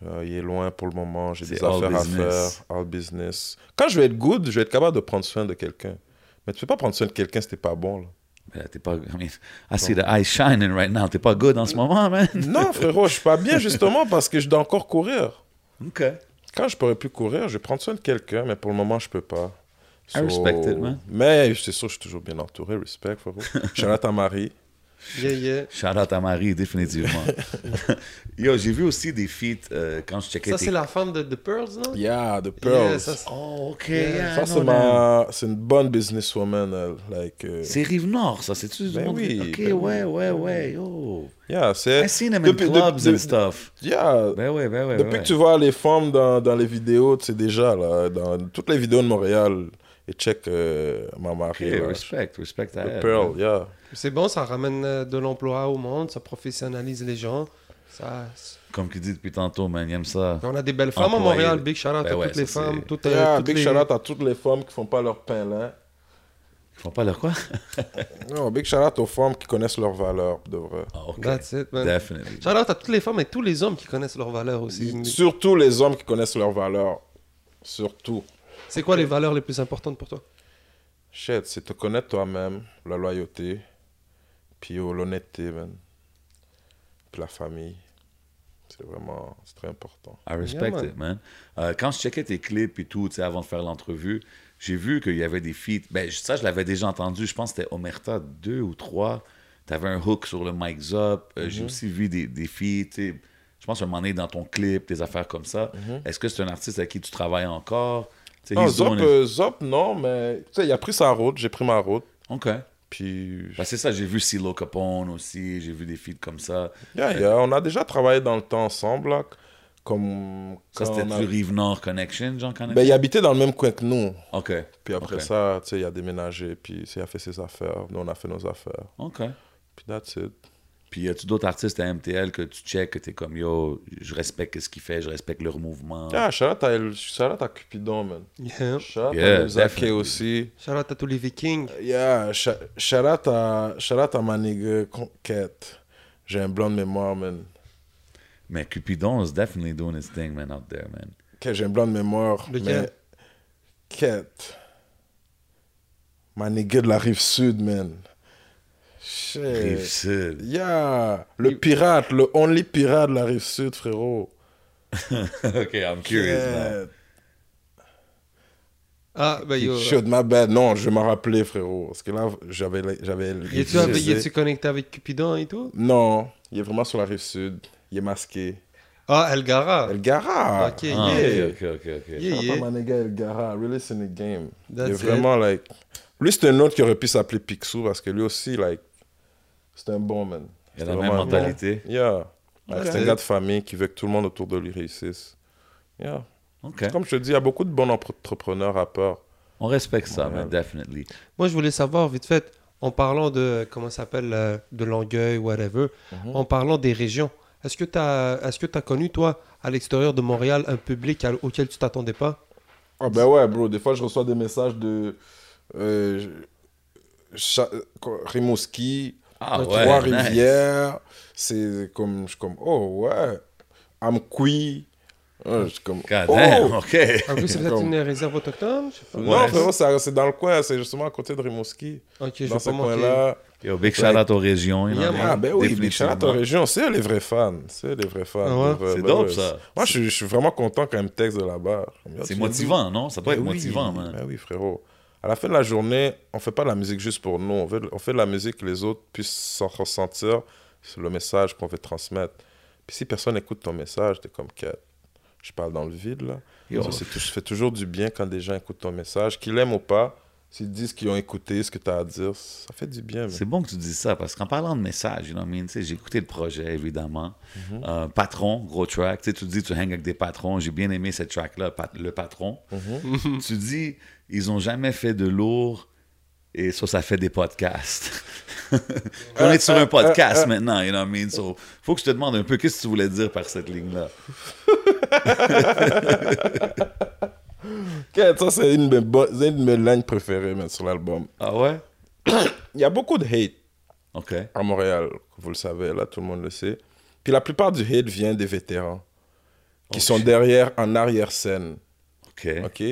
Euh, il est loin pour le moment, j'ai des affaires business. à faire, all business. Quand je vais être good, je vais être capable de prendre soin de quelqu'un. Mais tu peux pas prendre soin de quelqu'un si t'es pas bon, là. Mais T'es pas, I mean, I see the eyes shining right now. T'es pas good en ce moment, man. Non, frérot, je suis pas bien, justement, parce que je dois encore courir. OK. Quand je pourrais plus courir, je vais prendre soin de quelqu'un, mais pour le moment, je peux pas. I respect it, man. Mais c'est sûr, je suis toujours bien entouré. Respect, frérot. Shout à Marie. Yeah, yeah. Shout out à Marie, définitivement. [laughs] Yo, j'ai vu aussi des feats euh, quand je checkais Ça, tes- c'est la femme de The Pearls, non? Yeah, the Pearls. Yeah, ça, c'est- Oh, ok. Yeah. yeah, Ça, c'est ma... c'est une bonne businesswoman. elle. Like, euh, C'est Rive-Nord, ça, c'est-tu du Ben monde? oui, Ok, ben ouais, ouais, ouais, yo. Yeah, c'est. I seen them in Depuis- clubs depuis- and stuff. Yeah. Ben ouais, ben ouais, Depuis ouais. que tu vois les femmes dans, dans les vidéos, tu sais déjà, là, dans toutes les vidéos de Montréal, et check euh, ma Ok, Marie. là. respect, respect à The elle. Pearl, yeah. C'est bon, ça ramène euh, de l'emploi au monde, ça professionnalise les gens. Ça... Comme tu dis depuis tantôt, man, il aime ça. On a des belles femmes à. Montréal, big shout out Ben à ouais, toutes les femmes. Toutes, euh, Yeah, toutes big les- shout out à toutes les femmes qui font pas leur pain là. Ils font pas leur quoi? [laughs] Non, big shout out aux femmes qui connaissent leurs valeurs, de vrai. Ah, ok. That's it, man. Definitely. Shout out à toutes les femmes et tous les hommes qui connaissent leurs valeurs aussi. Surtout les hommes qui connaissent leurs valeurs. Surtout. C'est quoi les valeurs les plus importantes pour toi? Shit, c'est te connaître toi-même, la loyauté, puis oh, l'honnêteté, man. Puis la famille. C'est vraiment, c'est très important. I respect Yeah, man. it, man. Euh, quand je checkais tes clips et tout, tu sais, avant de faire l'entrevue, j'ai vu qu'il y avait des feats. Ben, ça, je l'avais déjà entendu. Je pense que c'était Omerta 2 ou 3. Tu avais un hook sur le Mike Zop. Euh. J'ai aussi vu des, des feats, tu sais. Je pense à un moment donné dans ton clip, des affaires comme ça. Mhm. Est-ce que c'est un artiste avec qui tu travailles encore? Non, Zop, euh, Zop, non, mais tu sais, il a pris sa route, j'ai pris ma route. OK. Puis, Ben, c'est ça, j'ai vu Silo Capone aussi, j'ai vu des feats comme ça. yeah, yeah, on a déjà travaillé dans le temps ensemble, là, comme... Ça, c'était on a- du Rive-Nord Connection, j'en connais? Ben, il habitait dans le même coin que nous. OK. Puis après ça, tu sais, il a déménagé, puis il a fait ses affaires, nous, on a fait nos affaires. OK. Puis that's it. Puis y a-tu d'autres artistes à MTL que tu check, que t'es comme yo, je respecte ce qu'ils font, je respecte leur mouvement? Ah, shout out à, Cupidon, man. Yeah. Shout out Yeah, aussi. Shout out à tous les Vikings. Yeah, sh- shout out à, à ma nigga Conquête. J'ai un blanc de mémoire, man. Mais Cupidon is definitely doing his thing, man, out there, man. Ok, j'ai un blanc de mémoire. Lequel? mais Quête. Ma nigga de la rive sud, man. Shit. Rive Sud. Yeah. Le pirate, le only pirate de la rive sud, frérot. [laughs] ok, I'm curious now. Quête. Ah, ben yo. Shit, my bad. Non, je vais m'en rappeler, frérot. Parce que là, j'avais. j'avais y es-tu connecté avec Cupidon et tout? Non, il est vraiment sur la rive sud. Il est masqué. Ah, El Gara. El Gara. Ok, Ah, yeah. ok, ok, ok. Yeah, yeah. à my nigga El Gara. Really, c'est une game. il est That's vraiment, like. Lui, c'est un autre qui aurait pu s'appeler Picsou parce que lui aussi, like. C'est un bon man. Il a C'est la même mentalité. bon. Yeah. C'est un gars de famille qui veut que tout le monde autour de lui réussisse. Yeah. Comme je te dis, il y a beaucoup de bons entrepreneurs rappeurs. On respecte ça, Ouais. man, definitely. Moi, je voulais savoir, vite fait, en parlant de, comment ça s'appelle, euh, de Longueuil, whatever, Mhm. en parlant des régions, est-ce que tu as, est-ce que as connu, toi, à l'extérieur de Montréal, un public à- auquel tu t'attendais pas? Ah ben ouais, bro. Des fois, je reçois des messages de euh, Rimouski, Ah ouais, Trois-Rivières. C'est comme, je suis comme, oh ouais. Amqui. Ah, je suis comme, God oh. damn, ok. En plus, c'est peut-être [laughs] Comme- une réserve autochtone je sais pas. Non, Ouais. frérot, c'est dans le coin. C'est justement à côté de Rimouski. Ok, je dans vais ce coin-là. Yo, big shout out aux régions. Yeah? Ah ben oui, mais shout out aux régions. C'est eux les vrais fans. C'est eux les vrais fans. Ah ouais? C'est Ben dope, ouais. ça. Moi, je, suis- je suis vraiment content quand même texte de là-bas. C'est motivant, non? Ça doit être Ben oui, motivant, man. ben oui, frérot. À la fin de la journée, on fait pas de la musique juste pour nous. On, fait de la musique que les autres puissent s'en ressentir. C'est le message qu'on veut transmettre. Puis si personne n'écoute ton message, t'es comme que je parle dans le vide là. Ça, tout- fait toujours du bien quand des gens écoutent ton message, qu'ils l'aiment ou pas. S'ils disent qu'ils ont écouté ce que tu as à dire, ça fait du bien. C'est bon que tu dises ça, parce qu'en parlant de message, you know what I mean, tu sais, j'ai écouté le projet, évidemment. Mhm. Euh, patron, gros track. Tu sais, tu dis, tu hangs avec des patrons. J'ai bien aimé cette track-là, Pat- Le Patron. Mhm. [laughs] tu dis, ils ont jamais fait de lourd, et ça, ça fait des podcasts. [laughs] On est sur un podcast maintenant, you know what I mean? So, faut que je te demande un peu, qu'est-ce que tu voulais dire par cette ligne-là? [laughs] Ça, c'est une, de mes bo- c'est une de mes lignes préférées man, sur l'album. Ah ouais? [coughs] Il y a beaucoup de hate OK. à Montréal, vous le savez, là, tout le monde le sait. Puis la plupart du hate vient des vétérans qui Oh, sont derrière, en arrière-scène. OK. OK?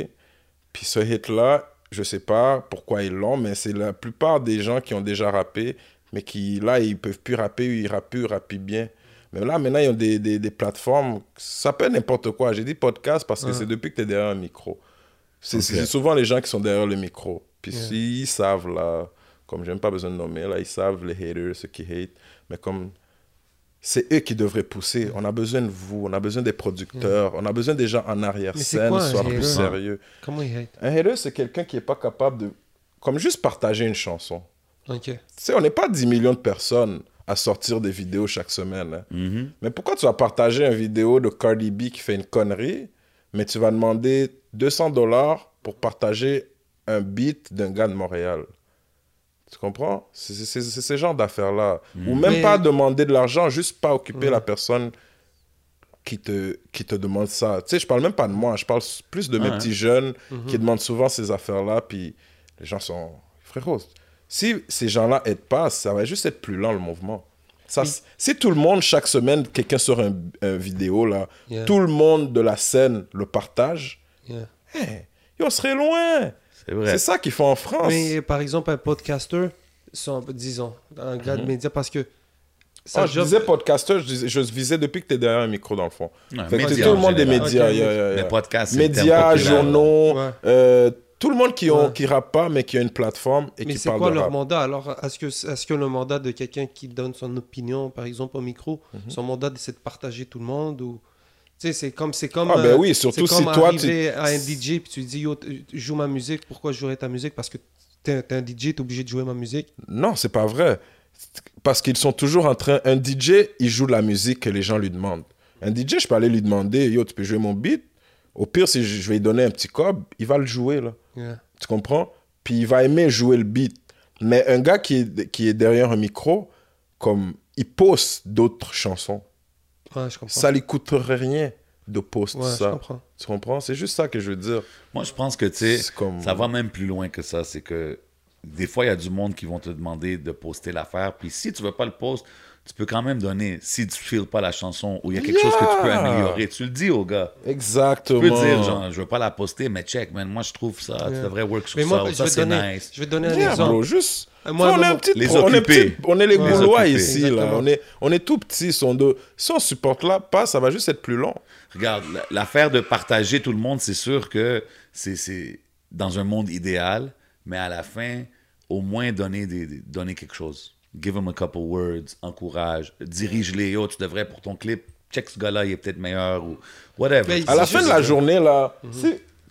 Puis ce hit-là, je sais pas pourquoi ils l'ont, mais c'est la plupart des gens qui ont déjà rappé, mais qui, là, ils peuvent plus rapper, ils rappent plus, ils rappent bien. Mais là, maintenant, ils ont des, des, des plateformes. Ça peut n'importe quoi. J'ai dit podcast parce que c'est depuis que tu es derrière un micro. C'est souvent les gens qui sont derrière le micro. Puis Yeah. s'ils savent, là, comme j'aime pas besoin de nommer, là, ils savent les haters, ceux qui hate. Mais comme c'est eux qui devraient pousser. On a besoin de vous, on a besoin des producteurs, on a besoin des gens en arrière-scène, soient plus sérieux. Comment il Un hater, c'est quelqu'un qui est pas capable de. Comme juste partager une chanson. Ok. Tu sais, on n'est pas 10 millions de personnes à sortir des vidéos chaque semaine. hein. Mhm. Mais pourquoi tu vas partager une vidéo de Cardi B qui fait une connerie, mais tu vas demander 200 dollars pour partager un beat d'un gars de Montréal? Tu comprends? C'est ce genre d'affaires-là. Ou même Mais- pas demander de l'argent, juste pas occuper la personne qui te, qui te demande ça. Tu sais, je parle même pas de moi, je parle plus de mes petits jeunes qui demandent souvent ces affaires-là, puis les gens sont... Frérot, si ces gens-là aident pas, ça va juste être plus lent le mouvement. Ça, Oui. Si tout le monde, chaque semaine, quelqu'un sort un, un vidéo, là, Yeah. tout le monde de la scène le partage, Yeah. hey, on serait loin. C'est vrai. C'est ça qu'il faut en France. Mais par exemple, un podcaster, son- disons, un gars de médias, parce que Ah, sa je job- disais podcaster, je, disais- je visais depuis que tu es derrière un micro, dans le fond. Ouais, Fait que médias c'est tout le monde des médias. Ok, yeah, yeah, yeah. Les podcasts, c'est Médias, journaux, Ouais. euh, tout le monde qui ont Ouais. qui rappe pas, mais qui a une plateforme et Mais qui c'est parle quoi de leur rap. mandat? Alors, est-ce que, est-ce que le mandat de quelqu'un qui donne son opinion, par exemple, au micro, Mhm. son mandat, c'est de partager tout le monde ou... Tu sais, c'est comme... C'est comme Ah, ben euh, oui, surtout c'est si comme toi, arriver à un DJ puis tu dis, yo, joue ma musique, pourquoi je jouerais ta musique? Parce que t'es, un DJ, t'es obligé de jouer ma musique. Non, c'est pas vrai. Parce qu'ils sont toujours en train. Un DJ, il joue la musique que les gens lui demandent. Un DJ, je peux aller lui demander, yo, tu peux jouer mon beat? Au pire, si je je vais lui donner un petit cob, il va le jouer, là. Yeah. Tu comprends? Puis il va aimer jouer le beat. Mais un gars qui est, qui est derrière un micro, comme il poste d'autres chansons, Ouais, je comprends. ça lui coûterait rien de poster ouais, je ça. comprends. Tu comprends? C'est juste ça que je veux dire. Moi, je pense que, tu sais, C'est comme- ça va même plus loin que ça. C'est que des fois, il y a du monde qui vont te demander de poster l'affaire. Puis si tu veux pas le post, tu peux quand même donner. Si tu files pas la chanson ou il y a quelque chose que tu peux Yeah! améliorer, tu le dis au gars. Exactement. Tu peux dire, genre, je veux pas la poster, mais check, man, moi, je trouve ça. Tu Yeah. devrais work sur Mais ça. moi, ou je ça, c'est donner, nice. je vais te donner un Yeah, exemple. bro, juste. Moi, on, est un petit, les on, est petit- on est les Ouais. Gaulois Les ici, là. On est, on est tout petits. Si on, de- si on supporte là, pas, ça va juste être plus long. Regarde, la- l'affaire de partager tout le monde, c'est sûr que c'est- c'est dans un monde idéal, mais à la fin, au moins donner, des, donner quelque chose. Give them a couple words, encourage, dirige-les. Yo, tu devrais pour ton clip, check ce gars-là, il est peut-être meilleur ou whatever. Mais À la fin de la journée, là, Mhm.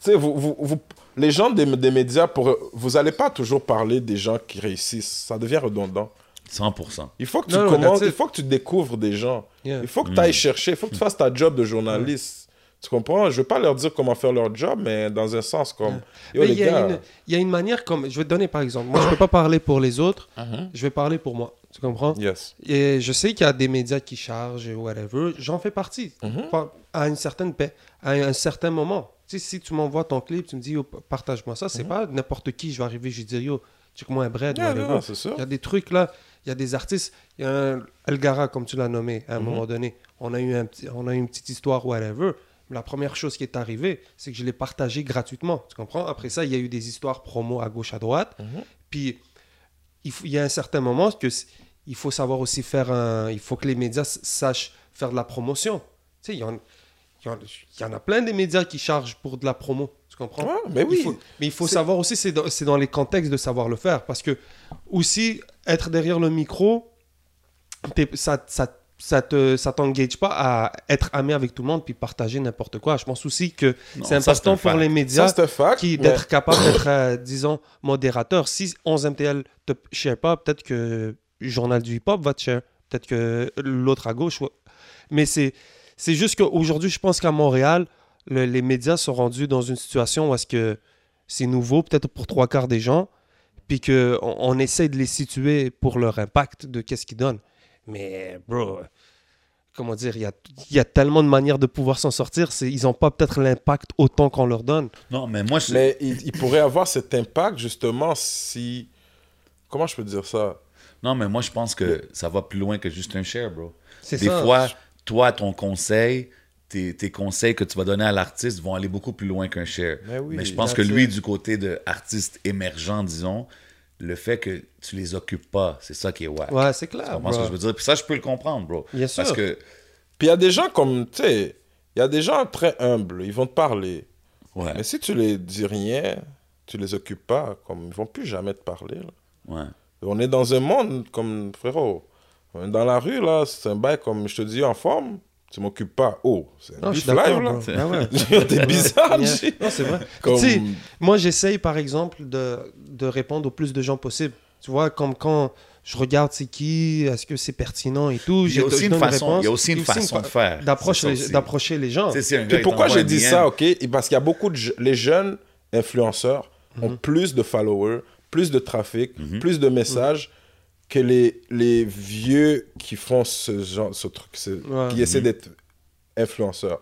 Sais, vous, vous, vous- les gens des, des médias, pour, vous n'allez pas toujours parler des gens qui réussissent. Ça devient redondant. 100%. Il faut que tu Non, commences, that's it. il faut que tu découvres des gens. Yeah. Il faut que tu ailles chercher, il faut que tu fasses ta job de journaliste. Tu comprends? Je veux pas leur dire comment faire leur job, mais dans un sens comme. Il y, a gars. une- il y a une manière comme. Je vais te donner par exemple. Moi, je peux pas parler pour les autres. Uh-huh. Je vais parler pour moi. Tu comprends? Yes. Et je sais qu'il y a des médias qui chargent, whatever. J'en fais partie. Pas- À une certaine paix, à un certain moment. Sais, si tu m'envoies ton clip, tu me dis, yo, partage-moi ça, c'est pas n'importe qui, je vais arriver, je vais dire, yo, check-moi un bread. Yeah, non. Il y a des trucs là, il y a des artistes. Il y a un Elgara, comme tu l'as nommé, à un Mhm. moment donné. On a, eu un petit, on a eu une petite histoire, whatever. Mais la première chose qui est arrivée, c'est que je l'ai partagé gratuitement. Tu comprends? Après ça, il y a eu des histoires promo à gauche, à droite. Mhm. Puis, il, faut- il y a un certain moment que il faut savoir aussi faire un. Il faut que les médias sachent faire de la promotion. Tu sais, il y, en, en- il y en a plein des médias qui chargent pour de la promo. Tu comprends? Mais Il oui. faut- mais il faut savoir aussi, c'est dans, dans les contextes de savoir le faire. Parce que, aussi, être derrière le micro, ça, ça, ça te, ça t'engage pas à être ami avec tout le monde puis partager n'importe quoi. Je pense aussi que c'est important pour fact. les médias fact. qui mais- d'être capable d'être, euh, disons, modérateur. Si 11 MTL te share pas, peut-être que Journal du Hip-Hop va te share. Peut-être que l'autre à gauche. ouais. Mais c'est, c'est juste qu'aujourd'hui, je pense qu'à Montréal, le- les médias sont rendus dans une situation où est-ce que c'est nouveau, peut-être pour trois quarts des gens, puis qu'on on essaie de les situer pour leur impact de qu'est-ce qu'ils donnent. Mais, bro, comment dire, il y a, il y a tellement de manières de pouvoir s'en sortir. Ils n'ont pas peut-être l'impact autant qu'on leur donne. Non, mais moi, je... Mais il, il pourrait avoir cet impact justement si. Comment je peux dire ça? Non, mais moi, je pense que ça va plus loin que juste un share, bro. C'est Des ça. fois, toi, ton conseil, tes, tes conseils que tu vas donner à l'artiste vont aller beaucoup plus loin qu'un share. Mais oui, je pense que lui, du côté de artiste émergent, disons, le fait que tu les occupes pas, c'est ça qui est wack. Ouais, c'est Tu clair. comprends ce que je veux dire? Puis ça, je peux le comprendre, bro. Bien Parce sûr. que, Puis il y a des gens comme, tu sais, il y a des gens très humbles, ils vont te parler. ouais, Mais si tu les dis rien, tu les occupes pas, comme ils vont plus jamais te parler. là. ouais. On est dans un monde comme, frérot, dans la rue, là, c'est un bail comme, je te dis, en forme, tu m'occupes pas. Oh, c'est un Non, live, là. Ah ouais. [laughs] T'es bizarre, Yeah. Non, c'est vrai. [laughs] Comme- Tu sais, moi, j'essaye, par exemple, de, de répondre au plus de gens possible. Tu vois, comme quand je regarde c'est qui, est-ce que c'est pertinent et tout. Il y a aussi une façon, il y a aussi une façon de faire. D'approcher les gens. Pourquoi j'ai dit ça, ok? Parce qu'il y a beaucoup de les jeunes influenceurs Mhm. ont plus de followers, plus de trafic, Mhm. plus de messages que les, les vieux qui font ce genre, ce truc, ce- Ouais. qui essaient d'être influenceurs.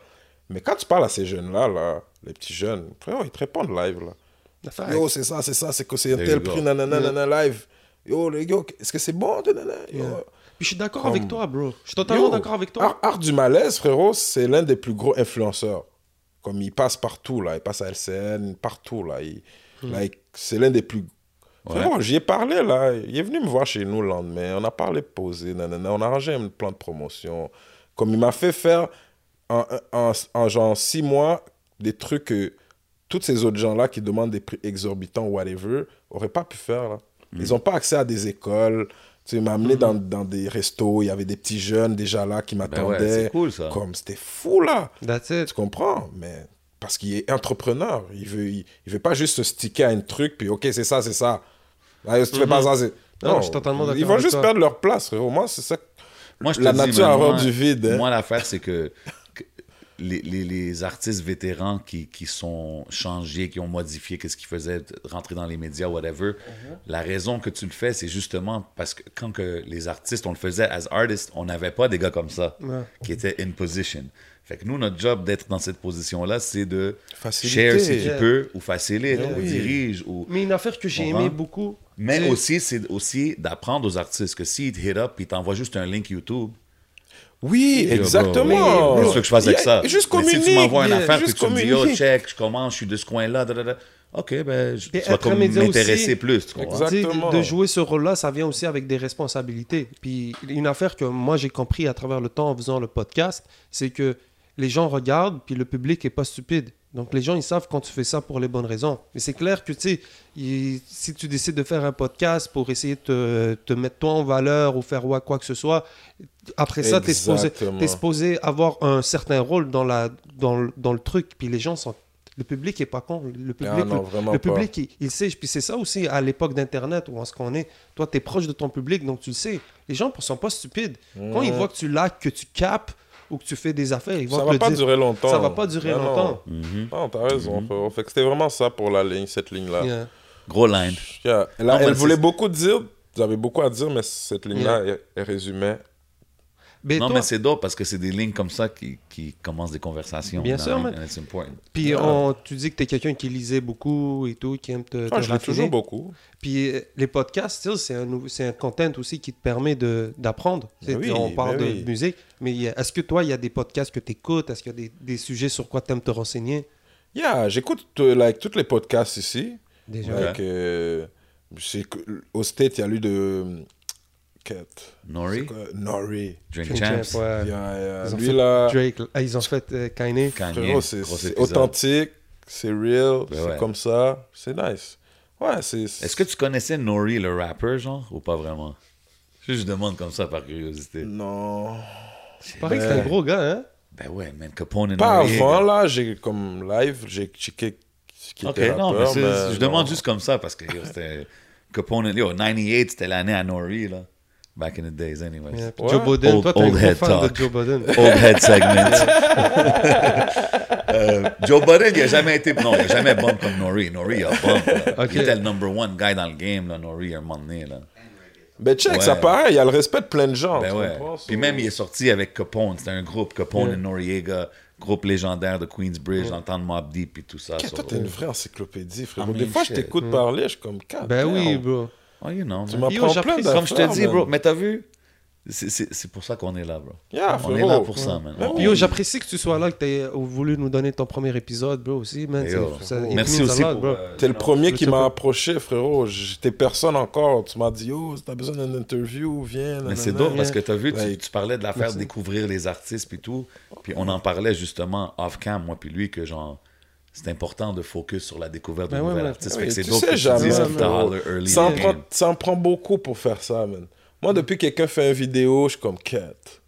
Mais quand tu parles à ces jeunes-là, là, les petits jeunes, frérot, ils te répondent live. Là. Yo, c'est ça, c'est ça, c'est que c'est un tel prix, nanana, Yeah. nanana, live. Yo, les gars, est-ce que c'est bon nanana, yo. Yeah. Puis je suis d'accord Comme- avec toi, bro. Je suis totalement Yo, d'accord avec toi. Art, Art du malaise, frérot, c'est l'un des plus gros influenceurs. Comme il passe partout, là. Il passe à LCN, partout, là. Il- Hmm. like, c'est l'un des plus... Ouais. J'y ai parlé, là. Il est venu me voir chez nous le lendemain. On a parlé posé, nanana. On a arrangé un plan de promotion. Comme il m'a fait faire, en, en, en genre six mois, des trucs que tous ces autres gens-là qui demandent des prix exorbitants, whatever, n'auraient pas pu faire, là. Ils n'ont pas accès à des écoles. Tu sais, il m'a amené dans, dans des restos. Il y avait des petits jeunes déjà là qui Ben ouais, m'attendaient. c'est cool, ça. Comme c'était fou là. That's it. Tu comprends? Mais parce qu'il est entrepreneur. Il veut, il, il veut pas juste se sticker à un truc puis ok, c'est ça, c'est ça. Là, si tu fais pas ça, c'est. Mhm. Non, je suis totalement d'accord Ils vont avec juste toi. perdre leur place, frérot. Moi, c'est ça. Moi, je te La dis, nature a horreur moi- du vide, hein. Moi, l'affaire, c'est que, que les, les- les artistes vétérans qui, qui sont changés, qui ont modifié qu'est-ce qu'ils faisaient, rentrer dans les médias, whatever, Uh-huh. la raison que tu le fais, c'est justement parce que quand que les artistes, on le faisait as artists, on n'avait pas des gars comme ça Ouais. qui étaient in position. Fait que nous, notre job d'être dans cette position-là, c'est de Faciliter. share si tu Yeah. peux, ou facilite, Yeah, ou oui. dirige, ou... Mais une affaire que j'ai aimé beaucoup. Mais c'est- aussi, c'est aussi d'apprendre aux artistes que s'ils te hit up et t'envoient juste un link YouTube, Oui, exactement. Qu'est-ce que je fasse avec ça? Juste Mais communique. Si tu m'envoies une affaire juste tu me dis, yo, communique. check, je commence, je suis de ce coin-là, da, da, da. ok, ben, je, Puis tu vas comme m'intéresser aussi. plus, tu Exactement. De jouer ce rôle-là, ça vient aussi avec des responsabilités. Puis une affaire que moi j'ai compris à travers le temps en faisant le podcast, c'est que les gens regardent, puis le public est pas stupide. Donc les gens, ils savent quand tu fais ça pour les bonnes raisons. Mais c'est clair que, tu sais, si tu décides de faire un podcast pour essayer de te, te mettre toi en valeur ou faire quoi que ce soit, après ça, tu es t'es supposé avoir un certain rôle dans, la, dans, le, dans le truc. Puis les gens sont... Le public est pas con. Le public, Ah non, le public, il, il sait. Puis c'est ça aussi à l'époque d'Internet où on se connaît. Toi, tu es proche de ton public, donc tu le sais. Les gens ne sont pas stupides. Quand ils Mhm. voient que tu lacs, que tu capes ou que tu fais des affaires, ils vont Ça te va pas dire. durer longtemps. Ça va pas durer Ah non. longtemps. Mhm. Non, t'as raison, frérot. Fait que c'était vraiment ça pour la ligne, cette ligne-là. Yeah. Gros line. Yeah. Elle, Non, elle voulait beaucoup dire, vous avez beaucoup à dire, mais cette ligne-là, elle, elle résumait. Mais non, toi- mais c'est dope parce que c'est des lignes comme ça qui, qui commencent des conversations. Bien sûr, important. Puis Ah. on- tu dis que tu es quelqu'un qui lisait beaucoup et tout, qui aime te, te Ah, je l'ai raffiner. toujours beaucoup. Puis euh, les podcasts, c'est un, un content aussi qui te permet de- d'apprendre. Sais, Oui, on parle ben de oui. musique, mais est-ce que toi, il y a des podcasts que tu écoutes Est-ce qu'il y a des, des sujets sur quoi tu aimes te renseigner? Yeah, j'écoute like, tous les podcasts ici. Déjà. Ouais. Like, euh, c'est que- au State, il y a lu de. Nori, C'est? Nori. Drink Champs, Champ, ouais. Ils ont lui fait là, Drake, ah, ils ont fait euh, Kanye. Kanye, frérot, c'est c'est authentique, c'est real, Ben c'est ouais. comme ça, c'est nice. Ouais, c'est. Est-ce que tu connaissais Nori, le rapper, genre, ou pas vraiment? Je je demande comme ça par curiosité. Non. Il paraît que c'est un Ben- gros gars, hein? Ben ouais, man, Capone et Pas avant, là, j'ai comme live, j'ai checké qui Ok, était non, mais rappeur, c'est- mais je demande juste comme ça parce que c'était Capone. Yo, 98, c'était l'année à Nori, là. Back in the days, anyways. Yeah, Ouais. Joe Budden, Old- toi, old head fan talk. de Joe Budden. Old head segment. Euh, [laughs] [laughs] Joe Budden, il a jamais été. Non, il a jamais bon comme Nori. Nori, il a bon. Ok. Il était le number one guy dans le game, là, Nori, à un moment donné, là. Ben check, Ouais. ça paraît, il y a le respect de plein de gens. Ben ouais. Puis même, il est sorti avec Capone. C'était un groupe, Capone Yeah. et Noriega, groupe légendaire de Queensbridge, dans le temps de Mob Deep et tout ça. Toi, t'es une vraie encyclopédie, frérot? I Des fois, je shit. t'écoute parler, je suis comme, Ben oui, bro. Oh, you know, Tu. Yo, m'apprends plein j'apprécie. d'affaires. Comme je te dis, bro, mais t'as vu, C'est- C'est c'est pour ça qu'on est là, bro. Yeah, on est là pour ça, man. Puis yo, j'apprécie que tu sois là, que tu aies voulu nous donner ton premier épisode, bro, aussi, man. Yo, ça- Merci aussi lot, pour. bro. euh, T'es le premier qui m'a approché, frérot. J'étais personne encore. Tu m'as dit, oh, si t'as besoin d'une interview, viens. Mais c'est dope parce que tu as vu, tu, tu parlais de la faire découvrir les artistes puis tout. Puis on en parlait justement off-cam, moi puis lui, que genre, c'est important de focus sur la découverte de Ben ouais, nouveaux ouais. artistes. C'est tu jamais, early Ça en, prend, ça en prend beaucoup pour faire ça, man. Moi, depuis que quelqu'un fait une vidéo, je suis comme quête.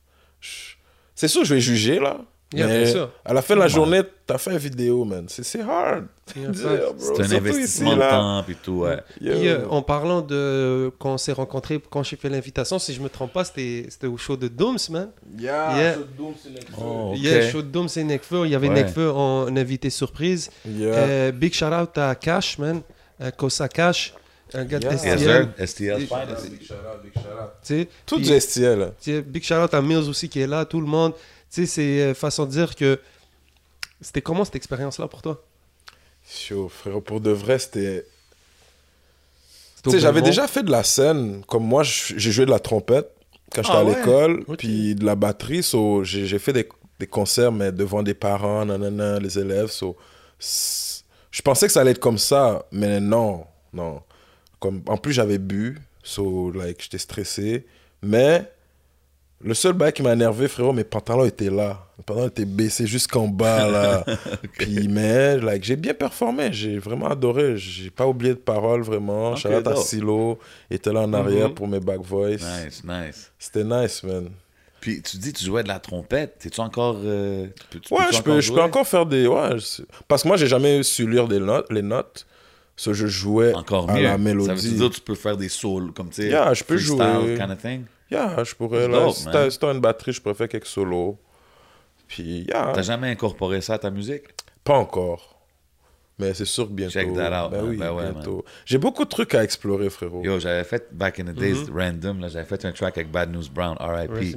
C'est sûr, je vais juger, là. Yeah, mais bien sûr. à la fin de la journée, t'as fait une vidéo, man. C'est c'est hard. Yeah. C'est un investissement de temps puis tout, ouais. Puis, euh, en parlant de quand on s'est rencontrés, quand j'ai fait l'invitation, si je me trompe pas, c'était c'était au show de Dooms, man. Yeah, Yeah. Oh, show de Dooms et Nekfeu. Il y avait Ouais. Nekfeu en invité surprise. Yeah. Euh, big shout out à Cash, man. Euh, Kosa Cash, un gars de Yeah. STL. STL. Et-. Big shout out, big shout out. tu sais. Tout du STL. Big shout out à Mills aussi qui est là, tout le monde. Tu sais, c'est façon de dire que c'était comment cette expérience-là pour toi? Chaud, frérot. Pour de vrai, c'était. Tu sais, j'avais déjà fait de la scène. Comme moi, j'ai joué de la trompette quand j'étais Ah à ouais? l'école, puis de la batterie. so, j'ai fait des, des concerts, mais devant des parents, nanana, les élèves. so, je pensais que ça allait être comme ça, mais non, non. Comme, en plus, j'avais bu, so, like, j'étais stressé. Mais le seul bail qui m'a énervé, frérot, mes pantalons étaient là. Mes pantalons étaient baissés jusqu'en bas, là. [laughs] Puis, mais, like, j'ai bien performé. J'ai vraiment adoré. J'ai pas oublié de paroles, vraiment. Ok, Shout out à dope. Silo. Il était là en arrière Mhm. pour mes back voice. Nice, nice. C'était nice, man. Puis tu dis, tu jouais de la trompette. T'es-tu encore. euh, tu peux- tu Ouais, je peux, je peux encore faire des. Ouais, je- parce que moi, j'ai jamais su lire des notes, les notes. So, je jouais Encore à mieux. la Ça veut mélodie. dire que tu peux faire des solos, comme tu sais. Yeah, je peux jouer. kind of thing? Yeah, je pourrais. C'est Là, dope, si t'as si t'as une batterie, je pourrais faire quelques solos. Puis, yeah, T'as jamais incorporé ça à ta musique? pas encore. Mais c'est sûr que bientôt. Check that out, Ben man. oui, Ben ouais, bientôt. J'ai beaucoup de trucs à explorer, frérot. Yo, j'avais fait, back in the days, Mm-hmm. random, là, j'avais fait un track avec Bad News Brown, R.I.P.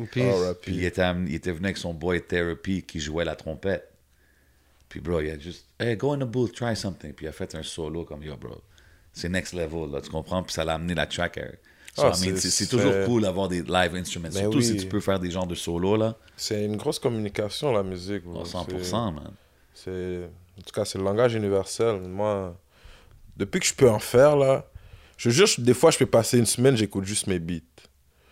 Puis il était, il était venu avec son boy Therapy qui jouait la trompette. Puis bro, il a juste, hey, go in the booth, try something. Puis il a fait un solo comme, yo, bro, c'est next level, là, tu comprends? Puis ça l'a amené la track. euh. So, Ah, I mean, c'est- toujours cool d'avoir des live instruments, Ben surtout si tu peux faire des genres de solos, là. C'est une grosse communication, la musique. Oh, bro. 100%, man. C'est, en tout cas, c'est le langage universel. Moi, depuis que je peux en faire, là, je jure, des fois, je peux passer une semaine, j'écoute juste mes beats.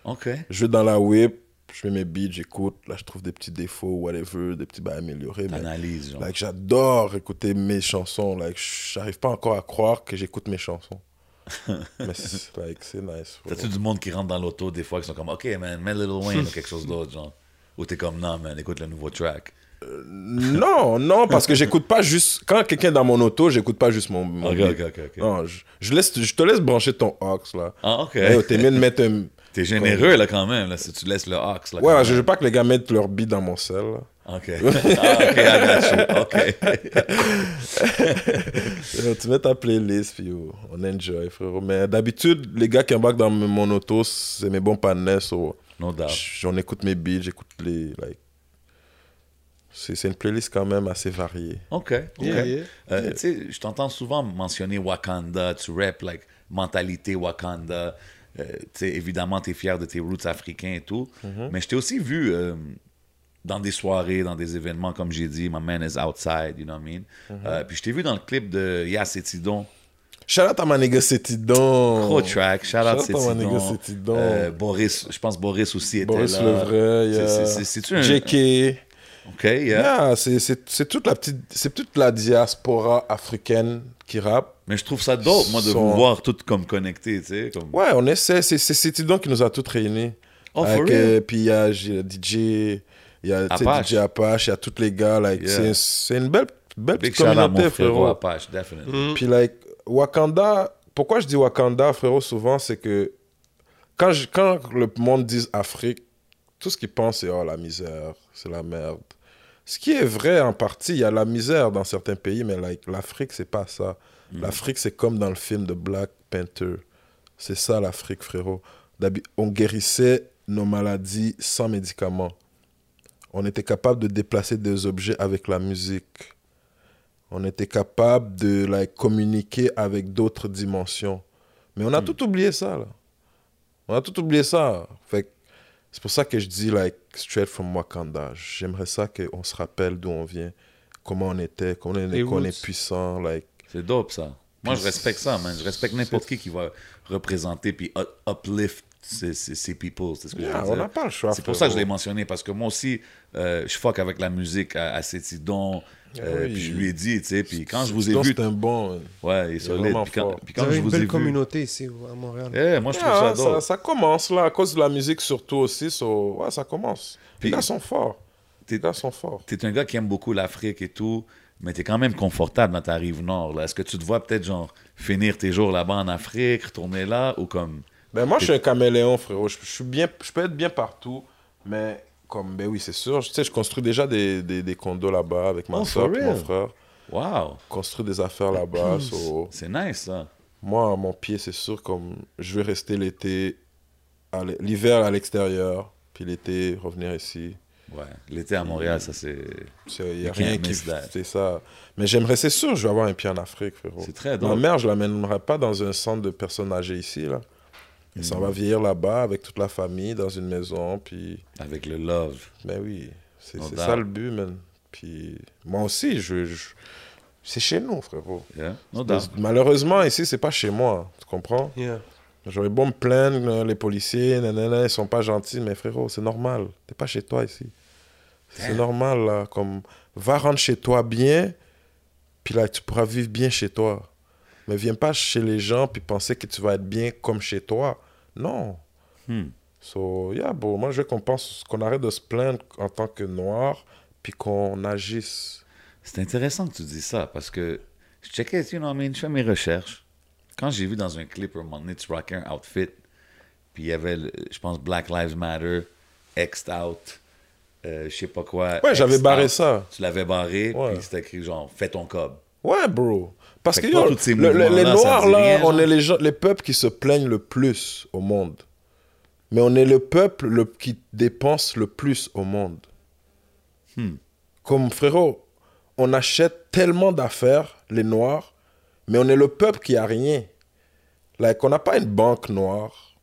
OK. Je vais dans la whip, je mets mes beats, j'écoute. Là, je trouve des petits défauts, whatever, des petits bails améliorés. Mais, T'analyses, genre. like, j'adore écouter mes chansons. Like, j'arrive pas encore à croire que j'écoute mes chansons. Mais c'est, like, nice. T'as-tu du monde qui rentre dans l'auto des fois qui sont comme, OK, man, mets Lil Wayne ou quelque chose d'autre, genre? Ou t'es comme, non, man, écoute le nouveau track. Non, non, parce que j'écoute pas juste. Quand quelqu'un est dans mon auto, j'écoute pas juste mon. mon Ok, beat. ok, ok, ok. Non, je, je laisse, je te laisse brancher ton aux là. Ah, OK. T'es mieux de mettre un. T'es généreux, là, quand même, là, si tu laisses le Ox, là. Ouais, je veux pas que les gars mettent leur beat dans mon sel. là. Même. OK. [laughs] Ah, OK, I got you. OK. [laughs] Tu mets ta playlist, puis oh, on enjoy, frérot. Mais d'habitude, les gars qui embarquent dans mon auto, c'est mes bons panneaux. so, No doubt. J'en écoute mes beats, j'écoute les. Like, c'est c'est une playlist quand même assez variée. OK. OK. Yeah, yeah. Euh, Tu sais, je t'entends souvent mentionner Wakanda, tu rap, like, mentalité Wakanda. Euh, tu sais, évidemment, t'es fier de tes roots africains et tout. Mm-hmm. Mais je t'ai aussi vu euh, dans des soirées, dans des événements, comme j'ai dit, My Man is Outside, you know what I mean? Mm-hmm. Euh, puis je t'ai vu dans le clip de et Tidon. Shout out à ma nigga Setidon. Gros track, shout out à. Setidon. Euh, Boris, je pense Boris aussi était Boris là. Levray, il y C'est- a c'est- c'est- C'est-tu un... JK. OK, yeah. Yeah, c'est- toute la petite, c'est toute la diaspora africaine qui rappe. Mais je trouve ça dope, moi, de Son- vous voir toutes comme connectés, tu sais. Comme... Ouais, on essaie. C'est Setidon qui nous a tous réunis. Oh, for Avec, real? euh, puis il y a DJ, il y a. DJ Apache, il y a tous les gars. Like, Yeah. c'est- une belle, belle Big petite communauté, frérot. Apache, definitely. Puis, like, Wakanda, pourquoi je dis Wakanda, frérot, souvent, c'est que quand, je- quand le monde dit Afrique, tout ce qu'ils pensent, c'est oh, la misère, c'est la merde. Ce qui est vrai en partie, il y a la misère dans certains pays, mais like, l'Afrique, c'est pas ça. L'Afrique, c'est comme dans le film de Black Panther. C'est ça l'Afrique, frérot. On guérissait nos maladies sans médicaments. On était capable de déplacer des objets avec la musique. On était capable de like, communiquer avec d'autres dimensions. Mais on a tout oublié ça, là. On a tout oublié ça. Fait C'est pour ça que je dis, like, straight from Wakanda. J'aimerais ça qu'on se rappelle d'où on vient, comment on était, qu'on est, Les qu'on est puissant, like. C'est dope, ça. Moi, je respecte ça, man. Je respecte n'importe qui qui va représenter puis up- uplift ces, people. C'est ce que je Yeah, veux on dire. n'a pas le choix. C'est pour ça que je l'ai mentionné, parce que moi aussi, euh, je fuck avec la musique à, à Cétidon. euh, oui. puis je lui ai dit, tu sais, puis quand je vous ai vu, c'est un bon. ouais, il est solide. Puis quand, puis Vous quand avez je une vous ai belle vu, communauté ici à Montréal. eh, moi je trouve Yeah, ça dope. ça, ça commence là, à cause de la musique surtout aussi. so, ouais, ça commence. Puis- les gars sont forts. T'es- Les gars sont forts. T'es un gars qui aime beaucoup l'Afrique et tout, mais t'es quand même confortable dans ta rive nord. là. Est-ce que tu te vois peut-être genre finir tes jours là-bas en Afrique, retourner là, ou comme Ben, moi, je suis un caméléon, frérot. Je, je suis bien, je peux être bien partout, mais comme, ben oui, c'est sûr. Tu sais, je construis déjà des, des, des condos là-bas avec ma Oh, soeur for et mon real? frère. wow, Construire des affaires là-bas. [clears throat] so, c'est nice ça. moi, mon pied, c'est sûr, comme je vais rester l'été, à l'hiver à l'extérieur, puis l'été, revenir ici. Ouais, l'été à Montréal, ça c'est Il n'y You a rien qui miss that. fait ça. Mais j'aimerais, c'est sûr, je vais avoir un pied en Afrique, frérot. c'est très Ma drôle. mère, je l'amènerai pas dans un centre de personnes âgées ici, là. Et ça va vieillir là-bas avec toute la famille, dans une maison, puis... Avec le love. Ben oui, c'est ça le but, man. Puis moi aussi, je, je- c'est chez nous, frérot. Yeah? No doubt. Malheureusement, ici, c'est pas chez moi, tu comprends? Yeah. J'aurais beau me plaindre, euh, les policiers, nanana, ils sont pas gentils, mais frérot, c'est normal. T'es pas chez toi ici. C'est normal, là. Comme, va rentrer chez toi bien, puis là, tu pourras vivre bien chez toi. Mais viens pas chez les gens, puis penser que tu vas être bien comme chez toi. Non. Hmm. So, yeah, bon, moi, je veux qu'on pense, qu'on arrête de se plaindre en tant que noir, puis qu'on agisse. C'est intéressant que tu dis ça parce que je checkais, you know, I mean, je fais mes recherches. Quand j'ai vu dans un clip un moment donné, tu rockais un outfit, puis il y avait, je pense, Black Lives Matter, X'd out, euh, je sais pas quoi. Ouais, j'avais barré out. ça. Tu l'avais barré, puis c'était écrit genre, fais ton cob. Ouais, bro. Parce que que toi, yo, tous ces le- le- les Noirs, là, rien, on est les, gens, les peuples qui se plaignent le plus au monde. Mais on est le peuple le, qui dépense le plus au monde. Hmm. Comme frérot, on achète tellement d'affaires, les Noirs, mais on est le peuple qui a rien. Like, on n'a pas une banque noire.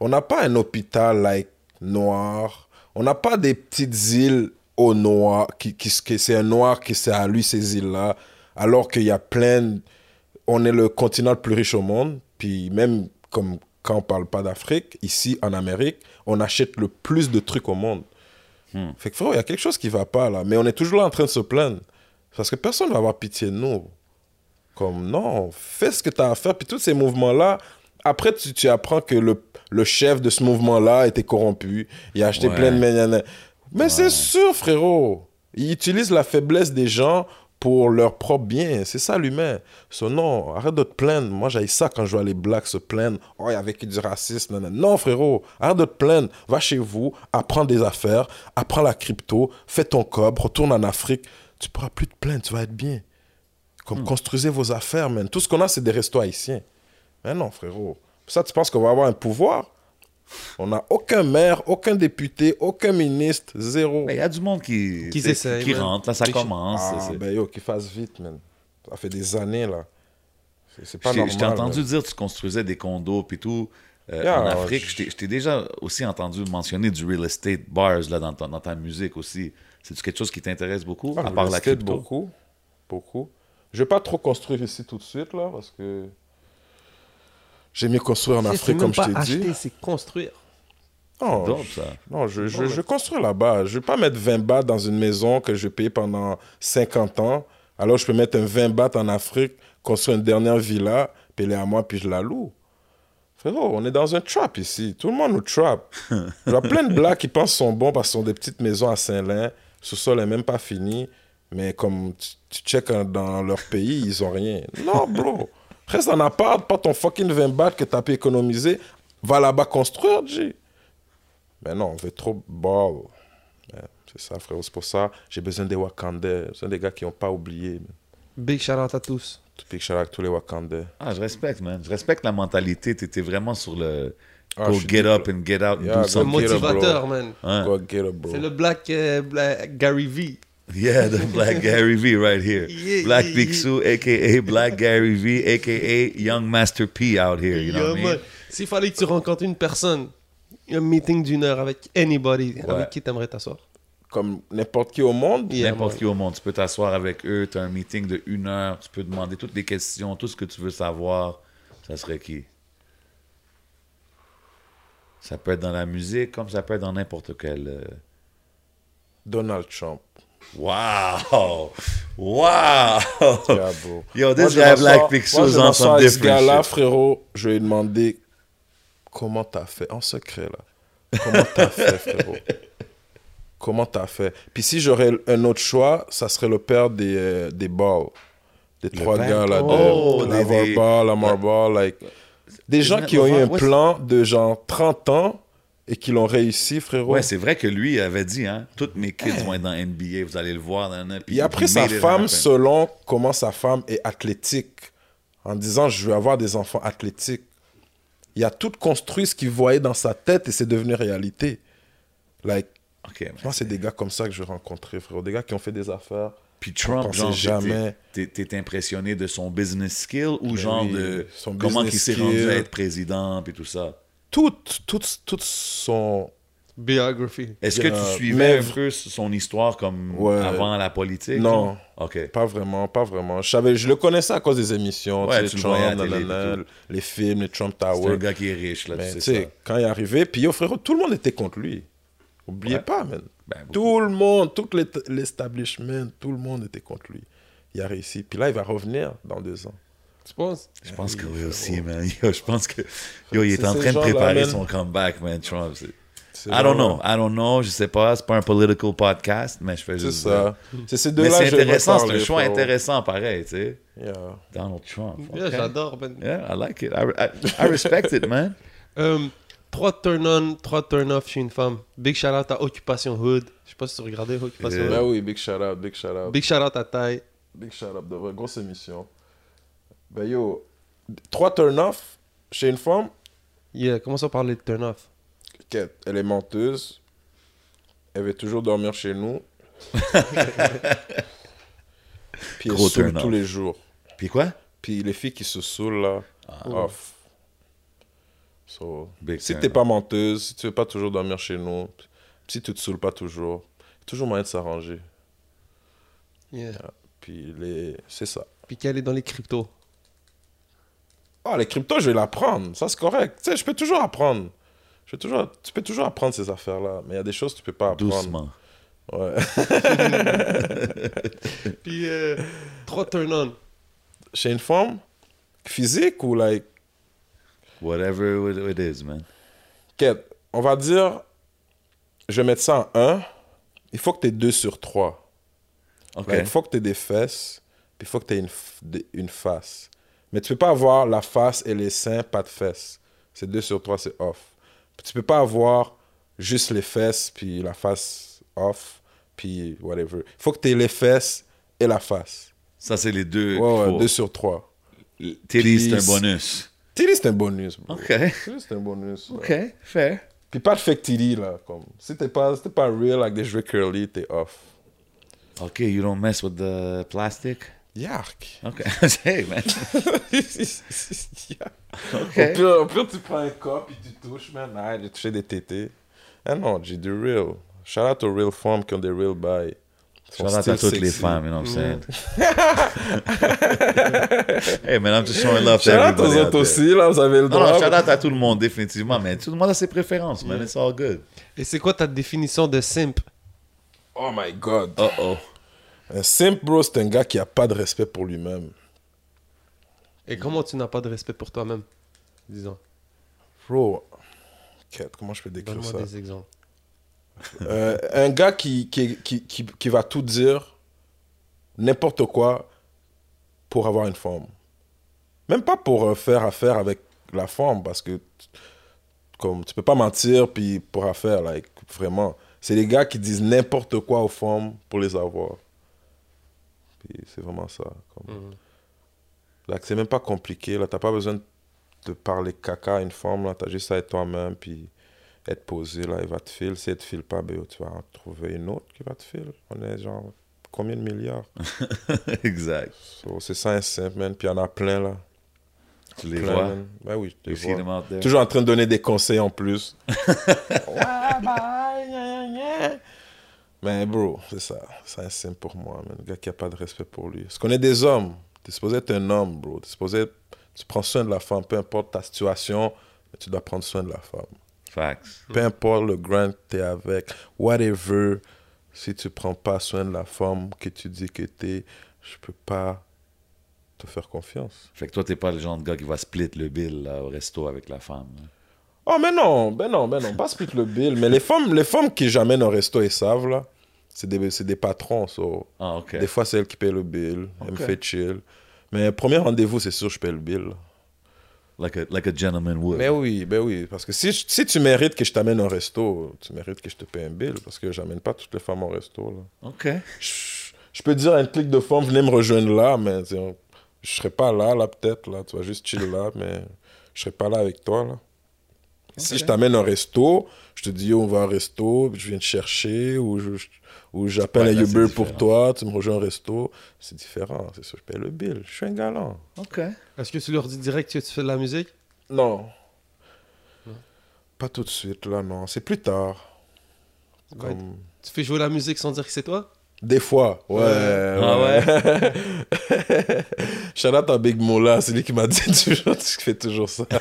On n'a pas un hôpital like, noir. On n'a pas des petites îles au noir, qui, qui, qui- c'est un noir qui c'est à lui ces îles-là, alors qu'il y a plein. On est le continent le plus riche au monde, puis même comme quand on parle pas d'Afrique, ici en Amérique, on achète le plus de trucs au monde. Hmm. Fait que frérot, il y a quelque chose qui va pas là, mais on est toujours là en train de se plaindre. Parce que personne va avoir pitié de nous. Comme non, fais ce que tu as à faire. Puis tous ces mouvements-là, après, tu, tu apprends que le, le chef de ce mouvement-là était corrompu. Il a acheté Ouais. plein de. Mais c'est sûr, frérot. Il utilise la faiblesse des gens pour leur propre bien. C'est ça l'humain. So, non, arrête de te plaindre. Moi, j'ai ça quand je vois les blacks se plaindre. Oh, il y avait que du racisme. nanana. Non, frérot, arrête de te plaindre. Va chez vous, apprends des affaires, apprends la crypto, fais ton cob, retourne en Afrique. Tu pourras plus te plaindre, tu vas être bien. Comme construisez vos affaires, man. Tout ce qu'on a, c'est des restos haïtiens. Mais non, frérot. Ça, tu penses qu'on va avoir un pouvoir? On n'a aucun maire, aucun député, aucun ministre, zéro. Mais il y a du monde qui, Qui essaye, qui ouais. rentre, là, ça Qui- commence. Ah, ben yo, qu'il fasse vite, man. Ça fait des années, là. C'est- pas Je t'ai- normal. je t'ai entendu man. dire que tu construisais des condos puis tout euh, Yeah, en Afrique. je- Je t'ai- déjà aussi entendu mentionner du real estate bars là, dans, ta, dans ta musique aussi. C'est quelque chose qui t'intéresse beaucoup, Ah, à part la crypto? beaucoup. Beaucoup. Je vais pas trop construire ici tout de suite, là, parce que j'ai mieux construire en Afrique, comme je t'ai acheter, dit. c'est construire. Non, ça. Non, je, je, je construis là-bas. Je vais pas mettre 20 bahts dans une maison que je paye pendant 50 ans. Alors, je peux mettre un 20 bahts en Afrique, construire une dernière villa, payer à moi, puis je la loue. Frérot, on est dans un trap ici. Tout le monde nous trap. Il y a plein de blacks qui pensent qu'ils sont bons parce qu'ils sont des petites maisons à Saint-Lin. Le sous-sol n'est même pas fini. Mais comme tu, tu check en- dans leur pays, ils ont rien. Non, bro. Reste en appart, pas ton fucking 20 bahts que tu as pu économiser. Va là-bas construire, G. Mais non, on veut trop ball. C'est ça, frérot. C'est pour ça j'ai besoin des Wakandais. J'ai besoin des gars qui n'ont pas oublié. man. Big shout out à tous. Pique shout out à tous les Wakandais. Ah, je respecte, man. Je respecte la mentalité. Tu étais vraiment sur le Ah, go get up and get out Yeah, do Le something. motivateur, man. Go get up, bro. C'est le black, euh, black Gary V. Yeah, the [laughs] Black Gary V right here. Yeah, Black yeah, Picsou, aka Black Gary V, aka Young Master P out here. You know what I mean? S'il fallait que tu rencontres une personne Un meeting d'une heure avec anybody. Ouais. Avec qui t'aimerais t'asseoir? Comme n'importe qui au monde? Yeah, N'importe qui au monde. Tu peux t'asseoir avec eux, tu as un meeting de une heure, tu peux demander toutes les questions, tout ce que tu veux savoir. Ça serait qui? Ça peut être dans la musique, comme ça peut être dans n'importe quel. euh, Donald Trump. Wow! Wow! Yo, this guy Black Pixels m'assois some ce gars-là, frérot, je lui ai demandé comment t'as fait, en secret, là. Comment t'as [laughs] fait, frérot? Comment t'as fait? Puis si j'aurais un autre choix, ça serait le père des, euh, des balls. Des trois gars, là, de Oh, la des- Ball, like... Des gens qui ont eu un plan de genre 30 ans et qui l'ont réussi, frérot. Ouais, c'est vrai que lui avait dit, hein, toutes mes kids vont être dans NBA, vous allez le voir. Nan, nan, puis Il a pris he sa femme selon comment sa femme est athlétique, en disant je veux avoir des enfants athlétiques. Il a tout construit ce qu'il voyait dans sa tête et c'est devenu réalité. Like, Ok, man. moi, c'est des gars comme ça que je veux rencontrer, frérot. Des gars qui ont fait des affaires. Puis Trump, genre, jamais. t'es impressionné de son business skill ou Ben genre oui, de son comment il s'est rendu à être président puis tout ça? Tout, tout, tout son. Biography. Est-ce que tu suivais un peu son histoire comme Ouais. avant la politique? Non. Ok. Pas vraiment, pas vraiment. Je, savais, je le connaissais à cause des émissions. Ouais, tu sais, tu le Trump, télé les films, les Trump C'est un Tower. gars qui est riche, là, Mais tu sais ça. quand il est arrivé, puis yo, frérot, tout le monde était contre lui. Oubliez Ouais. pas, man. Ben. Tout le monde, tout l'establishment, tout le monde était contre lui. Il a réussi. Puis là, il va revenir dans deux ans. Tu penses? Je pense que oui aussi, man. [laughs] Yo, je pense que yo, il est, C'est en train de préparer man. son comeback, man, Trump. C'est- C'est I don't know. I don't know. Je sais pas. C'est pas un political podcast, mais je fais C'est juste. ça. C'est ces Mais deux-là c'est intéressant. C'est un choix intéressant, pareil, tu sais. Yeah. Donald Trump. Yeah. J'adore, man. Yeah, I like it. I, I, I respect it, man. Euh, [laughs] trois turn-on, trois turn-off chez une femme. Big shout-out à Occupation Hood. Je sais pas si tu regardais Occupation Yeah. Hood. Ben oui, big shout out, big shout out. Big shout-out à Ty. Big shout out, de vrai, grosse émission. Ben yo, trois turn-off chez une femme, Yeah, commençons par les turn-off. qu'elle- elle est menteuse. Elle veut toujours dormir chez nous. [laughs] Puis elle Gros saoule turn-off. tous les jours. Puis quoi? Puis les filles qui se saoulent là, Ah. off. So, Big si t'es off. pas menteuse, si tu veux pas toujours dormir chez nous, si tu te saoules pas toujours, toujours moyen de s'arranger. Yeah. Puis les... c'est ça. Puis qu'elle est dans les cryptos. Ah, les cryptos, je vais l'apprendre. Ça, c'est correct. Tu sais, je peux toujours apprendre. Je peux toujours... Tu peux toujours apprendre ces affaires-là. Mais il y a des choses que tu peux pas apprendre. Doucement. Ouais. [laughs] Puis euh, trois turn-on. Chez une femme, physique ou like... Whatever it is, man. Quête, on va dire, je vais mettre ça en 1. Il faut que tu aies 2 sur 3. OK. Il faut que tu aies des fesses, puis il faut que tu aies une, une face. Mais tu peux pas avoir la face et les seins, pas de fesses. C'est 2 sur 3, c'est off. Tu peux pas avoir juste les fesses, puis la face off, puis whatever. Il faut que tu aies les fesses et la face. Ça, c'est les deux. Ouais, ouais, qu'il faut. 2 sur 3. Titty, c'est un bonus. Tilly, c'est un bonus, bro. OK. C'est un bonus. OK, fair. Puis pas de fake titty, là. Comme, si t'es pas, si pas real avec des cheveux curly, t'es off. OK, you don't mess with the plastic? Yark. OK. [laughs] hey, man. [laughs] Au OK. pire, au pire, tu prends un corps puis tu touches, man. Ah, j'ai touché des tétés. Ah non, j'ai du real. Shout out aux real femmes qui ont des real bails. Shout out à toutes les femmes, you know what I'm saying? [laughs] hey, man, I'm just showing love to Shout out everybody aux out autres aussi, là, vous avez le droit. non, shout out à tout le monde, définitivement, mais tout le monde a ses préférences, man. It's all good. Et c'est quoi ta définition de simp? Oh my god. Uh-oh. Un simp, bro, c'est un gars qui a pas de respect pour lui-même. Et comment tu n'as pas de respect pour toi-même Disons? Bro, comment je peux décrire Donne-moi ça? des exemples. [laughs] Euh, un gars qui, qui, qui, qui, qui va tout dire, n'importe quoi, pour avoir une forme. Même pas pour euh, faire affaire avec la forme, parce que comme tu peux pas mentir puis pour affaire, like, vraiment. C'est les gars qui disent n'importe quoi aux femmes pour les avoir. Puis c'est vraiment ça. Comme... Mhm. Like, c'est même pas compliqué, là. T'as pas besoin de parler caca à une femme, là. T'as juste à être toi-même, puis être posé, là. Il va te filer. Si elle te file pas, ben, tu vas en trouver une autre qui va te filer. On est genre, combien de milliards? [laughs] exact. So, c'est ça, un simple, man. Puis il y en a plein, là. Tu les Plein, vois? man. Ben oui, je les vois. Toujours en train de donner des conseils en plus. [laughs] Ouais, bah, gna, gna. Mais bro, c'est ça. C'est un signe pour moi, man. Le gars qui a pas de respect pour lui. Parce qu'on est des hommes. T'es supposé être un homme, bro. T'es supposé Tu prends soin de la femme, peu importe ta situation, mais tu dois prendre soin de la femme. Facts. Peu importe le grind que t'es avec, whatever, si tu prends pas soin de la femme que tu dis que t'es, je peux pas te faire confiance. Fait que toi, t'es pas le genre de gars qui va split le bill là, au resto avec la femme. là. Oh, mais non, ben non, ben non, pas split le bill. Mais les femmes, les femmes qui j'amène au resto, ils savent, là. C'est des, c'est des patrons, so. Ah. Des fois, c'est elle qui paye le bill. Elle me fait chill. Mais premier rendez-vous, c'est sûr, je paye le bill. Like, a, like a gentleman would. Mais oui, ben oui. Parce que si, si tu mérites que je t'amène au resto, tu mérites que je te paye un bill. Parce que j'amène pas toutes les femmes au resto, là. Ok. Je, je peux dire à une clique de femmes, venez me rejoindre là, mais je serai pas là, là, peut-être, là. Tu vas juste chill là, [laughs] mais je serai pas là avec toi, là. Si je t'amène au resto, je te dis, on va au resto, puis je viens te chercher, ou je- je- ou j'appelle Ouais, un Uber pour toi, tu me rejoins au resto. C'est différent, c'est sûr, je paye le bill. Je suis un galant. Ok. Est-ce que tu leur dis direct que tu fais de la musique? Non. Pas tout de suite, là, non. C'est plus tard. Ouais. Comme- Tu fais jouer la musique sans dire que c'est toi? Des fois, ouais. Ah ouais? [laughs] Shout out à Big Mola, c'est lui qui m'a dit [laughs] toujours, tu fais toujours ça. [laughs]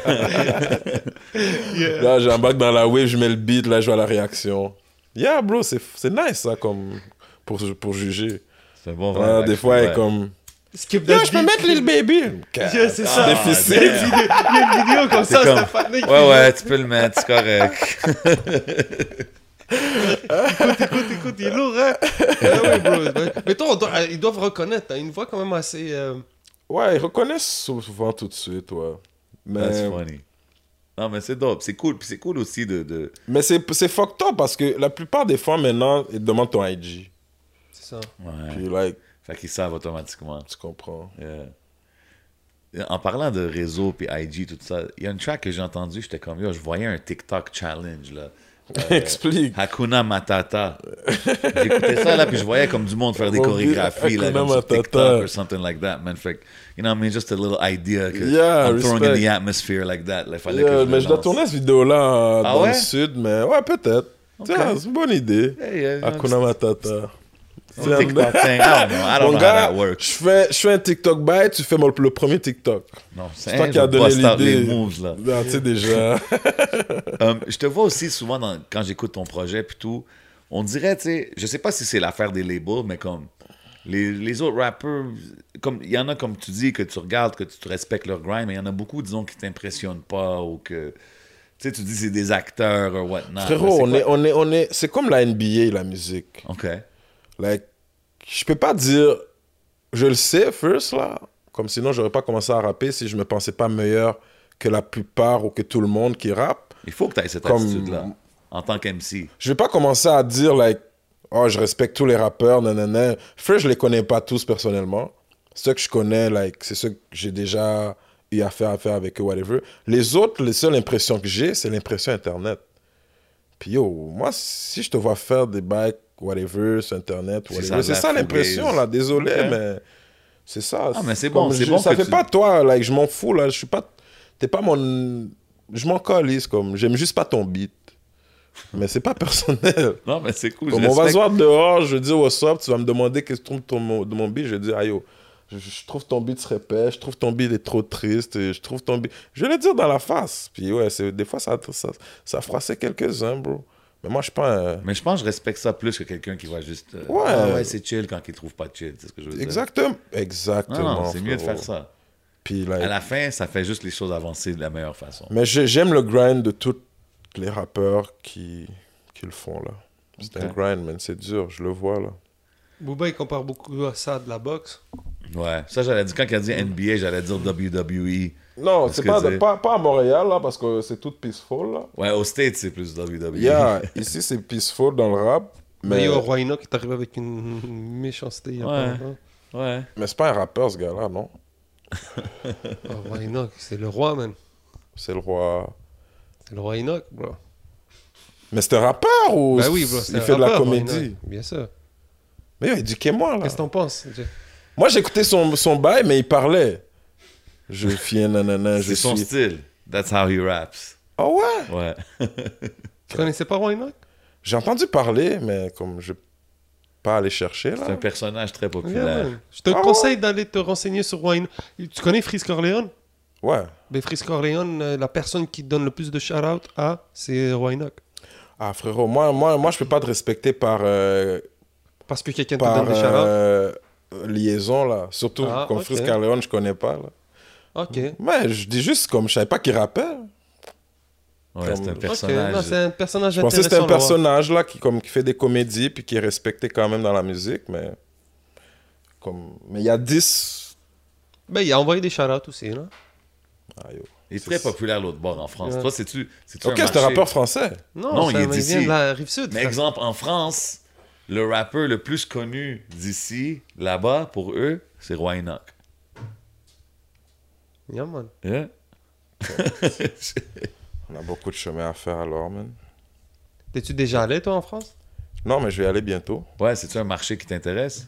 Là, j'embarque dans la wave, je mets le beat, là, je vois la réaction. Yeah, bro, c'est c'est nice, ça, comme, pour, pour juger. C'est bon Ouais, vibe, des fois, elle est comme, Skip Yo, je peux mettre Lil Baby. [laughs] Yeah, c'est ça. Ah, Il y a une vidéo- il y a une vidéo comme ça, comme- Stéphane. Ouais, ouais, tu peux le mettre, c'est correct. Écoute, écoute, il est lourd, hein Ah ouais, bro. Mais toi, doit- ils doivent reconnaître. T'as une voix quand même assez. euh, Ouais, ils reconnaissent souvent tout de suite, ouais. That's Mais, funny. Non, mais c'est dope, c'est cool. Puis c'est cool aussi de. de... mais c'est c'est fucked up parce que la plupart des fois, maintenant, ils te demandent ton IG. C'est ça. Ouais. Puis, like, Fait qu'ils savent automatiquement. tu comprends. Yeah. En parlant de réseau puis IG, tout ça, il y a une track que j'ai entendue, j'étais comme, yo, je voyais un TikTok challenge, là. Euh, Explique. Hakuna Matata. J'écoutais ça, là, puis je voyais comme du monde faire des chorégraphies, là, Hakuna comme sur. TikTok or something like that, man. Fait you know what I mean, just a little idea que Yeah, I'm throwing in respect. the atmosphere like that. Là, fallait Yeah, que je mais je dois tourner cette vidéo-là euh, Ah dans ouais? le sud, mais ouais, peut-être. Tiens, c'est une bonne idée. Hey, yeah, Hakuna Matata. It's a TikTok thing. I don't know. I don't Mon know gars, how that works. je fais, je fais un TikTok by, tu fais mon- le premier TikTok. Non, C'est toi qui as donné l'idée. moves, là. Ah, tu sais déjà. Um, [laughs] je te vois aussi souvent dans- quand j'écoute ton projet puis tout. On dirait, tu sais, je sais pas si c'est l'affaire des labels, mais comme les, les autres rappeurs, comme il y en a comme tu dis que tu regardes, que tu te respectes leur grind, mais il y en a beaucoup, disons, qui t'impressionnent pas ou que tu sais, tu dis c'est des acteurs ou whatnot. Frérot, on est, on est, on est, c'est comme la NBA, la musique. Ok. Like, je peux pas dire, je le sais, first, là. Comme sinon, j'aurais pas commencé à rapper si je me pensais pas meilleur que la plupart ou que tout le monde qui rappe. Il faut que tu aies cette Comme- attitude-là en tant qu'MC. Je vais pas commencer à dire, like, oh, je respecte tous les rappeurs, nanana. First, je les connais pas tous personnellement. Ceux que je connais, like, c'est ceux que j'ai déjà eu affaire à faire avec eux, whatever. Les autres, les seules impressions que j'ai, c'est l'impression Internet. Puis yo, moi, si je te vois faire des bacs, whatever, sur Internet, C'est whatever, ça, c'est ça l'impression, là. Désolé, mais c'est ça. Ah, mais c'est bon, c'est bon Ça fait tu- pas toi, like, je m'en fous, là. Je suis pas... T'es pas mon... Je m'en calisse, comme... J'aime juste pas ton beat. Mais c'est pas [laughs] personnel. Non, mais c'est cool. Comme on va se voir dehors, je dire what's up, tu vas me demander qu'est-ce que tu trouves de mon beat, je vais dire, aïe, yo, je, je trouve ton beat se répète, je trouve ton beat est trop triste, je trouve ton beat... Je vais le dire dans la face. Puis ouais, des fois, ça, ça, ça froissait quelques-uns, bro. Mais moi, je suis pas un... Mais je pense que je respecte ça plus que quelqu'un qui va juste. euh, Ouais. Ah ouais, c'est chill quand il trouve pas chill. C'est ce que je veux dire. Exactement. Exactement. C'est mieux de faire ça. Puis, like, À la fin, ça fait juste les choses avancer de la meilleure façon. Mais j'ai- j'aime le grind de tous les rappeurs qui, qui le font, là. C'est un grind, man. C'est dur, je le vois, là. Booba, il compare beaucoup à ça de la boxe. Ouais, ça j'allais dire, quand il a dit NBA, j'allais dire WWE. Non, c'est pas, pas, pas à Montréal, là, parce que c'est tout peaceful, là. Ouais, au States, c'est plus WWE. Yeah, ici, c'est peaceful dans le rap. Mais Mais, yo, Roi Enoch est arrivé avec une méchanceté. il y a Ouais. longtemps. Ouais. mais c'est pas un rappeur, ce gars-là, non? Ah, Roi Enoch, c'est le roi, man. C'est le roi. C'est le roi Enoch, bro. Mais c'est un rappeur ou Bah oui, bro. il un fait de la comédie? Bien sûr. Mais éduquez-moi, là. Qu'est-ce que t'en penses Moi, j'écoutais son, son bail, mais il parlait. Je suis un nanana, je C'est son suis. style. That's how he raps. Oh ouais? Ouais. Tu connaissais pas Waynock J'ai entendu parler, mais comme je pas aller chercher C'est un personnage très Yeah, populaire. Je te Ah ouais? conseille d'aller te renseigner sur Wayne. Tu connais Frisk Corleone? Ouais. Ben, Frisk Corleone, euh, la personne qui donne le plus de shout-out à, c'est Waynock. Ah frérot, moi, moi, moi je peux pas te respecter par, euh, Parce que quelqu'un te donne des shout-outs? euh, liaison là. Surtout Ah, comme ok. Fritz Carleone, je connais pas là. Ok. Mais je dis juste comme je savais pas qu'il rappelle. Ouais, c'est un personnage. non, c'est un personnage Je pensais que c'était un personnage là qui, comme, qui fait des comédies puis qui est respecté quand même dans la musique, mais comme mais il y a 10 Ben, il a envoyé des shout-outs aussi, là. Ah, yo. Il est très populaire l'autre bord en France. Ouais. Toi, c'est-tu c'est-tu Ok, c'est un rappeur français. Non, Non, il est un- d'ici. vient de la Rive-Sud. Mais frère. exemple, en France, le rappeur le plus connu d'ici, là-bas, pour eux, c'est Roy Enoch. Yeah, man. Yeah. [laughs] On a beaucoup de chemin à faire alors, man. T'es-tu déjà allé, toi, en France? Non, mais je vais y aller bientôt. ouais, c'est-tu un marché qui t'intéresse?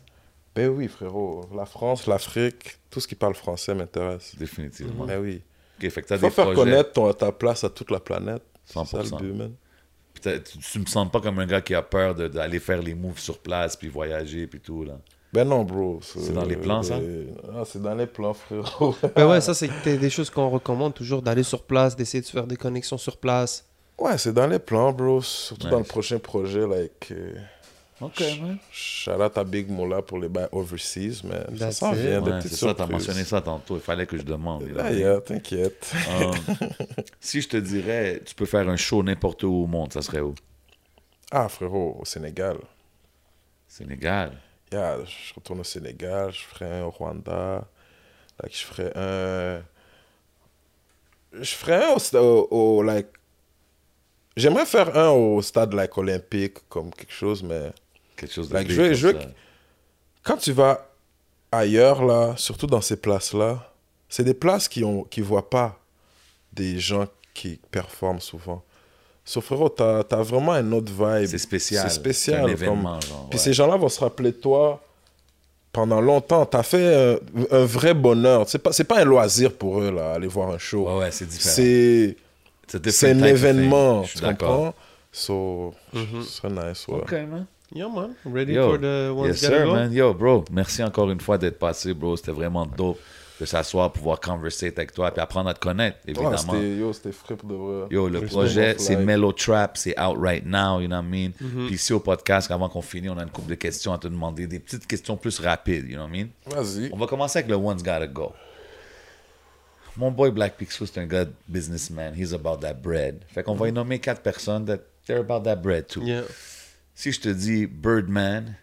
Ben oui, frérot. La France, l'Afrique, tout ce qui parle français m'intéresse. Définitivement. Ben oui. Fait que t'as Faut des faire projets. connaître ton- ta place à toute la planète. C'est ça 100%. le but, man. Puis tu, tu me sens pas comme un gars qui a peur de- d'aller faire les moves sur place, puis voyager, puis tout, là. Ben non, bro. C'est dans les plans, ça? euh, Ah, c'est dans les plans, frérot. [laughs] Ben ouais, ça, c'est des choses qu'on recommande toujours, d'aller sur place, d'essayer de faire des connexions sur place. ouais, c'est dans les plans, bro. Surtout dans le prochain projet, like... euh, Ok, man. Shout out à Big Moula pour les bails overseas, mais ça That's s'en vient, Ouais, c'est ça, t'as mentionné ça tantôt. Il fallait que je demande. il a Ah, t'inquiète. Euh, [laughs] si je te dirais, tu peux faire un show n'importe où au monde, ça serait où? Ah, frérot, au Sénégal. Sénégal? Yeah, je retourne au Sénégal, je ferai un au Rwanda, like, je ferai un... Je ferai un au, au- au, like... J'aimerais faire un au stade like, olympique, comme quelque chose, mais... Quelque chose de Like, big je veux- comme je veux ça. Quand tu vas ailleurs, là, surtout dans ces places-là, c'est des places qui ont qui voient pas des gens qui performent souvent. Sauf frérot, t'as as vraiment un autre vibe. C'est spécial. C'est spécial. Un comme- événement, genre. Puis ouais. ces gens-là vont se rappeler de toi pendant longtemps. T'as fait un, un vrai bonheur. C'est pas, c'est pas un loisir pour eux, là, aller voir un show. Ouais, ouais, c'est différent. c'est un événement, tu comprends? So, ce serait nice, ouais. Ok, man. Yeah, man. Ready Yo, for the ones yes gotta sir, go? man. Yo, bro, merci encore une fois d'être passé, bro. C'était vraiment dope de s'asseoir, pouvoir converser avec toi, puis apprendre à te connaître, évidemment. yo, c'était frais pour de vrai. Yo, le projet, c'est. Mellow Trap, c'est out right now, you know what I mean? Mm-hmm. Puis ici au podcast, avant qu'on finisse, on a une couple de questions à te demander, des petites questions plus rapides, you know what I mean? Vas-y. On va commencer avec le One's Gotta Go. Mon boy Black Pixel, c'est un gars businessman. He's about that bread. Fait qu'on va y nommer quatre personnes that they're about that bread too. Yeah. Si je te dis Birdman,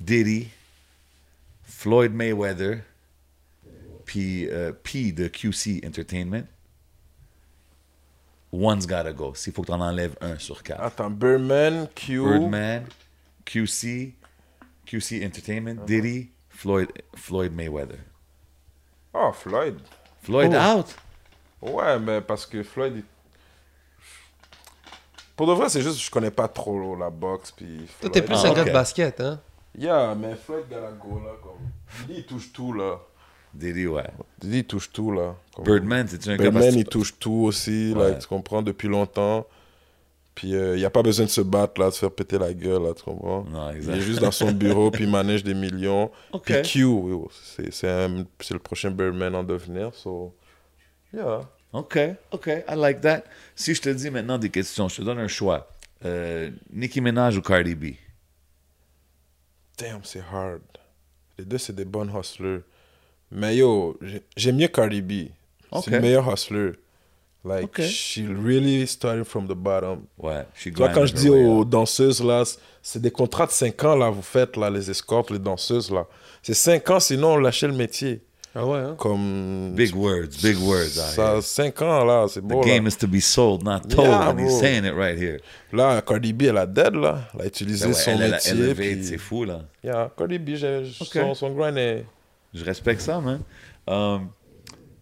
Diddy, Floyd Mayweather, puis euh, P de QC Entertainment, one's gotta go. S'il faut que tu en enlèves un sur quatre. Attends, Birdman, Q. Birdman, QC, QC Entertainment, Diddy, Floyd, Floyd Mayweather. Oh, Floyd. Floyd Oh. out. Ouais, mais parce que Floyd. il- Pour de vrai, c'est juste que je connais pas trop la boxe. Puis Toi, t'es plus Ah, un ok. gars de basket, hein? Yeah, mais Floyd Galago, là, comme. Il touche tout, là. Diddy, ouais. Lui, il touche tout, là. Comme- Birdman, c'est un gars Birdman, il touche tout aussi, Ouais. là, tu comprends, depuis longtemps. Puis il n'y a pas besoin de se battre, là, de se faire péter la gueule, là, tu comprends. Non, Il exact. est juste dans son bureau, puis il manage des millions. Ok. Puis Q, oui, c'est c'est un- c'est le prochain Birdman en devenir, so... Yeah. OK, OK, I like that. Si je te dis maintenant des questions, je te donne un choix. Euh, Nicki Minaj ou Cardi B? Damn, c'est hard. Les deux, c'est des bonnes hustlers. Mais yo, j'ai- j'aime mieux Cardi B. C'est une meilleure hustler. Like, Ok. she really started from the bottom. Ouais, she vois, quand je dis aux danseuses, là, c'est des contrats de 5 ans, là, vous faites, là, les escortes, les danseuses, là. C'est 5 ans, sinon on lâchait le métier. Ah ouais, hein? Mm. Comme... Big words, big words out Ça, here. 5 ans, là, c'est The beau, là. game is to be sold, not told, Yeah, and he's saying it right here. Là, Cardi B, elle a dead, là. Elle a utilisé Ben ouais, son elle, elle a métier. elevate, puis- c'est fou, là. Yeah, Cardi B, son, son grind est... Je respecte ça, man. Um,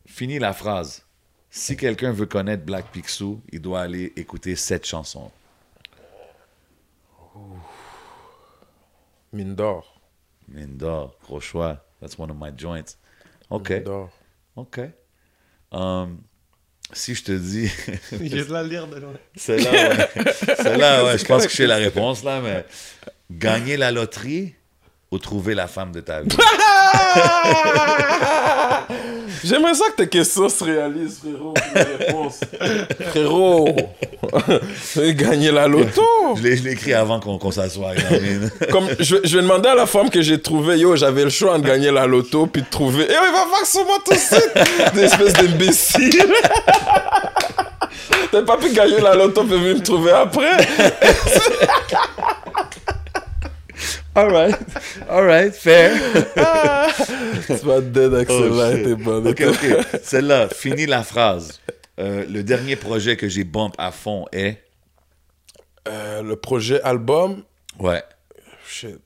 fini la phrase. Si quelqu'un veut connaître Black Picsou, il doit aller écouter cette chanson. Mine d'or. Mine d'or, gros choix. That's one of my joints. OK. Mine d'or. OK. Um, si je te dis... [laughs] J'ai de la lire de loin. Celle-là, ouais. Celle-là, ouais, [laughs] je pense que j'ai la réponse, là, mais... Gagner la loterie ou trouver la femme de ta vie? [laughs] J'aimerais ça que tes questions se réalisent, frérot. réponses. [laughs] frérot, gagner la loto. Je l'ai écrit avant qu'on qu'on s'assoie. [laughs] Comme je, je vais demander à la femme que j'ai trouvée, yo, j'avais le choix de gagner la loto puis de trouver. Eh, il va faire sur moi tout de suite. Des espèces d'imbéciles. T'as pas pu gagner la loto, puis venir me trouver après. All right. All right, fair. [laughs] Tu vas dead avec celle-là, shit. t'es bonne. OK, OK. Celle-là, finis la phrase. Euh, le dernier projet que j'ai bump à fond est... Euh, le projet album, Ouais. shit,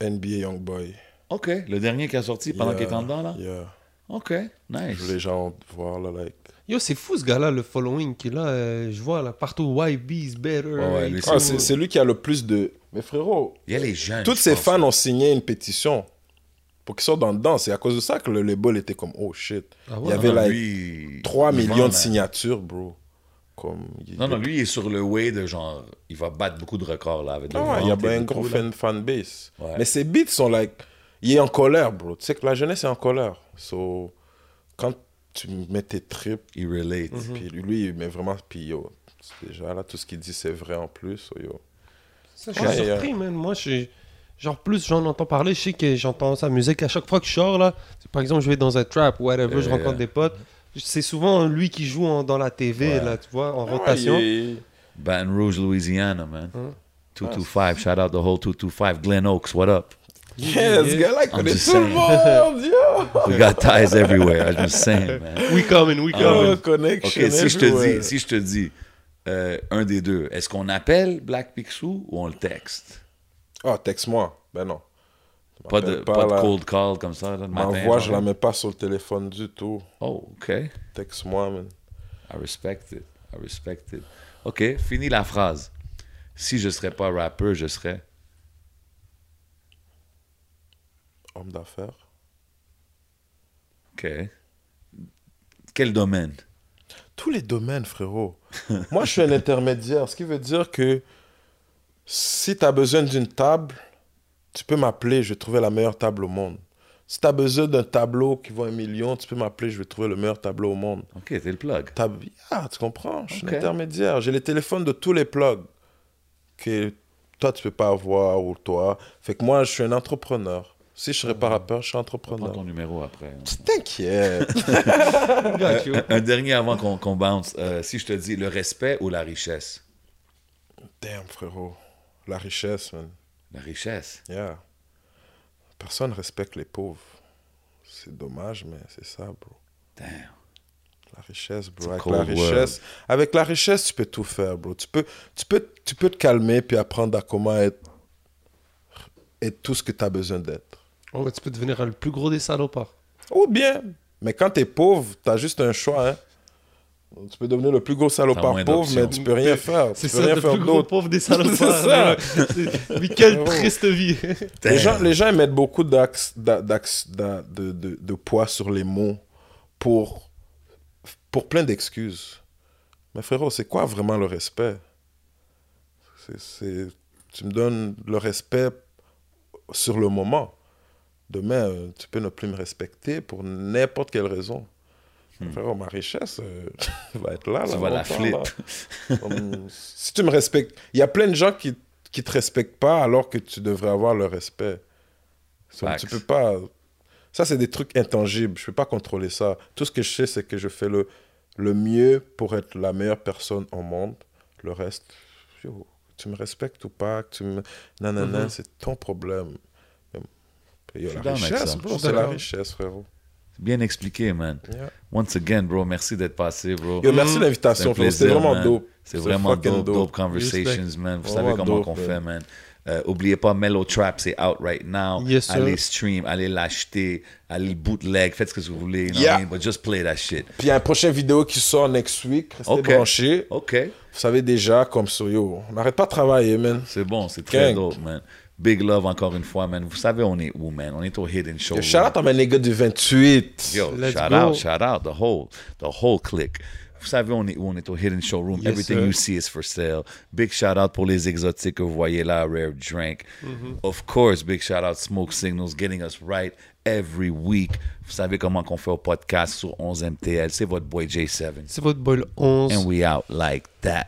NBA Youngboy. OK. Le dernier qui a sorti pendant qu'il était en dedans, là? Yeah. OK. Nice. Je veux les gens voir, là, like. Yo, c'est fou ce gars-là, le following qu'il a. euh, je vois là partout, YB is better. ouais. Ah, c'est lui qui a le plus de. Mais frérot, Il y a les jeunes. tous je ses pense. fans ont signé une pétition pour qu'ils sortent dans dedans. C'est à cause de ça que le label était comme, oh shit. Ah ouais? Il y avait Non, like lui, 3 il millions vend, de man. signatures, bro. Comme, il, Non, non, lui, il est sur le way de genre... Il va battre beaucoup de records, là, avec le Ah il y a un tout, gros fan, fanbase. Ouais. Mais ses beats sont like. Il est en colère, bro. Tu sais que la jeunesse est en colère. So, quand tu mets tes tripes, Il relate. puis lui, il met vraiment. Puis yo, déjà là, tout ce qu'il dit, c'est vrai en plus. so, yo. Ça, je suis Ouais, yeah. surpris, man. Moi, je suis- Genre, plus j'en entends parler, je sais que j'entends sa musique à chaque fois que je sors, là. Par exemple, je vais dans un trap, whatever, je Yeah. rencontre des potes. C'est souvent lui qui joue en- dans la TV, Ouais. là, tu vois, en Ouais, rotation. est- Baton Rouge, Louisiana, man. Hein? 225, shout out the whole 225. Glen Oaks, what up? Yeah, gars-là, il I'm connaît tout le monde, yo! [laughs] We got ties everywhere. I'm just saying, man. We coming, we Ah, coming. Oh, connection Ok, si je te dis, si je te dis euh, un des deux, est-ce qu'on appelle Black Picsou ou on le texte? Oh, texte-moi. Ben non. Pas de, pas cold call comme ça, là, le Ma matin, voix, je la mets pas sur le téléphone du tout. Oh, ok. I Texte-moi, man. respect it. I respect it. Ok, finis la phrase. Si je serais pas rappeur, je serais. Homme d'affaires. Ok. Quel domaine? Tous les domaines, frérot. [laughs] Moi, je suis un intermédiaire, ce qui veut dire que si tu as besoin d'une table, tu peux m'appeler, je vais trouver la meilleure table au monde. Si tu as besoin d'un tableau qui vaut un million, tu peux m'appeler, je vais trouver le meilleur tableau au monde. Ok, t'es le plug. Ah, tu comprends? Je suis Ok. un intermédiaire. J'ai les téléphones de tous les plugs que toi, tu peux pas avoir ou toi. Fait que moi, je suis un entrepreneur. Si je serais pas rappeur, je suis Prends entrepreneur. ton numéro après. T'inquiète. You. [laughs] Un dernier avant qu'on qu'on bounce. Euh, si je te dis le respect ou la richesse? Damn, frérot. La richesse, man. La richesse? Yeah. Personne respecte les pauvres. C'est dommage, mais c'est ça, bro. Damn. La richesse, bro. Avec la richesse, avec la richesse, tu peux tout faire, bro. Tu peux, tu peux, tu peux te calmer puis apprendre à comment être, être tout ce que tu as besoin d'être. Oh, tu peux devenir le plus gros des salopards. Ou bien, mais quand tu es pauvre, tu as juste un choix, hein. Tu peux devenir le plus gros T'as salopard pauvre, mais tu peux rien faire. C'est tu peux ça, rien le faire plus gros d'autre. pauvre des [laughs] salopards. C'est ça. C'est- Mais quelle Oh. triste vie. Les gens, les gens mettent beaucoup d'axe- d'a- d'axe- d'a- de, de, de poids sur les mots pour, pour plein d'excuses. Mais frérot, c'est quoi vraiment le respect? C'est- c'est- Tu me donnes le respect sur le moment. Demain, euh, tu peux ne plus me respecter pour n'importe quelle raison. Frérot, ma richesse euh, [laughs] va être là. Tu là, vas la flip. là. [laughs] Si tu me respectes, il y a plein de gens qui qui te respectent pas alors que tu devrais avoir le respect. So, tu peux pas. Ça, c'est des trucs intangibles. Je peux pas contrôler ça. Tout ce que je sais, c'est que je fais le, le mieux pour être la meilleure personne au monde. Le reste, yo, tu me respectes ou pas, tu me. Non, non, non, c'est ton problème. Yo, la richesse, bro, c'est la richesse, frérot. Bien expliqué, man. Yeah. Once again, bro, merci d'être passé, bro. Yo, merci de C'est un l'invitation, frérot. C'était vraiment man. dope. C'est vraiment fucking dope, dope, conversations, Respect. man. Vous Vraiment savez comment dope, man. fait, man. Euh, oubliez pas, Mellow Trap, c'est out right now. Yes, sir. allez stream, allez l'acheter, allez le bootleg, faites ce que vous voulez. You know Yeah. what I mean? But just play that shit. Puis il y a une prochaine vidéo qui sort next week. Restez Ok. branchés. OK. Vous savez déjà, comme sur yo, on n'arrête pas de travailler, man. C'est bon, c'est très dope, man. Big love encore une fois, man. Vous savez, on est où, man? On est au Hidden Show. Shout out à mes niggas du 28. Yo, Let's shout go. out, shout out, the whole, the whole clique. Vous savez, on est où? On est au Hidden Showroom. Yes, Everything sir. you see is for sale. Big shout out pour les exotiques que vous voyez là, Rare Drink. Mm-hmm. Of course, big shout out Smoke Signals, getting us right every week. Vous savez comment qu'on fait au podcast sur 11 MTL. C'est votre boy J7. C'est votre boy le 11. And we out like that.